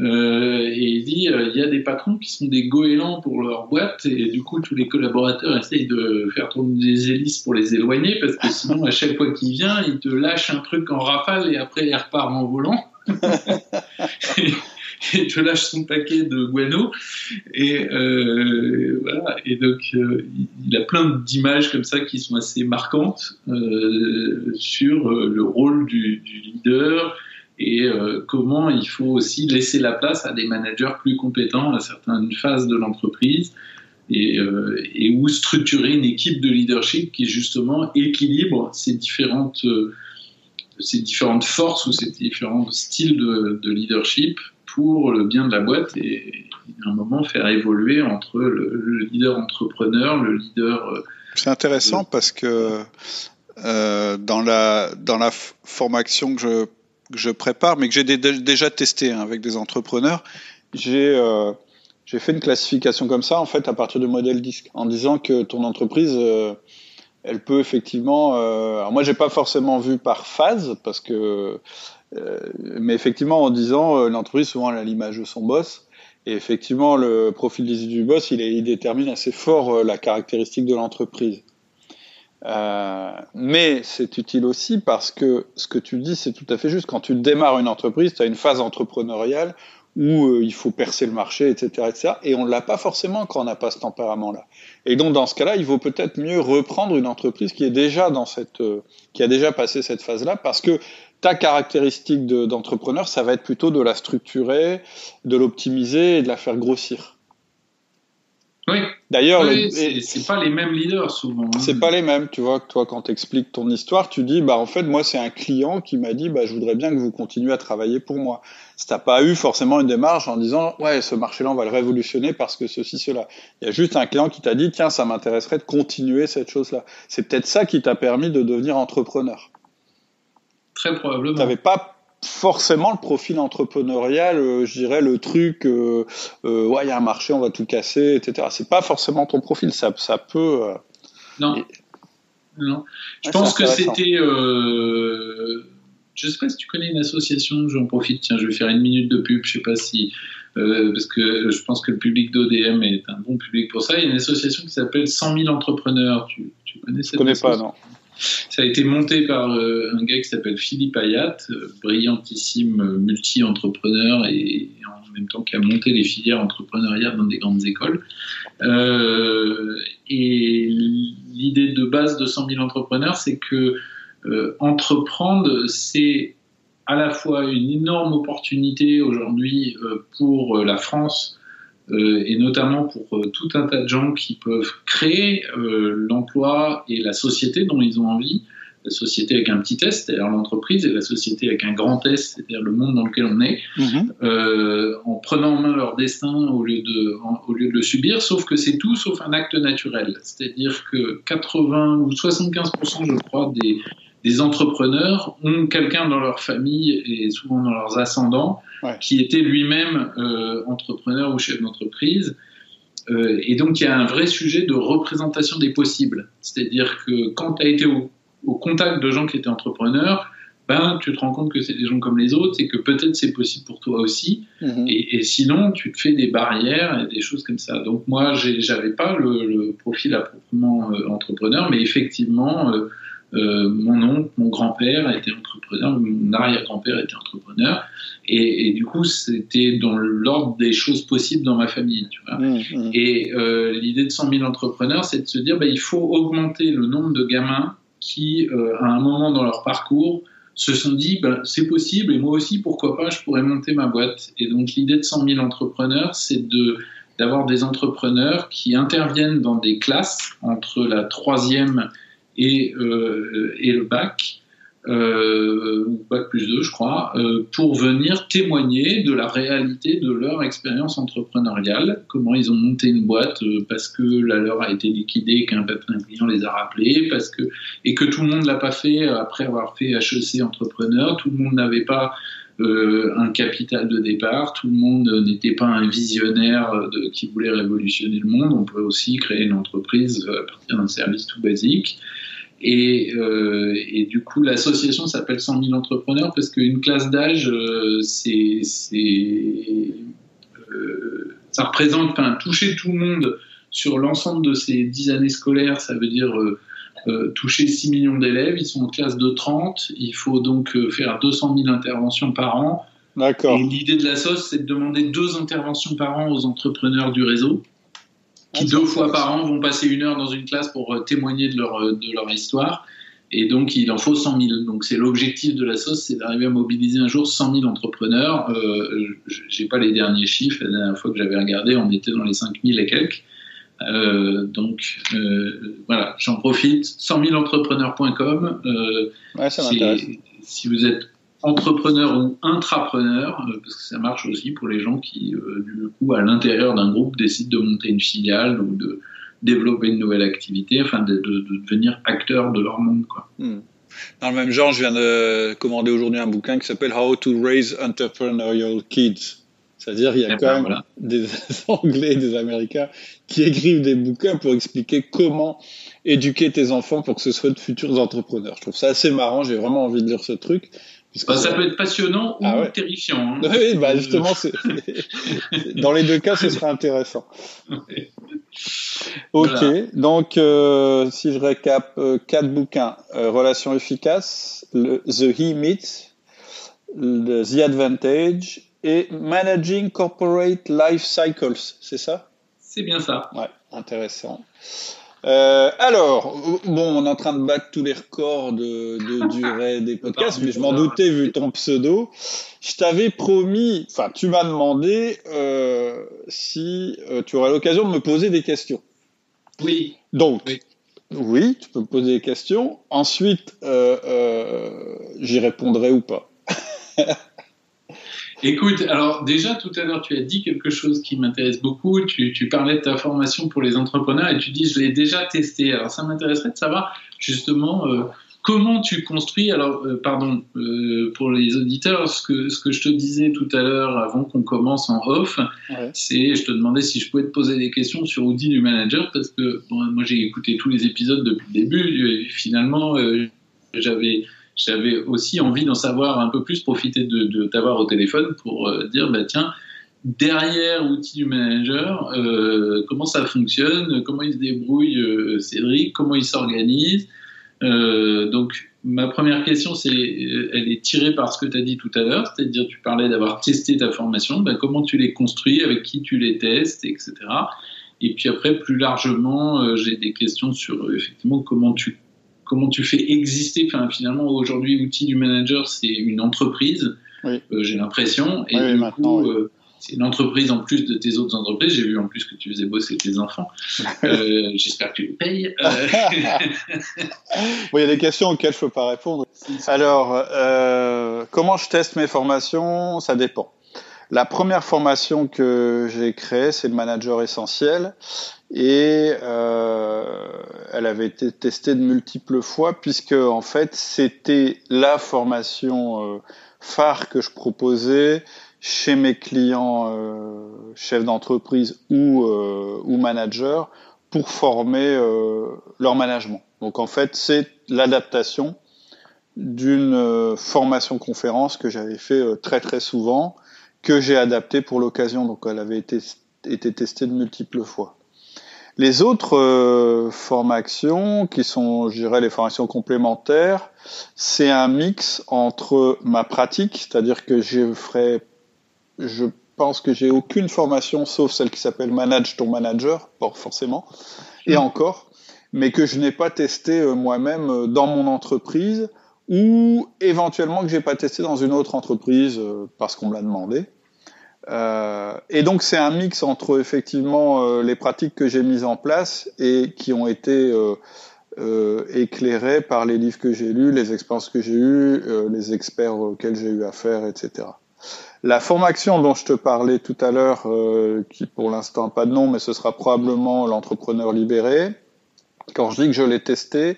Euh, et il dit euh, il y a des patrons qui sont des goélands pour leur boîte et du coup tous les collaborateurs essayent de faire tourner des hélices pour les éloigner parce que sinon à chaque fois qu'il vient il te lâche un truc en rafale et après il repart en volant et te lâche son paquet de guano. Et euh, voilà. Et donc, euh, il a plein d'images comme ça qui sont assez marquantes euh, sur le rôle du, leader et comment il faut aussi laisser la place à des managers plus compétents à certaines phases de l'entreprise. Et, où structurer une équipe de leadership qui justement équilibre ces différentes, ces différentes forces ou ces différents styles de, de leadership pour le bien de la boîte et, à un moment faire évoluer entre le, leader entrepreneur, le leader. Euh, C'est intéressant parce que euh, dans la dans la formation que je que je prépare, mais que j'ai déjà testé hein, avec des entrepreneurs, j'ai euh, j'ai fait une classification comme ça en fait à partir du modèle disque, en disant que ton entreprise, euh, elle peut effectivement. Euh, alors moi, j'ai pas forcément vu par phase parce que, euh, mais effectivement en disant euh, l'entreprise souvent elle a l'image de son boss. Et effectivement, le profil du boss, il, est, détermine assez fort la caractéristique de l'entreprise. Mais c'est utile aussi parce que ce que tu dis, c'est tout à fait juste. Quand tu démarres une entreprise, tu as une phase entrepreneuriale où il faut percer le marché, etc., etc. Et on ne l'a pas forcément quand on n'a pas ce tempérament-là. Et donc dans ce cas-là, il vaut peut-être mieux reprendre une entreprise qui est déjà dans cette, euh, qui a déjà passé cette phase-là, parce que ta caractéristique d'entrepreneur, ça va être plutôt de la structurer, de l'optimiser et de la faire grossir. Oui. D'ailleurs, oui, c'est pas les mêmes leaders souvent. Hein. C'est pas les mêmes. Tu vois, toi, quand tu expliques ton histoire, tu dis, bah en fait, moi, c'est un client qui m'a dit, bah je voudrais bien que vous continuiez à travailler pour moi. Si t'as pas eu forcément une démarche en disant, ouais, ce marché-là, on va le révolutionner parce que ceci, cela. Il y a juste un client qui t'a dit, tiens, ça m'intéresserait de continuer cette chose-là. C'est peut-être ça qui t'a permis de devenir entrepreneur. Très probablement. T'avais pas forcément le profil entrepreneurial, euh, je dirais le truc, euh, euh, ouais, il y a un marché, on va tout casser, etc. C'est pas forcément ton profil, ça, ça peut. Non. et- non. Je Ouais, pense que c'était. Je sais pas si tu connais une association, j'en profite, tiens, je vais faire une minute de pub, je sais pas si. parce que je pense que le public d'ODM est un bon public pour ça. Il y a une association qui s'appelle 100 000 entrepreneurs. Tu, tu connais cette Je connais pas, non. Ça a été monté par euh, un gars qui s'appelle Philippe Ayat, euh, brillantissime euh, multi-entrepreneur et, en même temps qui a monté les filières entrepreneuriales dans des grandes écoles. Et l'idée de base de 100 000 entrepreneurs, c'est que entreprendre, c'est à la fois une énorme opportunité aujourd'hui pour la France et notamment pour euh, tout un tas de gens qui peuvent créer euh, l'emploi et la société dont ils ont envie. La société avec un petit S, c'est-à-dire l'entreprise, et la société avec un grand S, c'est-à-dire le monde dans lequel on est, Mhm. euh, en prenant en main leur destin au lieu de, en- au lieu de le subir, sauf que c'est tout sauf un acte naturel. C'est-à-dire que 80 ou 75%, je crois, des, des entrepreneurs ont quelqu'un dans leur famille et souvent dans leurs ascendants Ouais. qui était lui-même euh, entrepreneur ou chef d'entreprise. Euh, et donc il y a un vrai sujet de représentation des possibles. C'est-à-dire que quand tu as été au, au contact de gens qui étaient entrepreneurs, ben, tu te rends compte que c'est des gens comme les autres et que peut-être c'est possible pour toi aussi. Mhm. Et, et sinon, tu te fais des barrières et des choses comme ça. Donc moi, j'avais pas le, le profil à proprement euh, entrepreneur, mais effectivement, euh, euh, mon oncle, mon grand-père était entrepreneur, mon arrière-grand-père était entrepreneur, et, et du coup, c'était dans l'ordre des choses possibles dans ma famille. Tu vois. Mhm. Et euh, l'idée de 100 000 entrepreneurs, c'est de se dire, bah, il faut augmenter le nombre de gamins qui, euh, à un moment dans leur parcours, se sont dit, bah, c'est possible, et moi aussi, pourquoi pas, je pourrais monter ma boîte. Et donc l'idée de 100 000 entrepreneurs, c'est de d'avoir des entrepreneurs qui interviennent dans des classes entre la troisième et, euh, et le bac, euh, bac plus 2 je crois, euh, pour venir témoigner de la réalité de leur expérience entrepreneuriale, comment ils ont monté une boîte parce que la leur a été liquidée, qu'un un client les a rappelés, parce que, et que tout le monde l'a pas fait après avoir fait HEC entrepreneur, tout le monde n'avait pas euh, un capital de départ, tout le monde n'était pas un visionnaire qui voulait révolutionner le monde, on peut aussi créer une entreprise à partir d'un service tout basique. Et, euh, du coup, l'association s'appelle 100 000 entrepreneurs parce qu'une classe d'âge, euh, c'est, ça représente, enfin, toucher tout le monde sur l'ensemble de ces 10 années scolaires, ça veut dire euh, toucher 6 millions d'élèves. Ils sont en classe de 30. Il faut donc euh, faire 200 000 interventions par an. D'accord. Et l'idée de la sauce, c'est de demander deux interventions par an aux entrepreneurs du réseau qui deux fois par an vont passer une heure dans une classe pour euh, témoigner de leur, de leur histoire. Et donc, il en faut 100 000. Donc, c'est l'objectif de la sauce, c'est d'arriver à mobiliser un jour 100 000 entrepreneurs. Euh, J'ai pas les derniers chiffres. La dernière fois que j'avais regardé, on était dans les 5 000 et quelques. Euh, donc, euh, voilà, j'en profite. 100 000 entrepreneurs.com. Euh, ouais, ça m'intéresse. Si vous êtes entrepreneur ou intrapreneur, euh, parce que ça marche aussi pour les gens qui, euh, du coup, à l'intérieur d'un groupe, décident de monter une filiale ou de développer une nouvelle activité, enfin de, de, de devenir acteur de leur monde. Quoi. Hmm. Dans le même genre, je viens de commander aujourd'hui un bouquin qui s'appelle How to Raise Entrepreneurial Kids. C'est-à-dire, il y a quand même des Anglais et des Américains qui écrivent des bouquins pour expliquer comment éduquer tes enfants pour que ce soit de futurs entrepreneurs. Je trouve ça assez marrant. J'ai vraiment envie de lire ce truc. Bah, ça peut être passionnant ou ah terrifiant. Hein. Oui, bah justement, dans les deux cas, ce serait intéressant. Ok, donc euh, si je récap, euh, quatre bouquins euh, Relations efficaces, le, The He Meets, The Advantage et Managing Corporate Life Cycles, c'est ça? C'est bien ça. Ouais, intéressant. Euh, alors, bon, on est en train de battre tous les records de, de durée des podcasts, mais je m'en doutais vu ton pseudo. Je t'avais promis, enfin, tu m'as demandé euh, si euh, tu aurais l'occasion de me poser des questions. Oui. Donc, oui. tu peux me poser des questions. Ensuite, j'y répondrai ou pas. Écoute, alors déjà tout à l'heure, tu as dit quelque chose qui m'intéresse beaucoup. Tu, tu, parlais de ta formation pour les entrepreneurs et tu dis je l'ai déjà testé. Alors ça m'intéresserait de savoir justement euh, comment tu construis. Alors euh, pardon euh, pour les auditeurs, ce que ce que je te disais tout à l'heure avant qu'on commence en off, c'est je te demandais si je pouvais te poser des questions sur Audi du manager parce que bon, moi j'ai écouté tous les épisodes depuis le début. Et finalement j'avais j'avais aussi envie d'en savoir un peu plus, profiter de, t'avoir au téléphone pour euh, dire, bah, tiens, derrière l'outil du manager, euh, comment ça fonctionne, comment il se débrouille euh, Cédric, comment il s'organise. donc ma première question, c'est, elle est tirée par ce que tu as dit tout à l'heure, c'est-à-dire tu parlais d'avoir testé ta formation, bah, comment tu les construis, avec qui tu les testes, etc. Et puis après, plus largement, j'ai des questions sur effectivement comment tu comment tu fais exister. Enfin, finalement, aujourd'hui, l'outil du manager, c'est une entreprise. Euh, j'ai l'impression. Et du coup, euh, c'est une entreprise en plus de tes autres entreprises. J'ai vu en plus que tu faisais bosser tes enfants. Euh, j'espère que tu les payes. il y a des questions auxquelles je ne peux pas répondre. Alors, comment je teste mes formations? Ça dépend. La première formation que j'ai créée, c'est le manager essentiel et euh, elle avait été testée de multiples fois puisque en fait c'était la formation euh, phare que je proposais chez mes clients euh, chefs d'entreprise ou, ou managers pour former leur management. Donc en fait c'est l'adaptation d'une formation conférence que j'avais fait très très souvent que j'ai adapté pour l'occasion. Donc elle avait été, été testée de multiples fois. Les autres euh, formations, qui sont, je dirais, les formations complémentaires, c'est un mix entre ma pratique, c'est-à-dire que je ferai, je pense que j'ai aucune formation sauf celle qui s'appelle Manage ton manager, pas forcément, et encore, mais que je n'ai pas testé euh, moi-même euh, dans mon entreprise ou éventuellement que j'ai pas testé dans une autre entreprise parce qu'on me l'a demandé. Euh, et donc c'est un mix entre effectivement euh, les pratiques que j'ai mises en place et qui ont été euh, euh éclairées par les livres que j'ai lus, les expériences que j'ai eues, les experts auxquels j'ai eu affaire, etc. La formation dont je te parlais tout à l'heure, qui pour l'instant pas de nom, mais ce sera probablement l'entrepreneur libéré. Quand je dis que je l'ai testé,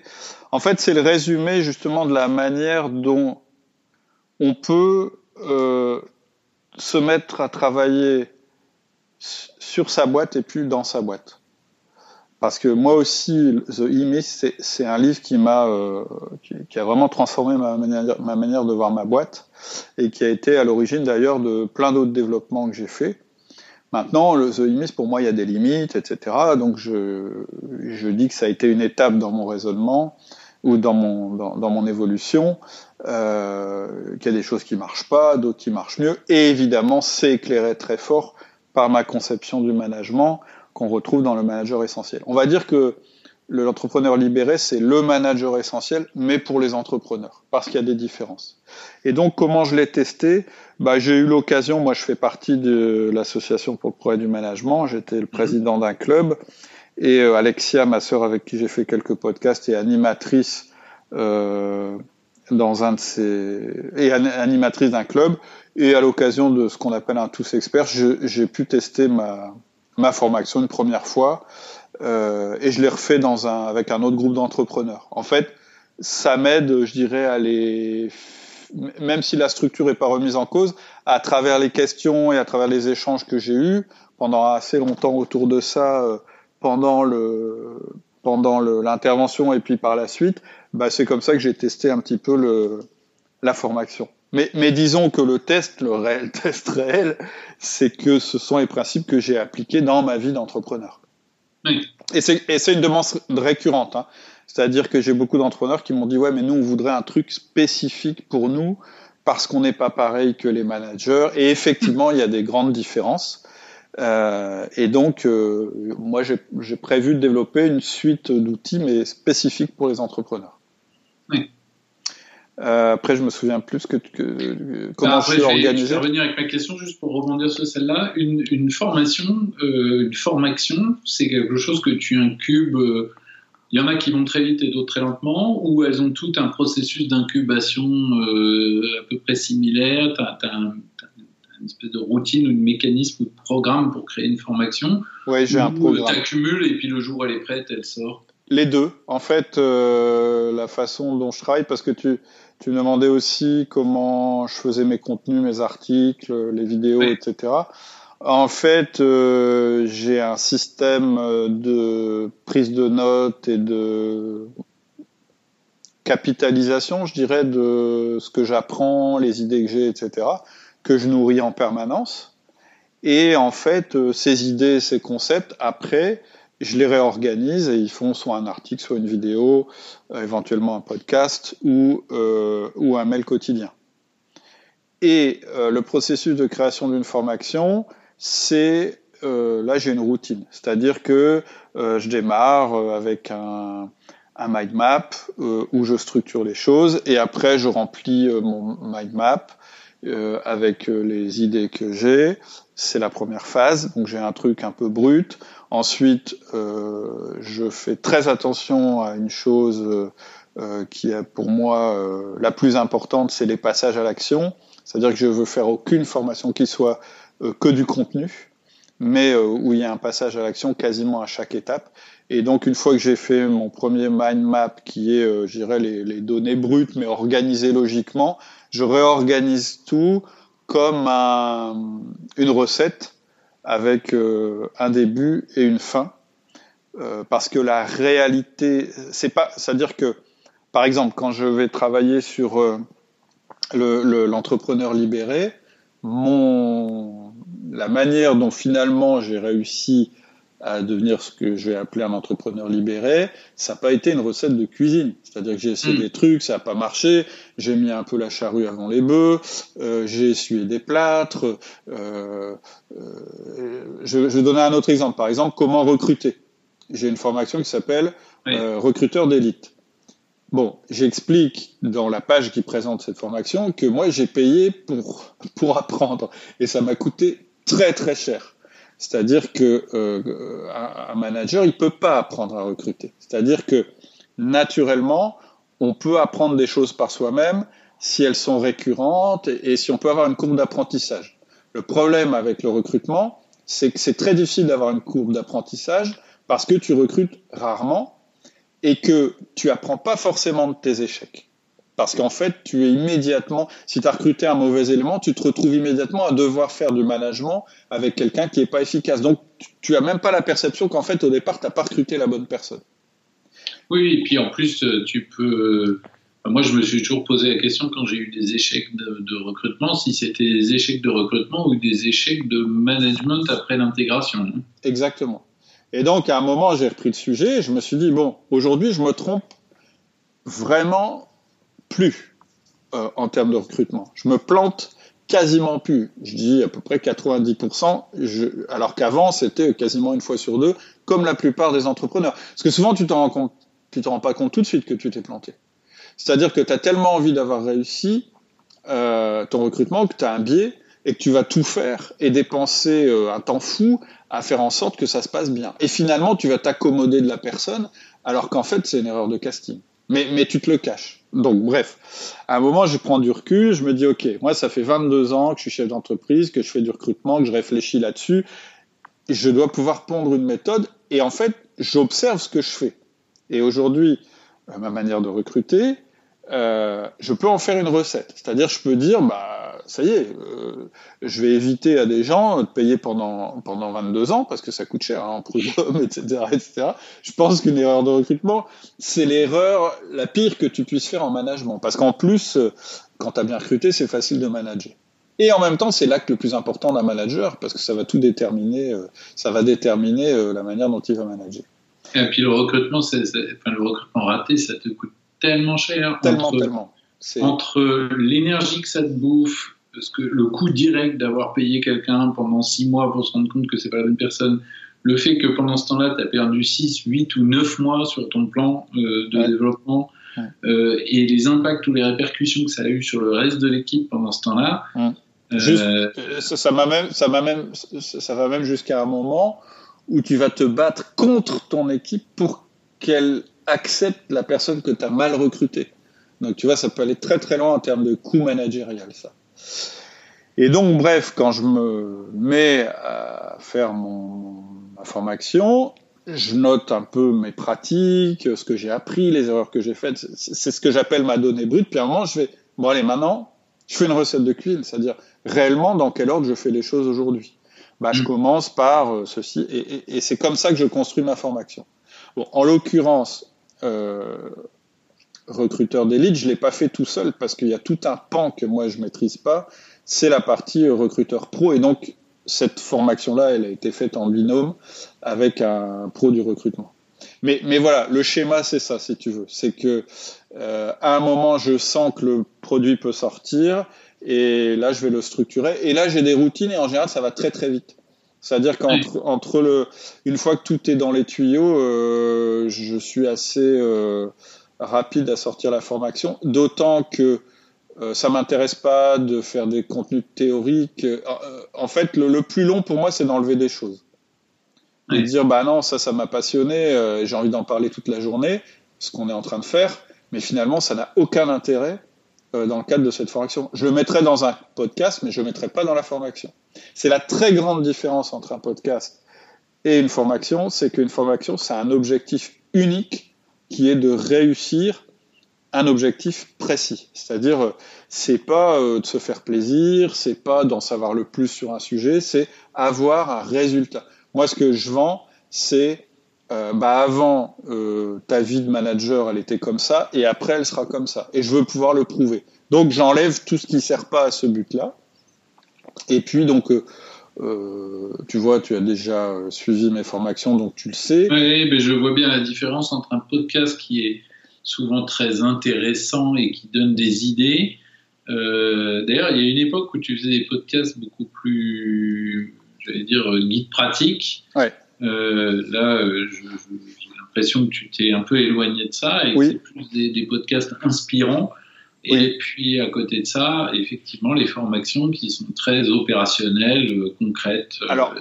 en fait c'est le résumé justement de la manière dont on peut euh, se mettre à travailler sur sa boîte et plus dans sa boîte. Parce que moi aussi, The E-Myth, c'est un livre qui m'a, euh, qui, a vraiment transformé ma manière, ma manière de voir ma boîte et qui a été à l'origine d'ailleurs de plein d'autres développements que j'ai fait. Maintenant, le The E-Myth, pour moi, il y a des limites, etc. Donc je, je dis que ça a été une étape dans mon raisonnement ou dans mon, dans, dans mon évolution, euh, qu'il y a des choses qui marchent pas, d'autres qui marchent mieux, et évidemment, c'est éclairé très fort par ma conception du management qu'on retrouve dans le manager essentiel. On va dire que l'entrepreneur libéré, c'est le manager essentiel, mais pour les entrepreneurs, parce qu'il y a des différences. Et donc, comment je l'ai testé? Bah, J'ai eu l'occasion, moi je fais partie de l'association pour le progrès du management, j'étais le président d'un club, et euh, Alexia, ma sœur avec qui j'ai fait quelques podcasts, est animatrice euh, dans un de ces et animatrice d'un club. Et à l'occasion de ce qu'on appelle un tous expert, j'ai pu tester ma ma formation une première fois euh, et je l'ai refait dans un avec un autre groupe d'entrepreneurs. En fait, ça m'aide, je dirais, à les même si la structure n'est pas remise en cause, à travers les questions et à travers les échanges que j'ai eus pendant assez longtemps autour de ça, euh, pendant le pendant l'intervention et puis par la suite, bah, c'est comme ça que j'ai testé un petit peu le, la formation. Mais, mais disons que le test, le réel test réel, c'est que ce sont les principes que j'ai appliqués dans ma vie d'entrepreneur. Oui. Et c'est une demande récurrente. Hein. C'est-à-dire que j'ai beaucoup d'entrepreneurs qui m'ont dit ouais mais nous on voudrait un truc spécifique pour nous parce qu'on n'est pas pareil que les managers et effectivement il y a des grandes différences euh, et donc euh, moi j'ai prévu de développer une suite d'outils mais spécifiques pour les entrepreneurs. Oui. Euh, après, je me souviens plus que, que comment bah, c'est organisé. Je vais revenir avec ma question juste pour rebondir sur celle-là. Une, une, formation, une formation, c'est quelque chose que tu incubes il y en a qui vont très vite et d'autres très lentement, ou elles ont tout un processus d'incubation à peu près similaire? Tu as, une espèce de routine ou de mécanisme ou de programme pour créer une formation. Oui, j'ai un programme. Tu accumules et puis le jour où elle est prête, elle sort. Les deux. En fait, euh, la façon dont je travaille, parce que tu, tu me demandais aussi comment je faisais mes contenus, mes articles, les vidéos, etc. En fait, euh, j'ai un système de prise de notes et de capitalisation, je dirais, de ce que j'apprends, les idées que j'ai, etc., que je nourris en permanence. Et en fait, euh, ces idées, ces concepts, après, je les réorganise et ils font soit un article, soit une vidéo, éventuellement un podcast ou, ou un mail quotidien. Et le processus de création d'une formation, c'est euh, là j'ai une routine, c'est-à-dire que euh, je démarre euh, avec un, un mind map où je structure les choses et après je remplis mon mind map avec les idées que j'ai. C'est la première phase, donc j'ai un truc un peu brut. Ensuite, je fais très attention à une chose qui est pour moi la plus importante, c'est les passages à l'action. C'est-à-dire que je veux faire aucune formation qui soit euh, que du contenu, mais euh, où il y a un passage à l'action quasiment à chaque étape. Et donc, une fois que j'ai fait mon premier mind map, qui est, euh, je dirais, les, les, données brutes, mais organisées logiquement, je réorganise tout comme un, une recette avec un début et une fin. parce que la réalité, c'est pas, c'est-à-dire que, par exemple, quand je vais travailler sur l'entrepreneur le, libéré, mon, la manière dont finalement j'ai réussi à devenir ce que je vais appeler un entrepreneur libéré, ça n'a pas été une recette de cuisine. C'est-à-dire que j'ai essayé mm. des trucs, ça n'a pas marché, j'ai mis un peu la charrue avant les bœufs, euh, j'ai essuyé des plâtres. Euh, euh, je, je, vais donner un autre exemple. Par exemple, comment recruter. J'ai une formation qui s'appelle recruteur d'élite. Bon, j'explique dans la page qui présente cette formation que moi j'ai payé pour pour apprendre et ça m'a coûté très très cher. C'est-à-dire que euh, un manager il peut pas apprendre à recruter. C'est-à-dire que naturellement on peut apprendre des choses par soi-même si elles sont récurrentes et, et si on peut avoir une courbe d'apprentissage. Le problème avec le recrutement, c'est que c'est très difficile d'avoir une courbe d'apprentissage parce que tu recrutes rarement et que tu apprends pas forcément de tes échecs. Parce qu'en fait, tu es immédiatement, si tu as recruté un mauvais élément, tu te retrouves immédiatement à devoir faire du management avec quelqu'un qui n'est pas efficace. Donc, tu n'as même pas la perception qu'en fait, au départ, tu n'as pas recruté la bonne personne. Oui, et puis en plus, euh, tu peux... Euh, moi, je me suis toujours posé la question quand j'ai eu des échecs de, de recrutement, si c'était des échecs de recrutement ou des échecs de management après l'intégration. Exactement. Et donc, à un moment, j'ai repris le sujet et je me suis dit, bon, aujourd'hui, je me trompe vraiment plus euh, en termes de recrutement. Je me plante quasiment plus. Je dis à peu près 90%, je, alors qu'avant, c'était quasiment une fois sur deux, comme la plupart des entrepreneurs. Parce que souvent, tu t'en rends rends pas compte tout de suite que tu t'es planté. C'est-à-dire que tu as tellement envie d'avoir réussi euh, ton recrutement que tu as un biais et que tu vas tout faire et dépenser euh, un temps fou à faire en sorte que ça se passe bien. Et finalement, tu vas t'accommoder de la personne, alors qu'en fait, c'est une erreur de casting. Mais, mais tu te le caches. Donc, bref, à un moment, je prends du recul, je me dis, OK, moi, ça fait 22 ans que je suis chef d'entreprise, que je fais du recrutement, que je réfléchis là-dessus. Je dois pouvoir pondre une méthode. Et en fait, j'observe ce que je fais. Et aujourd'hui, ma manière de recruter, euh, je peux en faire une recette. C'est-à-dire, je peux dire, bah, ça y est, euh, je vais éviter à des gens de payer pendant, pendant 22 ans, parce que ça coûte cher, hein, en prud'homme, etc., etc. Je pense qu'une erreur de recrutement, c'est l'erreur la pire que tu puisses faire en management. Parce qu'en plus, euh, quand tu as bien recruté, c'est facile de manager. Et en même temps, c'est l'acte le plus important d'un manager, parce que ça va tout déterminer, ça va déterminer la manière dont il va manager. Et puis le recrutement, le recrutement raté, ça te coûte tellement cher. Tellement, entre, tellement. Entre l'énergie que ça te bouffe, parce que le coût direct d'avoir payé quelqu'un pendant six mois pour se rendre compte que c'est pas la bonne personne, le fait que pendant ce temps-là, tu as perdu 6, 8 ou 9 mois sur ton plan euh, de développement, euh, et les impacts ou les répercussions que ça a eu sur le reste de l'équipe pendant ce temps-là. Euh, ça, ça, même, ça, même, ça va même jusqu'à un moment où tu vas te battre contre ton équipe pour qu'elle accepte la personne que tu as mal recrutée. Donc tu vois, ça peut aller très très loin en termes de coût managérial, ça. Et donc, bref, quand je me mets à faire mon, ma formation, je note un peu mes pratiques, ce que j'ai appris, les erreurs que j'ai faites. C'est ce que j'appelle ma donnée brute. Puis à un moment, je vais, bon allez, maintenant, je fais une recette de cuisine, c'est-à-dire réellement dans quel ordre je fais les choses aujourd'hui? Bah, je mm. commence par euh, ceci, et, et, et c'est comme ça que je construis ma formation. Bon, en l'occurrence, recruteur d'élite, je l'ai pas fait tout seul parce qu'il y a tout un pan que moi je maîtrise pas. C'est la partie euh, recruteur pro et donc cette formation-là, elle a été faite en binôme avec un pro du recrutement. Mais, voilà, le schéma, c'est ça, si tu veux. C'est que euh, un moment, je sens que le produit peut sortir, et là, je vais le structurer. Et là, j'ai des routines, et en général, ça va très très vite. C'est-à-dire qu'entre entre le, une fois que tout est dans les tuyaux, euh, je suis assez euh, rapide à sortir la formation. D'autant que euh, ça m'intéresse pas de faire des contenus théoriques. Euh, en fait, le, le, plus long pour moi, c'est d'enlever des choses. De dire, bah non, ça, ça m'a passionné, j'ai envie d'en parler toute la journée, ce qu'on est en train de faire, mais finalement, ça n'a aucun intérêt euh, dans le cadre de cette formation. Je le mettrai dans un podcast, mais je le mettrai pas dans la formation. C'est la très grande différence entre un podcast et une formation, c'est qu'une formation, c'est un objectif unique qui est de réussir un objectif précis. C'est-à-dire, euh, c'est pas euh, de se faire plaisir, c'est pas d'en savoir le plus sur un sujet, c'est avoir un résultat. Moi, ce que je vends, c'est euh, bah avant euh, ta vie de manager elle était comme ça et après elle sera comme ça. Et je veux pouvoir le prouver. Donc j'enlève tout ce qui sert pas à ce but là et puis donc euh, euh tu vois tu as déjà suivi mes formations donc tu le sais. Oui mais je vois bien la différence entre un podcast qui est souvent très intéressant et qui donne des idées. D'ailleurs il y a une époque où tu faisais des podcasts beaucoup plus j'allais dire guide pratique ouais euh, là, euh, j'ai l'impression que tu t'es un peu éloigné de ça et c'est plus des, podcasts inspirants. Et puis à côté de ça, effectivement, les formations qui sont très opérationnelles, euh, concrètes, Alors,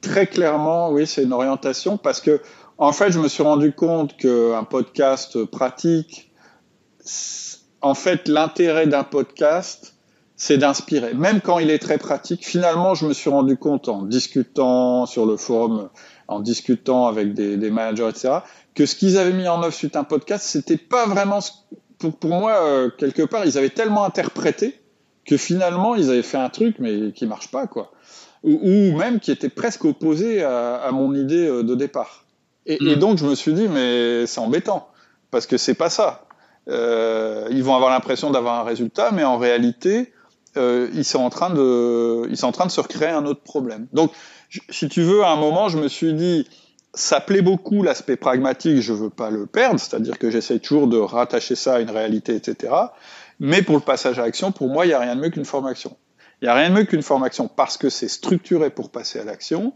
Très clairement, oui, c'est une orientation parce que, en fait, je me suis rendu compte qu'un podcast pratique, en fait, l'intérêt d'un podcast, c'est d'inspirer. Même quand il est très pratique, finalement, je me suis rendu compte en discutant sur le forum, en discutant avec des, des managers, etc., que ce qu'ils avaient mis en œuvre suite à un podcast, c'était pas vraiment, pour, pour moi, euh, quelque part, ils avaient tellement interprété que finalement, ils avaient fait un truc, mais qui marche pas, quoi. Ou, ou même qui était presque opposé à, à mon idée euh, de départ. Et, et, mm. donc, je me suis dit, mais c'est embêtant, parce que c'est pas ça. Euh, ils vont avoir l'impression d'avoir un résultat, mais en réalité, euh, ils sont en train de, ils sont en train de se recréer un autre problème. Donc, si tu veux, à un moment, je me suis dit, ça plaît beaucoup l'aspect pragmatique, je veux pas le perdre, c'est-à-dire que j'essaie toujours de rattacher ça à une réalité, etc. Mais pour le passage à l'action, pour moi, il n'y a rien de mieux qu'une formation. Il n'y a rien de mieux qu'une formation parce que c'est structuré pour passer à l'action,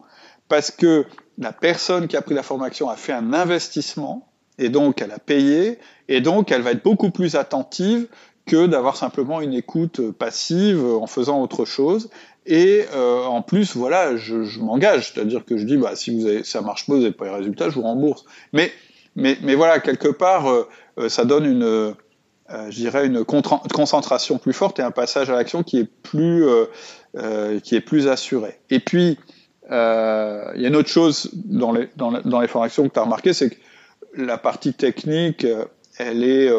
parce que la personne qui a pris la formation a fait un investissement, et donc elle a payé, et donc elle va être beaucoup plus attentive que d'avoir simplement une écoute passive en faisant autre chose. Et euh, en plus, voilà, je, m'engage, c'est-à-dire que je dis, bah, si vous avez, ça marche pas, vous n'avez pas les résultats, je vous rembourse. Mais, mais, mais voilà, quelque part, euh, euh ça donne une, je dirais, une concentration plus forte et un passage à l'action qui est plus, qui est plus assuré. Et puis, il y a une autre chose dans les, dans les formations que tu as remarqué, c'est que la partie technique, elle est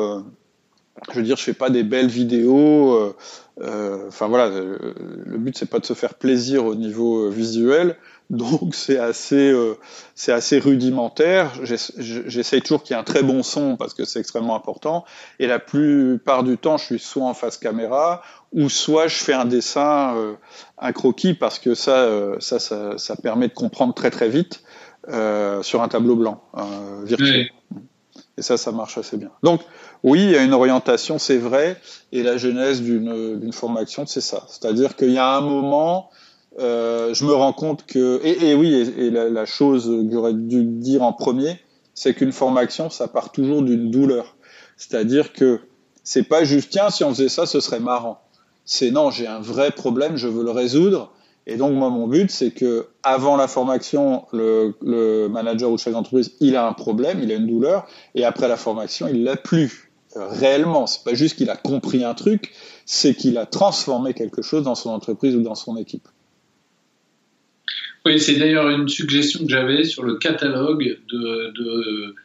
je veux dire, je fais pas des belles vidéos. Enfin voilà, le but c'est pas de se faire plaisir au niveau visuel. Donc c'est assez, euh, c'est assez rudimentaire. J'essaye toujours qu'il y ait un très bon son parce que c'est extrêmement important. Et la plupart du temps, je suis soit en face caméra ou soit je fais un dessin, euh, un croquis parce que ça, euh, ça, ça, ça, permet de comprendre très très vite sur un tableau blanc virtuel. Et ça, ça marche assez bien. Donc oui, il y a une orientation, c'est vrai. Et la genèse d'une formation, c'est ça. C'est-à-dire qu'il y a un moment euh, je me rends compte que et, oui et, la, la, chose que j'aurais dû dire en premier c'est qu'une formation ça part toujours d'une douleur c'est-à-dire que c'est pas juste tiens si on faisait ça ce serait marrant c'est non j'ai un vrai problème je veux le résoudre et donc moi mon but c'est que avant la formation le, le manager ou le chef d'entreprise il a un problème il a une douleur et après la formation il l'a plus euh, réellement. C'est pas juste qu'il a compris un truc c'est qu'il a transformé quelque chose dans son entreprise ou dans son équipe. Oui, c'est d'ailleurs une suggestion que j'avais sur le catalogue de, de,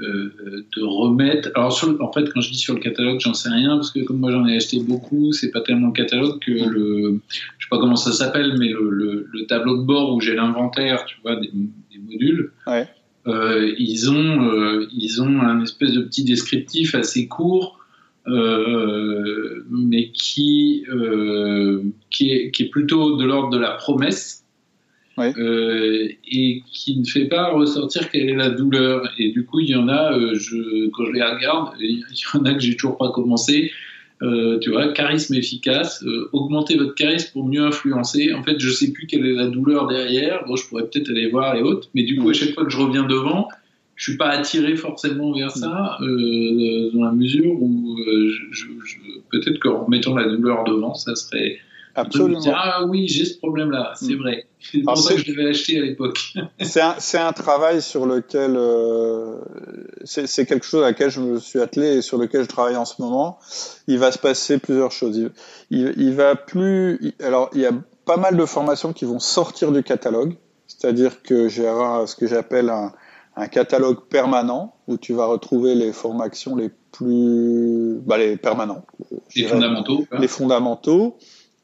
euh, de remettre. Alors, en fait, quand je dis sur le catalogue, j'en sais rien parce que comme moi j'en ai acheté beaucoup, c'est pas tellement le catalogue que le. Je sais pas comment ça s'appelle, mais le, le, tableau de bord où j'ai l'inventaire, tu vois, des, des modules. Ouais. Euh, ils ont euh, ils ont un espèce de petit descriptif assez court. Euh, mais qui, euh, qui, est, qui est plutôt de l'ordre de la promesse euh, et qui ne fait pas ressortir quelle est la douleur. Et du coup, il y en a, euh, quand je les regarde, il y en a que j'ai toujours pas commencé. Euh, tu vois, charisme efficace, augmenter votre charisme pour mieux influencer. En fait, je sais plus quelle est la douleur derrière. Bon, je pourrais peut-être aller voir et autres, mais du coup, à chaque fois que je reviens devant, je suis pas attiré forcément vers ça, dans la mesure où peut-être qu'en mettant la douleur devant, ça serait Absolument. ah oui, j'ai ce problème-là, c'est mm. vrai. C'est pour ça que je devais acheter à l'époque. c'est un, un, travail sur lequel euh, c'est quelque chose à laquelle je me suis attelé et sur lequel je travaille en ce moment. Il va se passer plusieurs choses. Il, il, va plus. alors, il y a pas mal de formations qui vont sortir du catalogue, c'est-à-dire que j'ai ce que j'appelle un, un, catalogue permanent où tu vas retrouver les formations les plus, bah, les permanents, les fondamentaux, les fondamentaux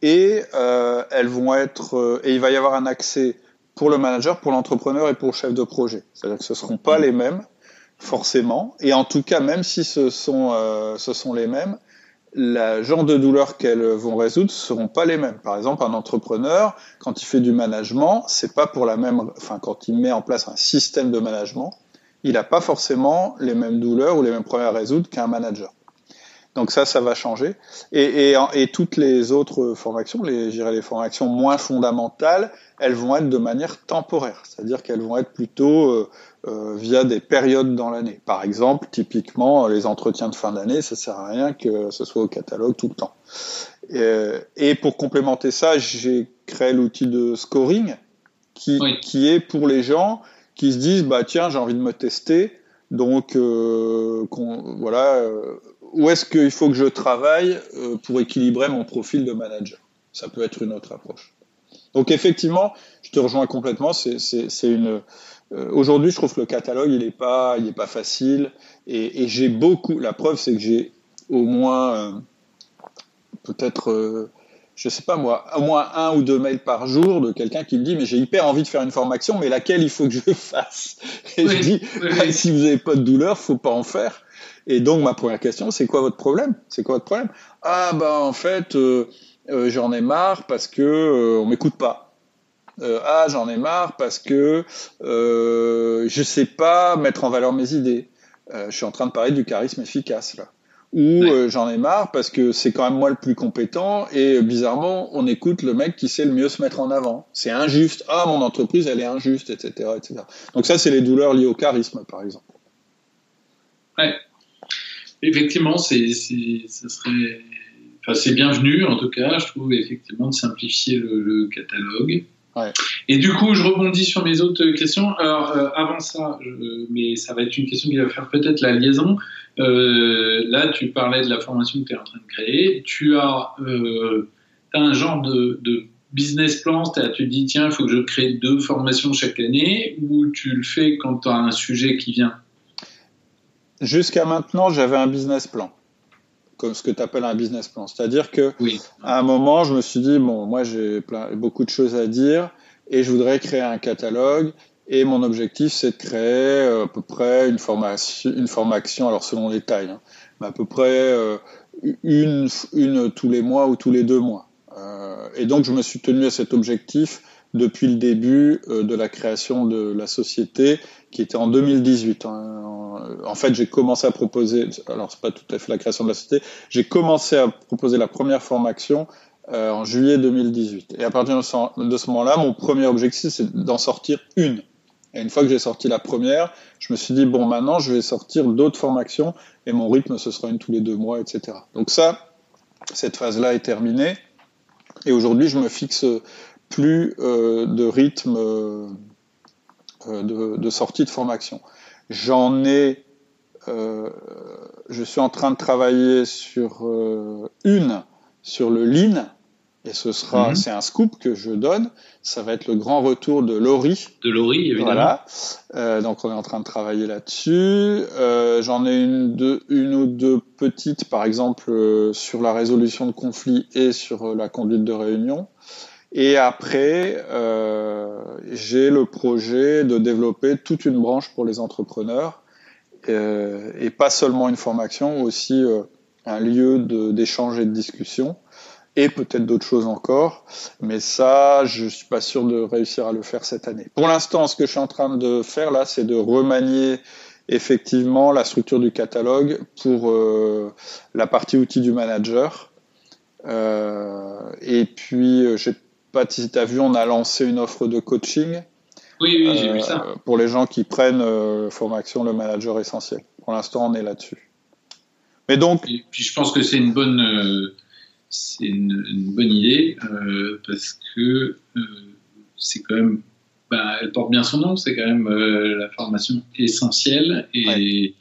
et euh, elles vont être euh, et il va y avoir un accès pour le manager, pour l'entrepreneur et pour le chef de projet. C'est-à-dire que ce seront pas les mêmes forcément, et en tout cas même si ce sont euh, ce sont les mêmes, la genre de douleur qu'elles vont résoudre seront pas les mêmes. Par exemple, un entrepreneur, quand il fait du management, c'est pas pour la même, enfin quand il met en place un système de management, il n'a pas forcément les mêmes douleurs ou les mêmes problèmes à résoudre qu'un manager. Donc ça, ça va changer. Et, et, et toutes les autres formations, les, les formations moins fondamentales, elles vont être de manière temporaire, c'est-à-dire qu'elles vont être plutôt euh, euh, via des périodes dans l'année. Par exemple, typiquement, les entretiens de fin d'année, ça sert à rien que ce soit au catalogue tout le temps. Et, et pour complémenter ça, j'ai créé l'outil de scoring qui, qui est pour les gens qui se disent, bah tiens, j'ai envie de me tester, donc euh, voilà euh, où est-ce qu'il faut que je travaille euh, pour équilibrer mon profil de manager? Ça peut être une autre approche. Donc effectivement, je te rejoins complètement. C'est une euh, aujourd'hui, je trouve que le catalogue il est pas il est pas facile et, et j'ai beaucoup. La preuve, c'est que j'ai au moins euh, peut-être je sais pas moi, au moins un ou deux mails par jour de quelqu'un qui me dit mais j'ai hyper envie de faire une formation, mais laquelle il faut que je fasse? Et je dis bah, si vous n'avez pas de douleur, faut pas en faire. Et donc ma première question, c'est quoi votre problème? C'est quoi votre problème? Ah bah en fait, euh, euh, j'en ai marre parce que euh, on m'écoute pas. Euh, ah j'en ai marre parce que je sais pas mettre en valeur mes idées. je suis en train de parler du charisme efficace là. Ou j'en ai marre parce que c'est quand même moi le plus compétent et bizarrement on écoute le mec qui sait le mieux se mettre en avant. C'est injuste. Ah mon entreprise elle est injuste, etc., etc. Donc ça c'est les douleurs liées au charisme par exemple. Ouais. Effectivement, c'est, ça serait, enfin, c'est bienvenu en tout cas. Je trouve effectivement de simplifier le, catalogue. Ouais. Et du coup, je rebondis sur mes autres questions. Alors, euh, avant ça, mais ça va être une question qui va faire peut-être la liaison. Euh, là, tu parlais de la formation que tu es en train de créer. Tu as, euh, un genre de, de business plan, tu te dis, tiens, il faut que je crée deux formations chaque année, ou tu le fais quand tu as un sujet qui vient Jusqu'à maintenant, j'avais un business plan. comme ce que tu appelles un business plan. C'est-à-dire que à un moment, je me suis dit bon, moi j'ai beaucoup de choses à dire et je voudrais créer un catalogue. Et mon objectif, c'est de créer euh, à peu près une formation, une formation, alors selon les tailles, hein, mais à peu près euh, une, une tous les mois ou tous les deux mois. Euh, et donc, je me suis tenu à cet objectif depuis le début de la création de la société, qui était en 2018. Hein. En fait, j'ai commencé à proposer, alors c'est pas tout à fait la création de la société, j'ai commencé à proposer la première formation euh, en juillet 2018. Et à partir de ce, moment-là, mon premier objectif, c'est d'en sortir une. Et une fois que j'ai sorti la première, je me suis dit, bon, maintenant, je vais sortir d'autres formations, et mon rythme, ce sera une tous les deux mois, etc. Donc ça, cette phase-là est terminée. Et aujourd'hui, je me fixe plus euh, de rythme euh, de, de, sortie de formation. J'en ai, euh, je suis en train de travailler sur une sur le lean et ce sera, mhm. c'est un scoop que je donne. Ça va être le grand retour de Laurie. De Laurie, évidemment. Voilà. Euh, donc on est en train de travailler là-dessus. Euh, J'en ai une, deux, une ou deux petites, par exemple euh, sur la résolution de conflits et sur la conduite de réunion. Et après, euh, j'ai le projet de développer toute une branche pour les entrepreneurs euh, et pas seulement une formation, aussi euh, un lieu d'échange et de discussion et peut-être d'autres choses encore. Mais ça, je suis pas sûr de réussir à le faire cette année. Pour l'instant, ce que je suis en train de faire là, c'est de remanier effectivement la structure du catalogue pour la partie outils du manager. Et puis, sais pas si tu as vu, on a lancé une offre de coaching. Oui, oui, j'ai vu ça. Pour les gens qui prennent formation le manager essentiel. Pour l'instant, on est là-dessus. Mais donc. Et puis, je pense que c'est une bonne c'est une, bonne idée euh, parce que euh, c'est quand même, bah, elle porte bien son nom, c'est quand même euh, la formation essentielle et,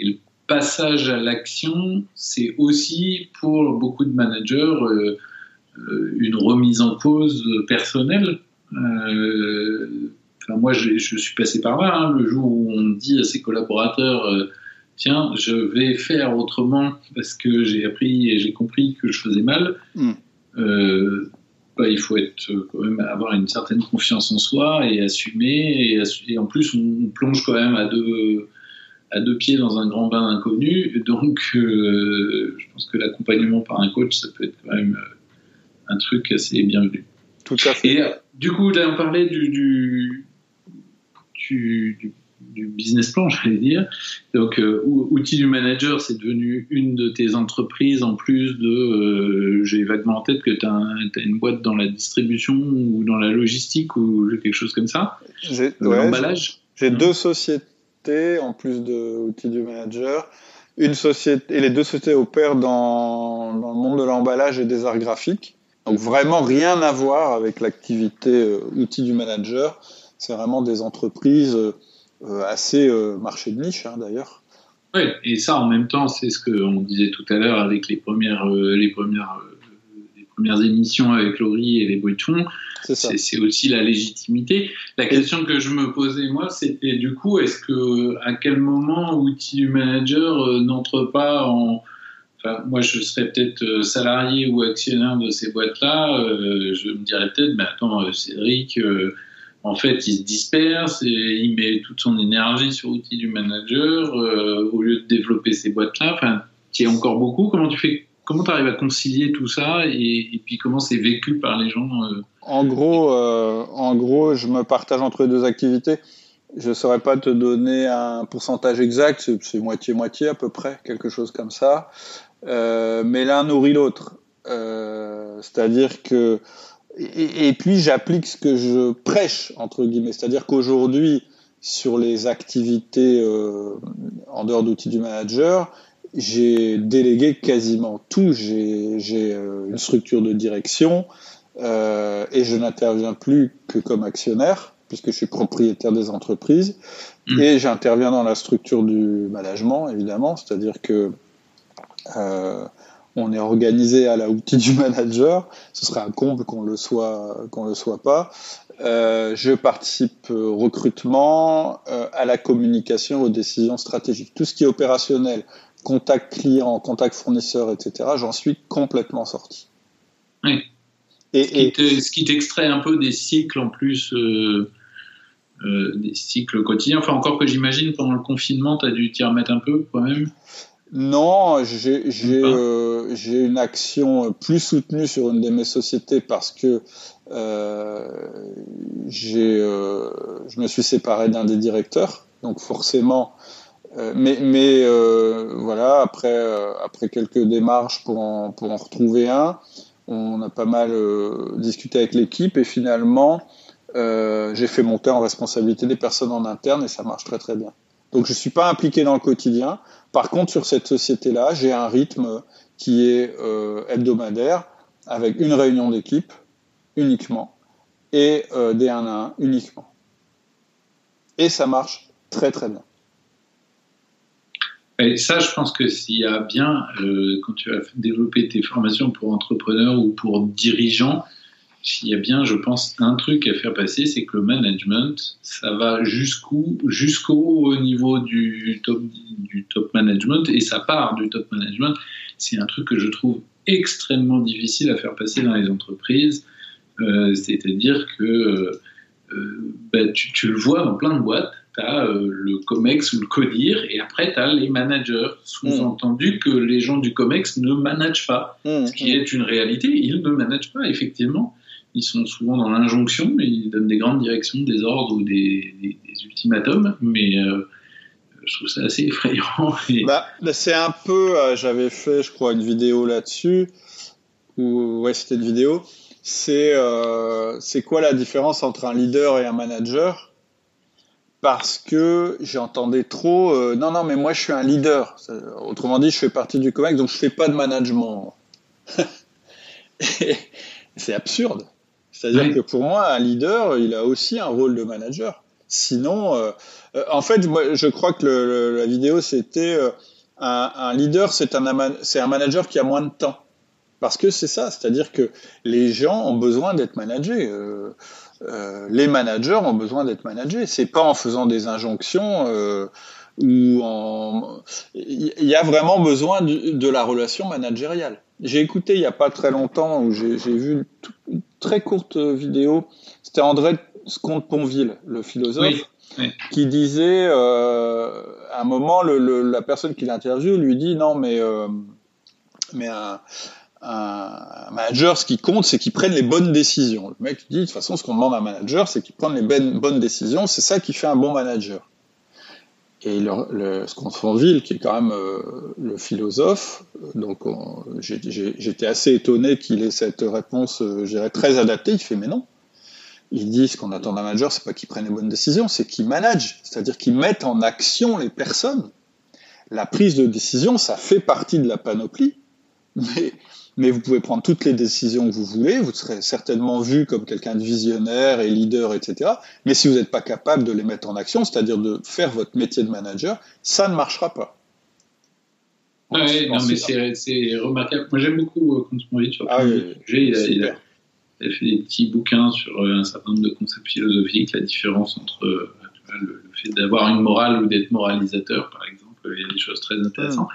le passage à l'action, c'est aussi pour beaucoup de managers une remise en cause personnelle. moi, je, suis passé par là. Hein, le jour où on dit à ses collaborateurs tiens, je vais faire autrement parce que j'ai appris et j'ai compris que je faisais mal. Hmm. Euh, bah, il faut être quand même avoir une certaine confiance en soi et assumer. Et, en plus, on, plonge quand même à deux, à deux pieds dans un grand bain inconnu. Donc, euh, je pense que l'accompagnement par un coach, ça peut être quand même euh, un truc assez bienvenu. Tout à fait. Et du coup, là, on parlait du, du, du du business plan, j'allais dire. Donc, euh, outil du manager, c'est devenu une de tes entreprises en plus de. Euh, j'ai vaguement en tête que tu as, une boîte dans la distribution ou dans la logistique ou quelque chose comme ça. J'ai l'emballage. J'ai deux sociétés en plus de outils du manager. Une société et les deux sociétés opèrent dans, dans le monde de l'emballage et des arts graphiques. Donc vraiment rien à voir avec l'activité euh, outils du manager. C'est vraiment des entreprises euh, assez euh, marché de niche hein, d'ailleurs. Oui, et ça en même temps, c'est ce qu'on disait tout à l'heure avec les premières, les premières, les premières émissions avec Laurie et les fond. C'est aussi la légitimité. La question que je me posais moi, c'était du coup, est-ce que à quel moment outil du manager n'entre pas en moi, je serais peut-être salarié ou actionnaire de ces boîtes-là. je me dirais peut-être, mais attends, Cédric, en fait, il se disperse et il met toute son énergie sur l'outil du manager euh, au lieu de développer ces boîtes-là. Enfin, y a encore beaucoup. Comment tu fais Comment tu arrives à concilier tout ça et, puis comment c'est vécu par les gens euh? En gros, euh, en gros, je me partage entre deux activités. Je ne saurais pas te donner un pourcentage exact, c'est moitié-moitié à peu près, quelque chose comme ça. Mais l'un nourrit l'autre. C'est-à-dire que et, puis j'applique ce que je prêche entre guillemets, c'est-à-dire qu'aujourd'hui sur les activités euh, en dehors d'outils du manager, j'ai délégué quasiment tout. J'ai euh, une structure de direction euh, et je n'interviens plus que comme actionnaire puisque je suis propriétaire des entreprises mmh. et j'interviens dans la structure du management évidemment, c'est-à-dire que euh, on est organisé à la outil du manager. Ce serait un comble qu'on le soit, qu'on le soit pas. Euh, je participe au recrutement, euh, à la communication, aux décisions stratégiques. Tout ce qui est opérationnel, contact client, contact fournisseur, etc., j'en suis complètement sorti. Oui. Et, ce qui t'extrait un peu des cycles en plus, euh, euh, des cycles quotidiens. Enfin, encore que j'imagine pendant le confinement, tu as dû t'y remettre un peu quand même. Non, j'ai euh, une action plus soutenue sur une de mes sociétés parce que euh, euh, je me suis séparé d'un des directeurs, donc forcément. Euh, mais mais euh, voilà, après après quelques démarches pour en, pour en retrouver un, on a pas mal discuté avec l'équipe et finalement j'ai fait monter en responsabilité des personnes en interne et ça marche très très bien. Donc je suis pas impliqué dans le quotidien. Par contre, sur cette société-là, j'ai un rythme qui est euh, hebdomadaire avec une réunion d'équipe uniquement et euh, des 1 à 1 uniquement. Et ça marche très très bien. Et ça, je pense que s'il y a bien, euh, quand tu vas développer tes formations pour entrepreneurs ou pour dirigeants, s'il y a bien, je pense, un truc à faire passer, c'est que le management, ça va jusqu'où Jusqu'au niveau du top, du top management, et ça part du top management. C'est un truc que je trouve extrêmement difficile à faire passer dans les entreprises. Euh, c'est-à-dire que euh, euh, bah, tu, le vois dans plein de boîtes, tu as le COMEX ou le CODIR, et après tu as les managers. Sous-entendu que les gens du COMEX ne managent pas, mmh, ce qui mmh. est une réalité, ils ne managent pas, effectivement ils sont souvent dans l'injonction, ils donnent des grandes directions, des ordres ou des, ultimatums, mais euh, je trouve ça assez effrayant. Bah, bah, c'est un peu, euh, j'avais fait, je crois, une vidéo là-dessus, ou ouais, c'était une vidéo. C'est euh, quoi la différence entre un leader et un manager? Parce que j'entendais trop, non, non, mais moi je suis un leader. Autrement dit, je fais partie du COMEX, donc je fais pas de management. c'est absurde. C'est-à-dire que pour moi, un leader, il a aussi un rôle de manager. Sinon, euh, euh, en fait, moi, je crois que le, la vidéo, c'était euh, un, un, leader, c'est un, manager qui a moins de temps. Parce que c'est ça, c'est-à-dire que les gens ont besoin d'être managés. Euh, les managers ont besoin d'être managés. C'est pas en faisant des injonctions ou en. Il y a vraiment besoin de la relation managériale. J'ai écouté il y a pas très longtemps où j'ai vu une très courte vidéo. C'était André Scomte-Ponville, le philosophe, qui disait euh, à un moment, le, la personne qui l'interviewe lui dit non mais euh, mais un, un, manager, ce qui compte, c'est qu'il prenne les bonnes décisions. Le mec dit de toute façon, ce qu'on demande à un manager, c'est qu'il prenne les bonnes décisions. C'est ça qui fait un bon manager. Et le, le ville qui est quand même euh, le philosophe, donc j'étais assez étonné qu'il ait cette réponse, euh, très adaptée. Il fait mais non. Il dit ce qu'on attend d'un manager, c'est pas qu'il prenne les bonnes décisions, c'est qu'il manage, c'est-à-dire qu'il mette en action les personnes. La prise de décision, ça fait partie de la panoplie, mais mais vous pouvez prendre toutes les décisions que vous voulez, vous serez certainement vu comme quelqu'un de visionnaire et leader, etc. Mais si vous n'êtes pas capable de les mettre en action, c'est-à-dire de faire votre métier de manager, ça ne marchera pas. oui, non, mais c'est remarquable. Moi, j'aime beaucoup euh, sur le ah, sujet. Il a, fait des petits bouquins sur euh, un certain nombre de concepts philosophiques, la différence entre euh, le, fait d'avoir une morale ou d'être moralisateur, par exemple il y a des choses très intéressantes.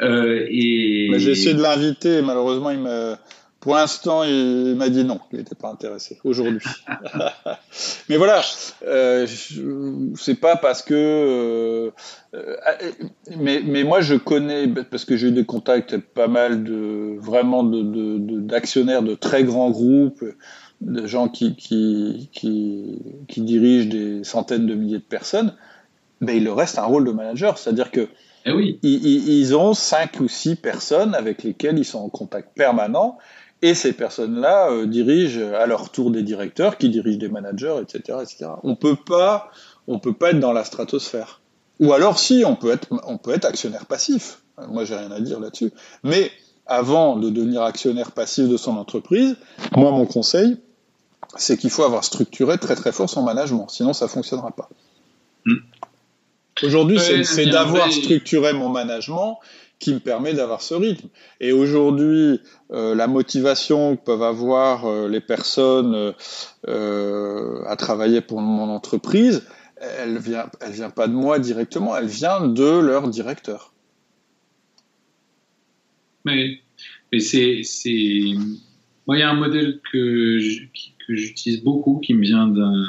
Hmm. Euh, et... J'ai essayé de l'inviter, malheureusement, il pour l'instant, il m'a dit non, il n'était pas intéressé aujourd'hui. mais voilà, euh, c'est pas parce que. Euh, euh, mais, mais moi, je connais parce que j'ai eu des contacts pas mal de vraiment d'actionnaires de, de, très grands groupes, de gens qui qui, qui qui dirigent des centaines de milliers de personnes ben, il leur reste un rôle de manager. C'est-à-dire que eh oui. ils, ont cinq ou six personnes avec lesquelles ils sont en contact permanent. Et ces personnes-là euh, dirigent à leur tour des directeurs, qui dirigent des managers, etc., etc. On peut pas, on peut pas être dans la stratosphère. Ou alors, si, on peut être, on peut être actionnaire passif. Moi, j'ai rien à dire là-dessus. Mais avant de devenir actionnaire passif de son entreprise, moi, mon conseil, c'est qu'il faut avoir structuré très très fort son management. Sinon, ça fonctionnera pas. Hmm. Aujourd'hui, c'est d'avoir structuré mon management qui me permet d'avoir ce rythme. Et aujourd'hui, euh, la motivation que peuvent avoir euh, les personnes euh, à travailler pour mon entreprise, elle vient, elle vient pas de moi directement, elle vient de leur directeur. Mais, mais c'est, c'est, moi, il y a un modèle que, que j'utilise beaucoup, qui me vient d'un,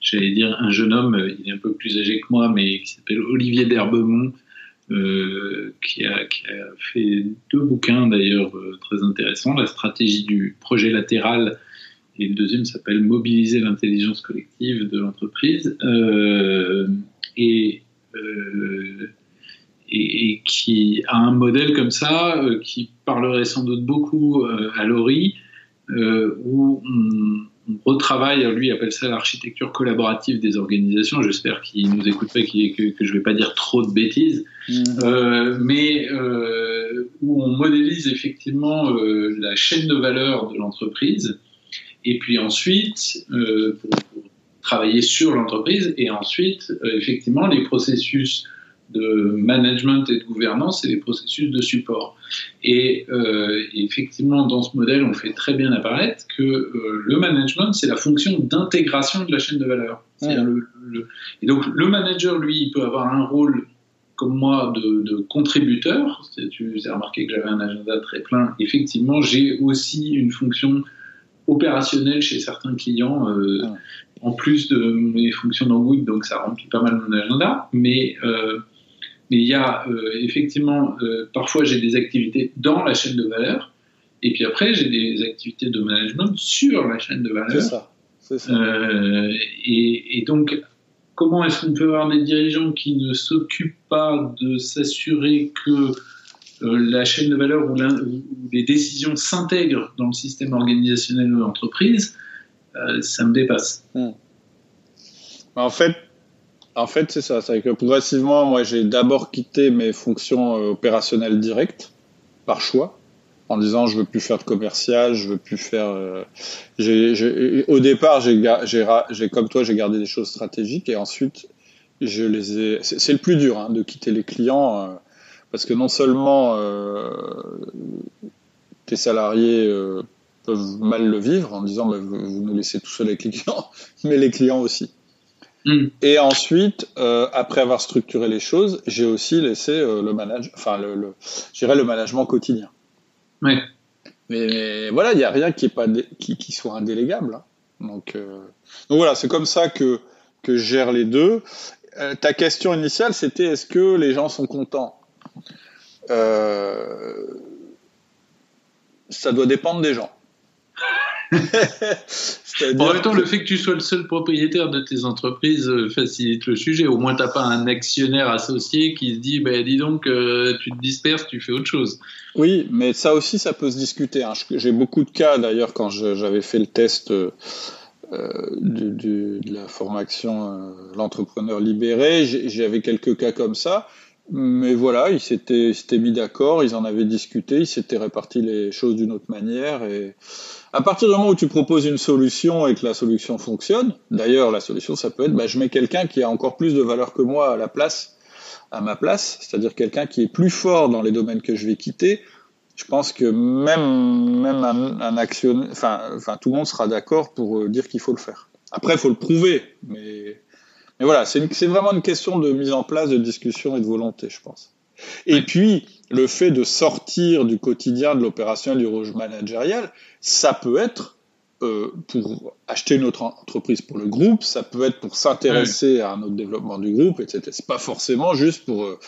j'allais dire, un jeune homme, il est un peu plus âgé que moi, mais qui s'appelle Olivier d'Herbemont, euh, qui, a, qui, a, fait deux bouquins d'ailleurs euh, très intéressants, La stratégie du projet latéral et le deuxième s'appelle Mobiliser l'intelligence collective de l'entreprise. Euh, et, euh, et, et, qui a un modèle comme ça euh, qui parlerait sans doute beaucoup euh, à Laurie, où on, retravaille, lui appelle ça l'architecture collaborative des organisations. J'espère qu'il nous écoute pas, que, que je vais pas dire trop de bêtises, mmh. mais où on modélise effectivement la chaîne de valeur de l'entreprise et puis ensuite, euh, pour, pour, travailler sur l'entreprise, et ensuite, euh, effectivement, les processus de management et de gouvernance et les processus de support. Et, euh, effectivement, dans ce modèle, on fait très bien apparaître que euh, le management, c'est la fonction d'intégration de la chaîne de valeur. Le, le, et donc, le manager, lui, il peut avoir un rôle comme moi de, de contributeur. Tu as remarqué que j'avais un agenda très plein. Effectivement, j'ai aussi une fonction opérationnel chez certains clients, euh, en plus de mes fonctions d'embouille, donc ça remplit pas mal mon agenda. Mais euh, mais il y a euh, effectivement, euh, parfois j'ai des activités dans la chaîne de valeur, et puis après j'ai des activités de management sur la chaîne de valeur. C'est ça. ça. Euh, et, et, donc, comment est-ce qu'on peut avoir des dirigeants qui ne s'occupent pas de s'assurer que la chaîne de valeur où les décisions s'intègrent dans le système organisationnel de l'entreprise, ça me dépasse. Hmm. En fait, en fait, c'est ça. C'est que progressivement, moi, j'ai d'abord quitté mes fonctions euh, opérationnelles directes par choix, en disant je veux plus faire de commercial, je veux plus faire. Euh, au départ, j'ai, comme toi, j'ai gardé des choses stratégiques et ensuite, je les ai. C'est, le plus dur hein, de quitter les clients. Euh, parce que non seulement tes salariés peuvent mal le vivre en disant vous, nous laissez tout seul avec les clients, mais les clients aussi. Mm. Et ensuite, euh, après avoir structuré les choses, j'ai aussi laissé euh, le manage, enfin le, le, le management quotidien. Oui. Mais, mais voilà, il n'y a rien qui est pas qui, qui soit indélégable. Hein. Donc, euh, donc voilà, c'est comme ça que que je gère les deux. Ta question initiale, c'était est-ce que les gens sont contents? Ça doit dépendre des gens. En même temps, que... le fait que tu sois le seul propriétaire de tes entreprises euh, facilite le sujet. Au moins, tu n'as pas un actionnaire associé qui se dit bah, dis donc, euh, tu te disperses, tu fais autre chose. Oui, mais ça aussi, ça peut se discuter. Hein. J'ai beaucoup de cas, d'ailleurs, quand j'avais fait le test euh, de, la formation euh, L'entrepreneur libéré, j'avais quelques cas comme ça mais voilà, ils s'étaient, mis d'accord, ils en avaient discuté, ils s'étaient répartis les choses d'une autre manière. Et à partir du moment où tu proposes une solution et que la solution fonctionne, d'ailleurs la solution ça peut être, bah, je mets quelqu'un qui a encore plus de valeur que moi à la place, à ma place, c'est-à-dire quelqu'un qui est plus fort dans les domaines que je vais quitter. Je pense que même même un, un action, enfin, enfin tout le monde sera d'accord pour euh, dire qu'il faut le faire. Après, il faut le prouver, mais mais voilà, c'est vraiment une question de mise en place, de discussion et de volonté, je pense. Et puis, le fait de sortir du quotidien de l'opération du rouge managérial, ça peut être euh, pour acheter une autre entreprise pour le groupe, ça peut être pour s'intéresser oui. à un autre développement du groupe, etc. C'est pas forcément juste pour, euh,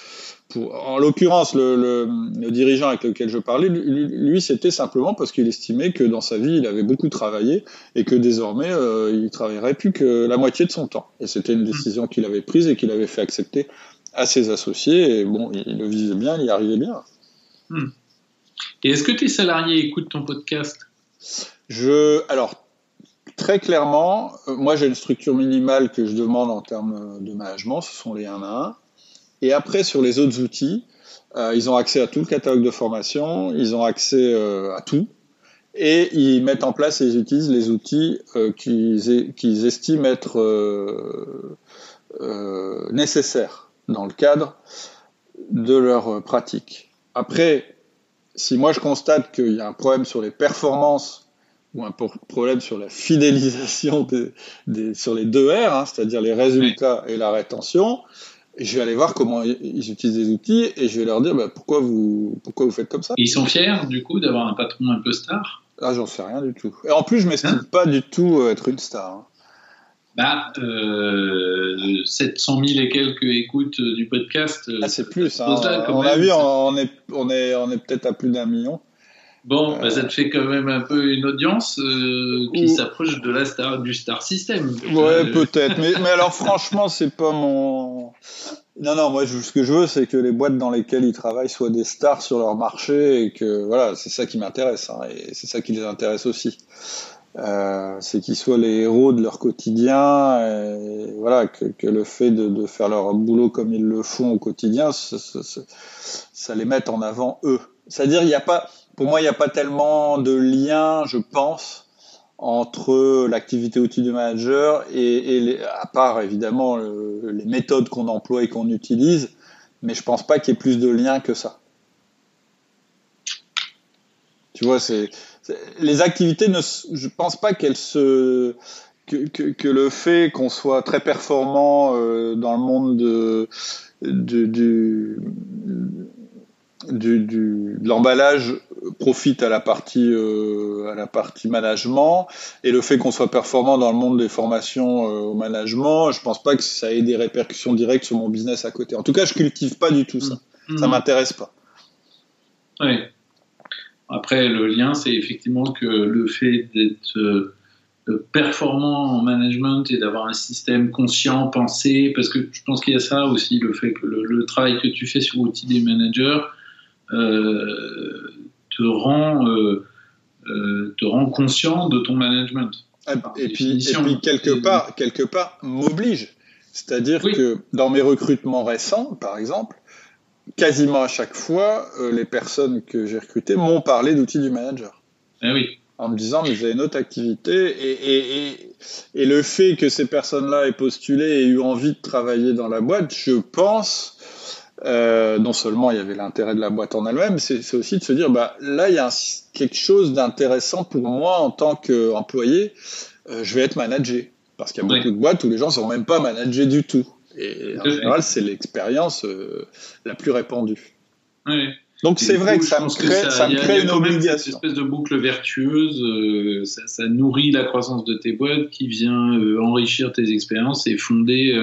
pour en l'occurrence, le, le, le, dirigeant avec lequel je parlais, lui, lui c'était simplement parce qu'il estimait que dans sa vie, il avait beaucoup travaillé et que désormais, euh, il travaillerait plus que la moitié de son temps. Et c'était une décision qu'il avait prise et qu'il avait fait accepter à ses associés. Et bon, il le visait bien, il y arrivait bien. Hmm. Et est-ce que tes salariés écoutent ton podcast? Je, alors, très clairement, euh, moi j'ai une structure minimale que je demande en termes de management, ce sont les 1 à 1. Et après, sur les autres outils, euh, ils ont accès à tout le catalogue de formation, ils ont accès euh, à tout, et ils mettent en place et ils utilisent les outils qu'ils qu estiment être nécessaires dans le cadre de leur pratique. Après, si moi je constate qu'il y a un problème sur les performances ou un problème sur la fidélisation des, des, sur les deux R, hein, c'est-à-dire les résultats et la rétention, je vais aller voir comment ils utilisent les outils et je vais leur dire bah, pourquoi, vous, pourquoi vous faites comme ça. Et ils sont fiers du coup d'avoir un patron un peu star? Ah, j'en sais rien du tout. Et en plus, je m'estime hein pas du tout être une star. Hein. Bah, euh, 700 000 et quelques écoutes du podcast. Ah, c'est plus. Hein. on a vu, on est, on est, on est peut-être à plus d'un million. Bon, bah, ça te fait quand même un peu une audience euh, qui s'approche de la star, du star system. Ouais, euh, peut-être. mais, mais, alors, franchement, c'est pas mon. Non, non, moi, ce que je veux, c'est que les boîtes dans lesquelles ils travaillent soient des stars sur leur marché et que, voilà, c'est ça qui m'intéresse. Hein, et c'est ça qui les intéresse aussi. Euh, c'est qu'ils soient les héros de leur quotidien, et voilà, que, le fait de, faire leur boulot comme ils le font au quotidien, ça, les met en avant eux. C'est-à-dire, il a pas, pour moi, il n'y a pas tellement de lien, je pense, entre l'activité outil du manager et, et les, à part évidemment les méthodes qu'on emploie et qu'on utilise, mais je pense pas qu'il y ait plus de lien que ça. Tu vois, c'est les activités ne, je pense pas qu'elles se que, que, que, le fait qu'on soit très performant euh, dans le monde de, de, du, du, du, de l'emballage profite à la partie euh, à la partie management et le fait qu'on soit performant dans le monde des formations euh, au management, je pense pas que ça ait des répercussions directes sur mon business à côté. En tout cas, je cultive pas du tout ça. Mmh. Ça m'intéresse pas. Oui. Après, le lien, c'est effectivement que le fait d'être euh, performant en management et d'avoir un système conscient, pensé, parce que je pense qu'il y a ça aussi, le fait que le, le travail que tu fais sur l'outil des managers, euh, te rend euh, euh, te rend conscient de ton management. Et, puis, et puis, quelque part, quelque part m'oblige. C'est-à-dire que dans mes recrutements récents, par exemple, quasiment à chaque fois, les personnes que j'ai recrutées m'ont parlé d'outils du manager. Eh oui. En me disant, mais vous avez une autre activité. Et, et, et le fait que ces personnes-là aient postulé et eu envie de travailler dans la boîte, je pense, euh, non seulement il y avait l'intérêt de la boîte en elle-même, c'est aussi de se dire, bah, là, il y a quelque chose d'intéressant pour moi en tant qu'employé, euh, je vais être managé. Parce qu'il y a beaucoup de boîtes où les gens ne sont même pas managés du tout. Et en général, c'est l'expérience euh, la plus répandue. Oui. Donc c'est vrai que ça me crée, ça, me crée une obligation. Cette espèce de boucle vertueuse, euh, ça, ça, nourrit la croissance de tes boîtes qui vient euh, enrichir tes expériences et fonder.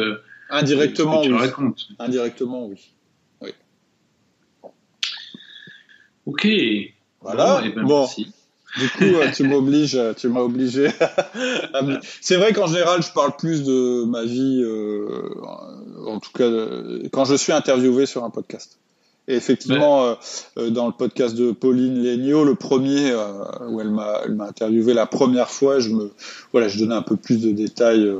Indirectement, tu oui. racontes. Indirectement, oui. Ok. Voilà. Bon, eh ben, bon. merci. Du coup, euh, tu m'obliges, tu m'as obligé. C'est vrai qu'en général, je parle plus de ma vie, euh, en tout cas, quand je suis interviewé sur un podcast. Et effectivement, ouais. euh, dans le podcast de Pauline Léniaud, le premier euh, où elle m'a, elle m'a interviewé la première fois, je me, voilà, je donnais un peu plus de détails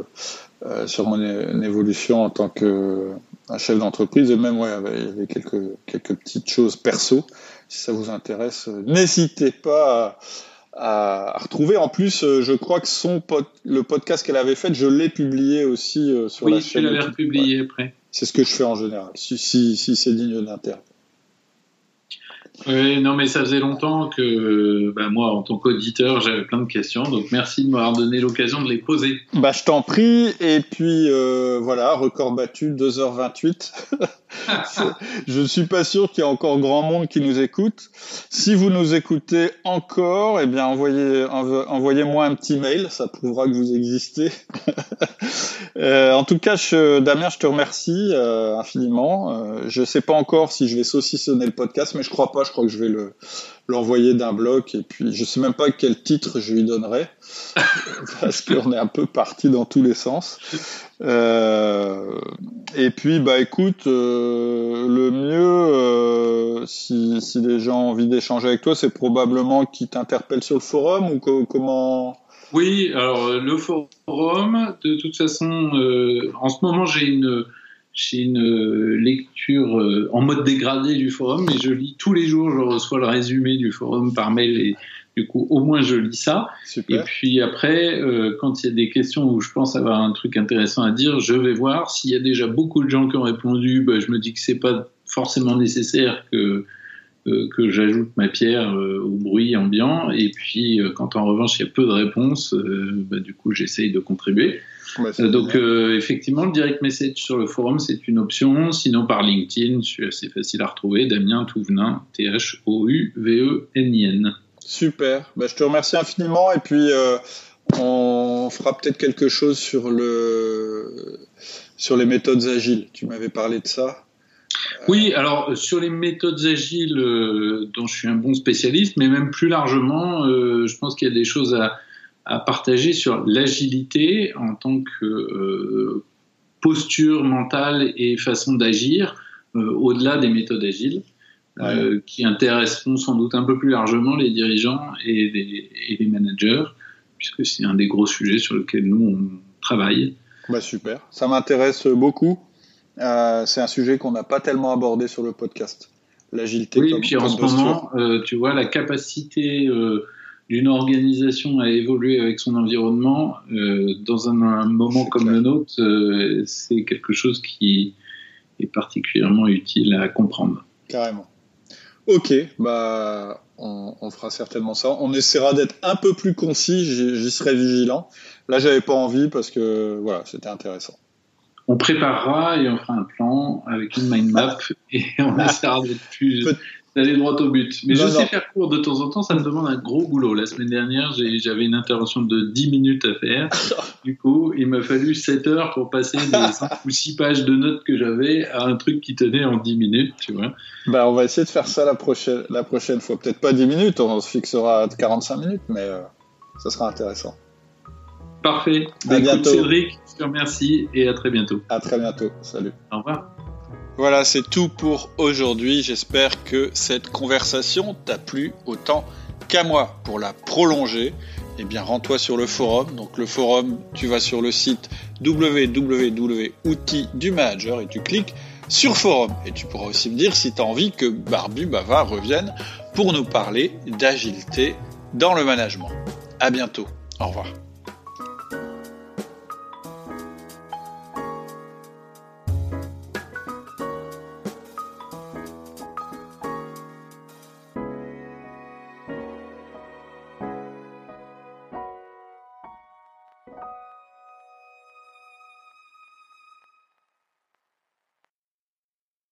euh, sur mon é évolution en tant que un chef d'entreprise. Et même, ouais, il y avait quelques quelques petites choses perso si ça vous intéresse, n'hésitez pas à, à, retrouver. En plus, je crois que son pod, le podcast qu'elle avait fait, je l'ai publié aussi sur oui, la chaîne. Oui, tu l'avais republié après. C'est ce que je fais en général, si, si, si c'est digne d'intérêt. Oui, non, mais ça faisait longtemps que bah, moi, en tant qu'auditeur, j'avais plein de questions. Donc, merci de m'avoir donné l'occasion de les poser. Bah, je t'en prie. Et puis, euh, voilà, record battu, 2h28. je ne suis pas sûr qu'il y ait encore grand monde qui nous écoute. Si vous nous écoutez encore, eh bien, envoyez, envoyez-moi un petit mail. Ça prouvera que vous existez. euh, en tout cas, Damien, je te remercie euh, infiniment. Je ne sais pas encore si je vais saucissonner le podcast, mais je crois pas je crois que je vais le l'envoyer d'un bloc et puis je sais même pas quel titre je lui donnerai parce qu'on est un peu parti dans tous les sens. Euh, et puis bah écoute, euh, le mieux euh, si, si les gens ont envie d'échanger avec toi, c'est probablement qu'ils t'interpellent sur le forum ou co comment? Oui, alors le forum, de toute façon, en ce moment j'ai une j'ai une lecture en mode dégradé du forum, mais je lis tous les jours, je reçois le résumé du forum par mail et du coup au moins je lis ça. Super. Et puis après, euh, quand il y a des questions où je pense avoir un truc intéressant à dire, je vais voir. S'il y a déjà beaucoup de gens qui ont répondu, bah, je me dis que c'est pas forcément nécessaire que que j'ajoute ma pierre au bruit ambiant. Et puis, quand en revanche il y a peu de réponses, bah, du coup, j'essaye de contribuer. Donc, effectivement, le direct message sur le forum, c'est une option. Sinon, par LinkedIn, assez facile à retrouver. Damien Touvenin, T-H-O-U-V-E-N-I-N. Super. Bah, je te remercie infiniment. Et puis, on fera peut-être quelque chose sur le sur les méthodes agiles. Tu m'avais parlé de ça. Oui, alors sur les méthodes agiles euh, dont je suis un bon spécialiste, mais même plus largement, euh, je pense qu'il y a des choses à, partager sur l'agilité en tant que euh, posture mentale et façon d'agir au-delà des méthodes agiles. qui intéresseront sans doute un peu plus largement les dirigeants et les managers puisque c'est un des gros sujets sur lesquels nous, on travaille. Bah super, ça m'intéresse beaucoup. Euh, c'est un sujet qu'on n'a pas tellement abordé sur le podcast. L'agilité. Oui, et puis en ce moment, euh, tu vois, la capacité euh, d'une organisation à évoluer avec son environnement dans un, moment comme le nôtre, c'est quelque chose qui est particulièrement utile à comprendre. Carrément. Ok, bah on, fera certainement ça. On essaiera d'être un peu plus concis, j'y serai vigilant. Là, j'avais pas envie parce que voilà, c'était intéressant. On préparera et on fera un plan avec une mind map et on essaiera d'être plus d'aller droit au but. Mais je sais faire court de temps en temps, ça me demande un gros boulot. La semaine dernière, j'avais une intervention de 10 minutes à faire. du coup, il m'a fallu 7 heures pour passer des 5 ou 6 pages de notes que j'avais à un truc qui tenait en 10 minutes, tu vois. Bah, on va essayer de faire ça la prochaine, la prochaine fois. Peut-être pas 10 minutes, on se fixera 45 minutes, mais euh, ça sera intéressant. Parfait. Bah, bientôt. Cédric, je te remercie et à très bientôt. À très bientôt. Salut. Au revoir. Voilà, c'est tout pour aujourd'hui. J'espère que cette conversation t'a plu autant qu'à moi. Pour la prolonger, eh bien, rends-toi sur le forum. Donc, le forum, tu vas sur le site www.outils du manager et tu cliques sur forum. Et tu pourras aussi me dire si tu as envie que Barbu Bava revienne pour nous parler d'agilité dans le management. À bientôt. Au revoir.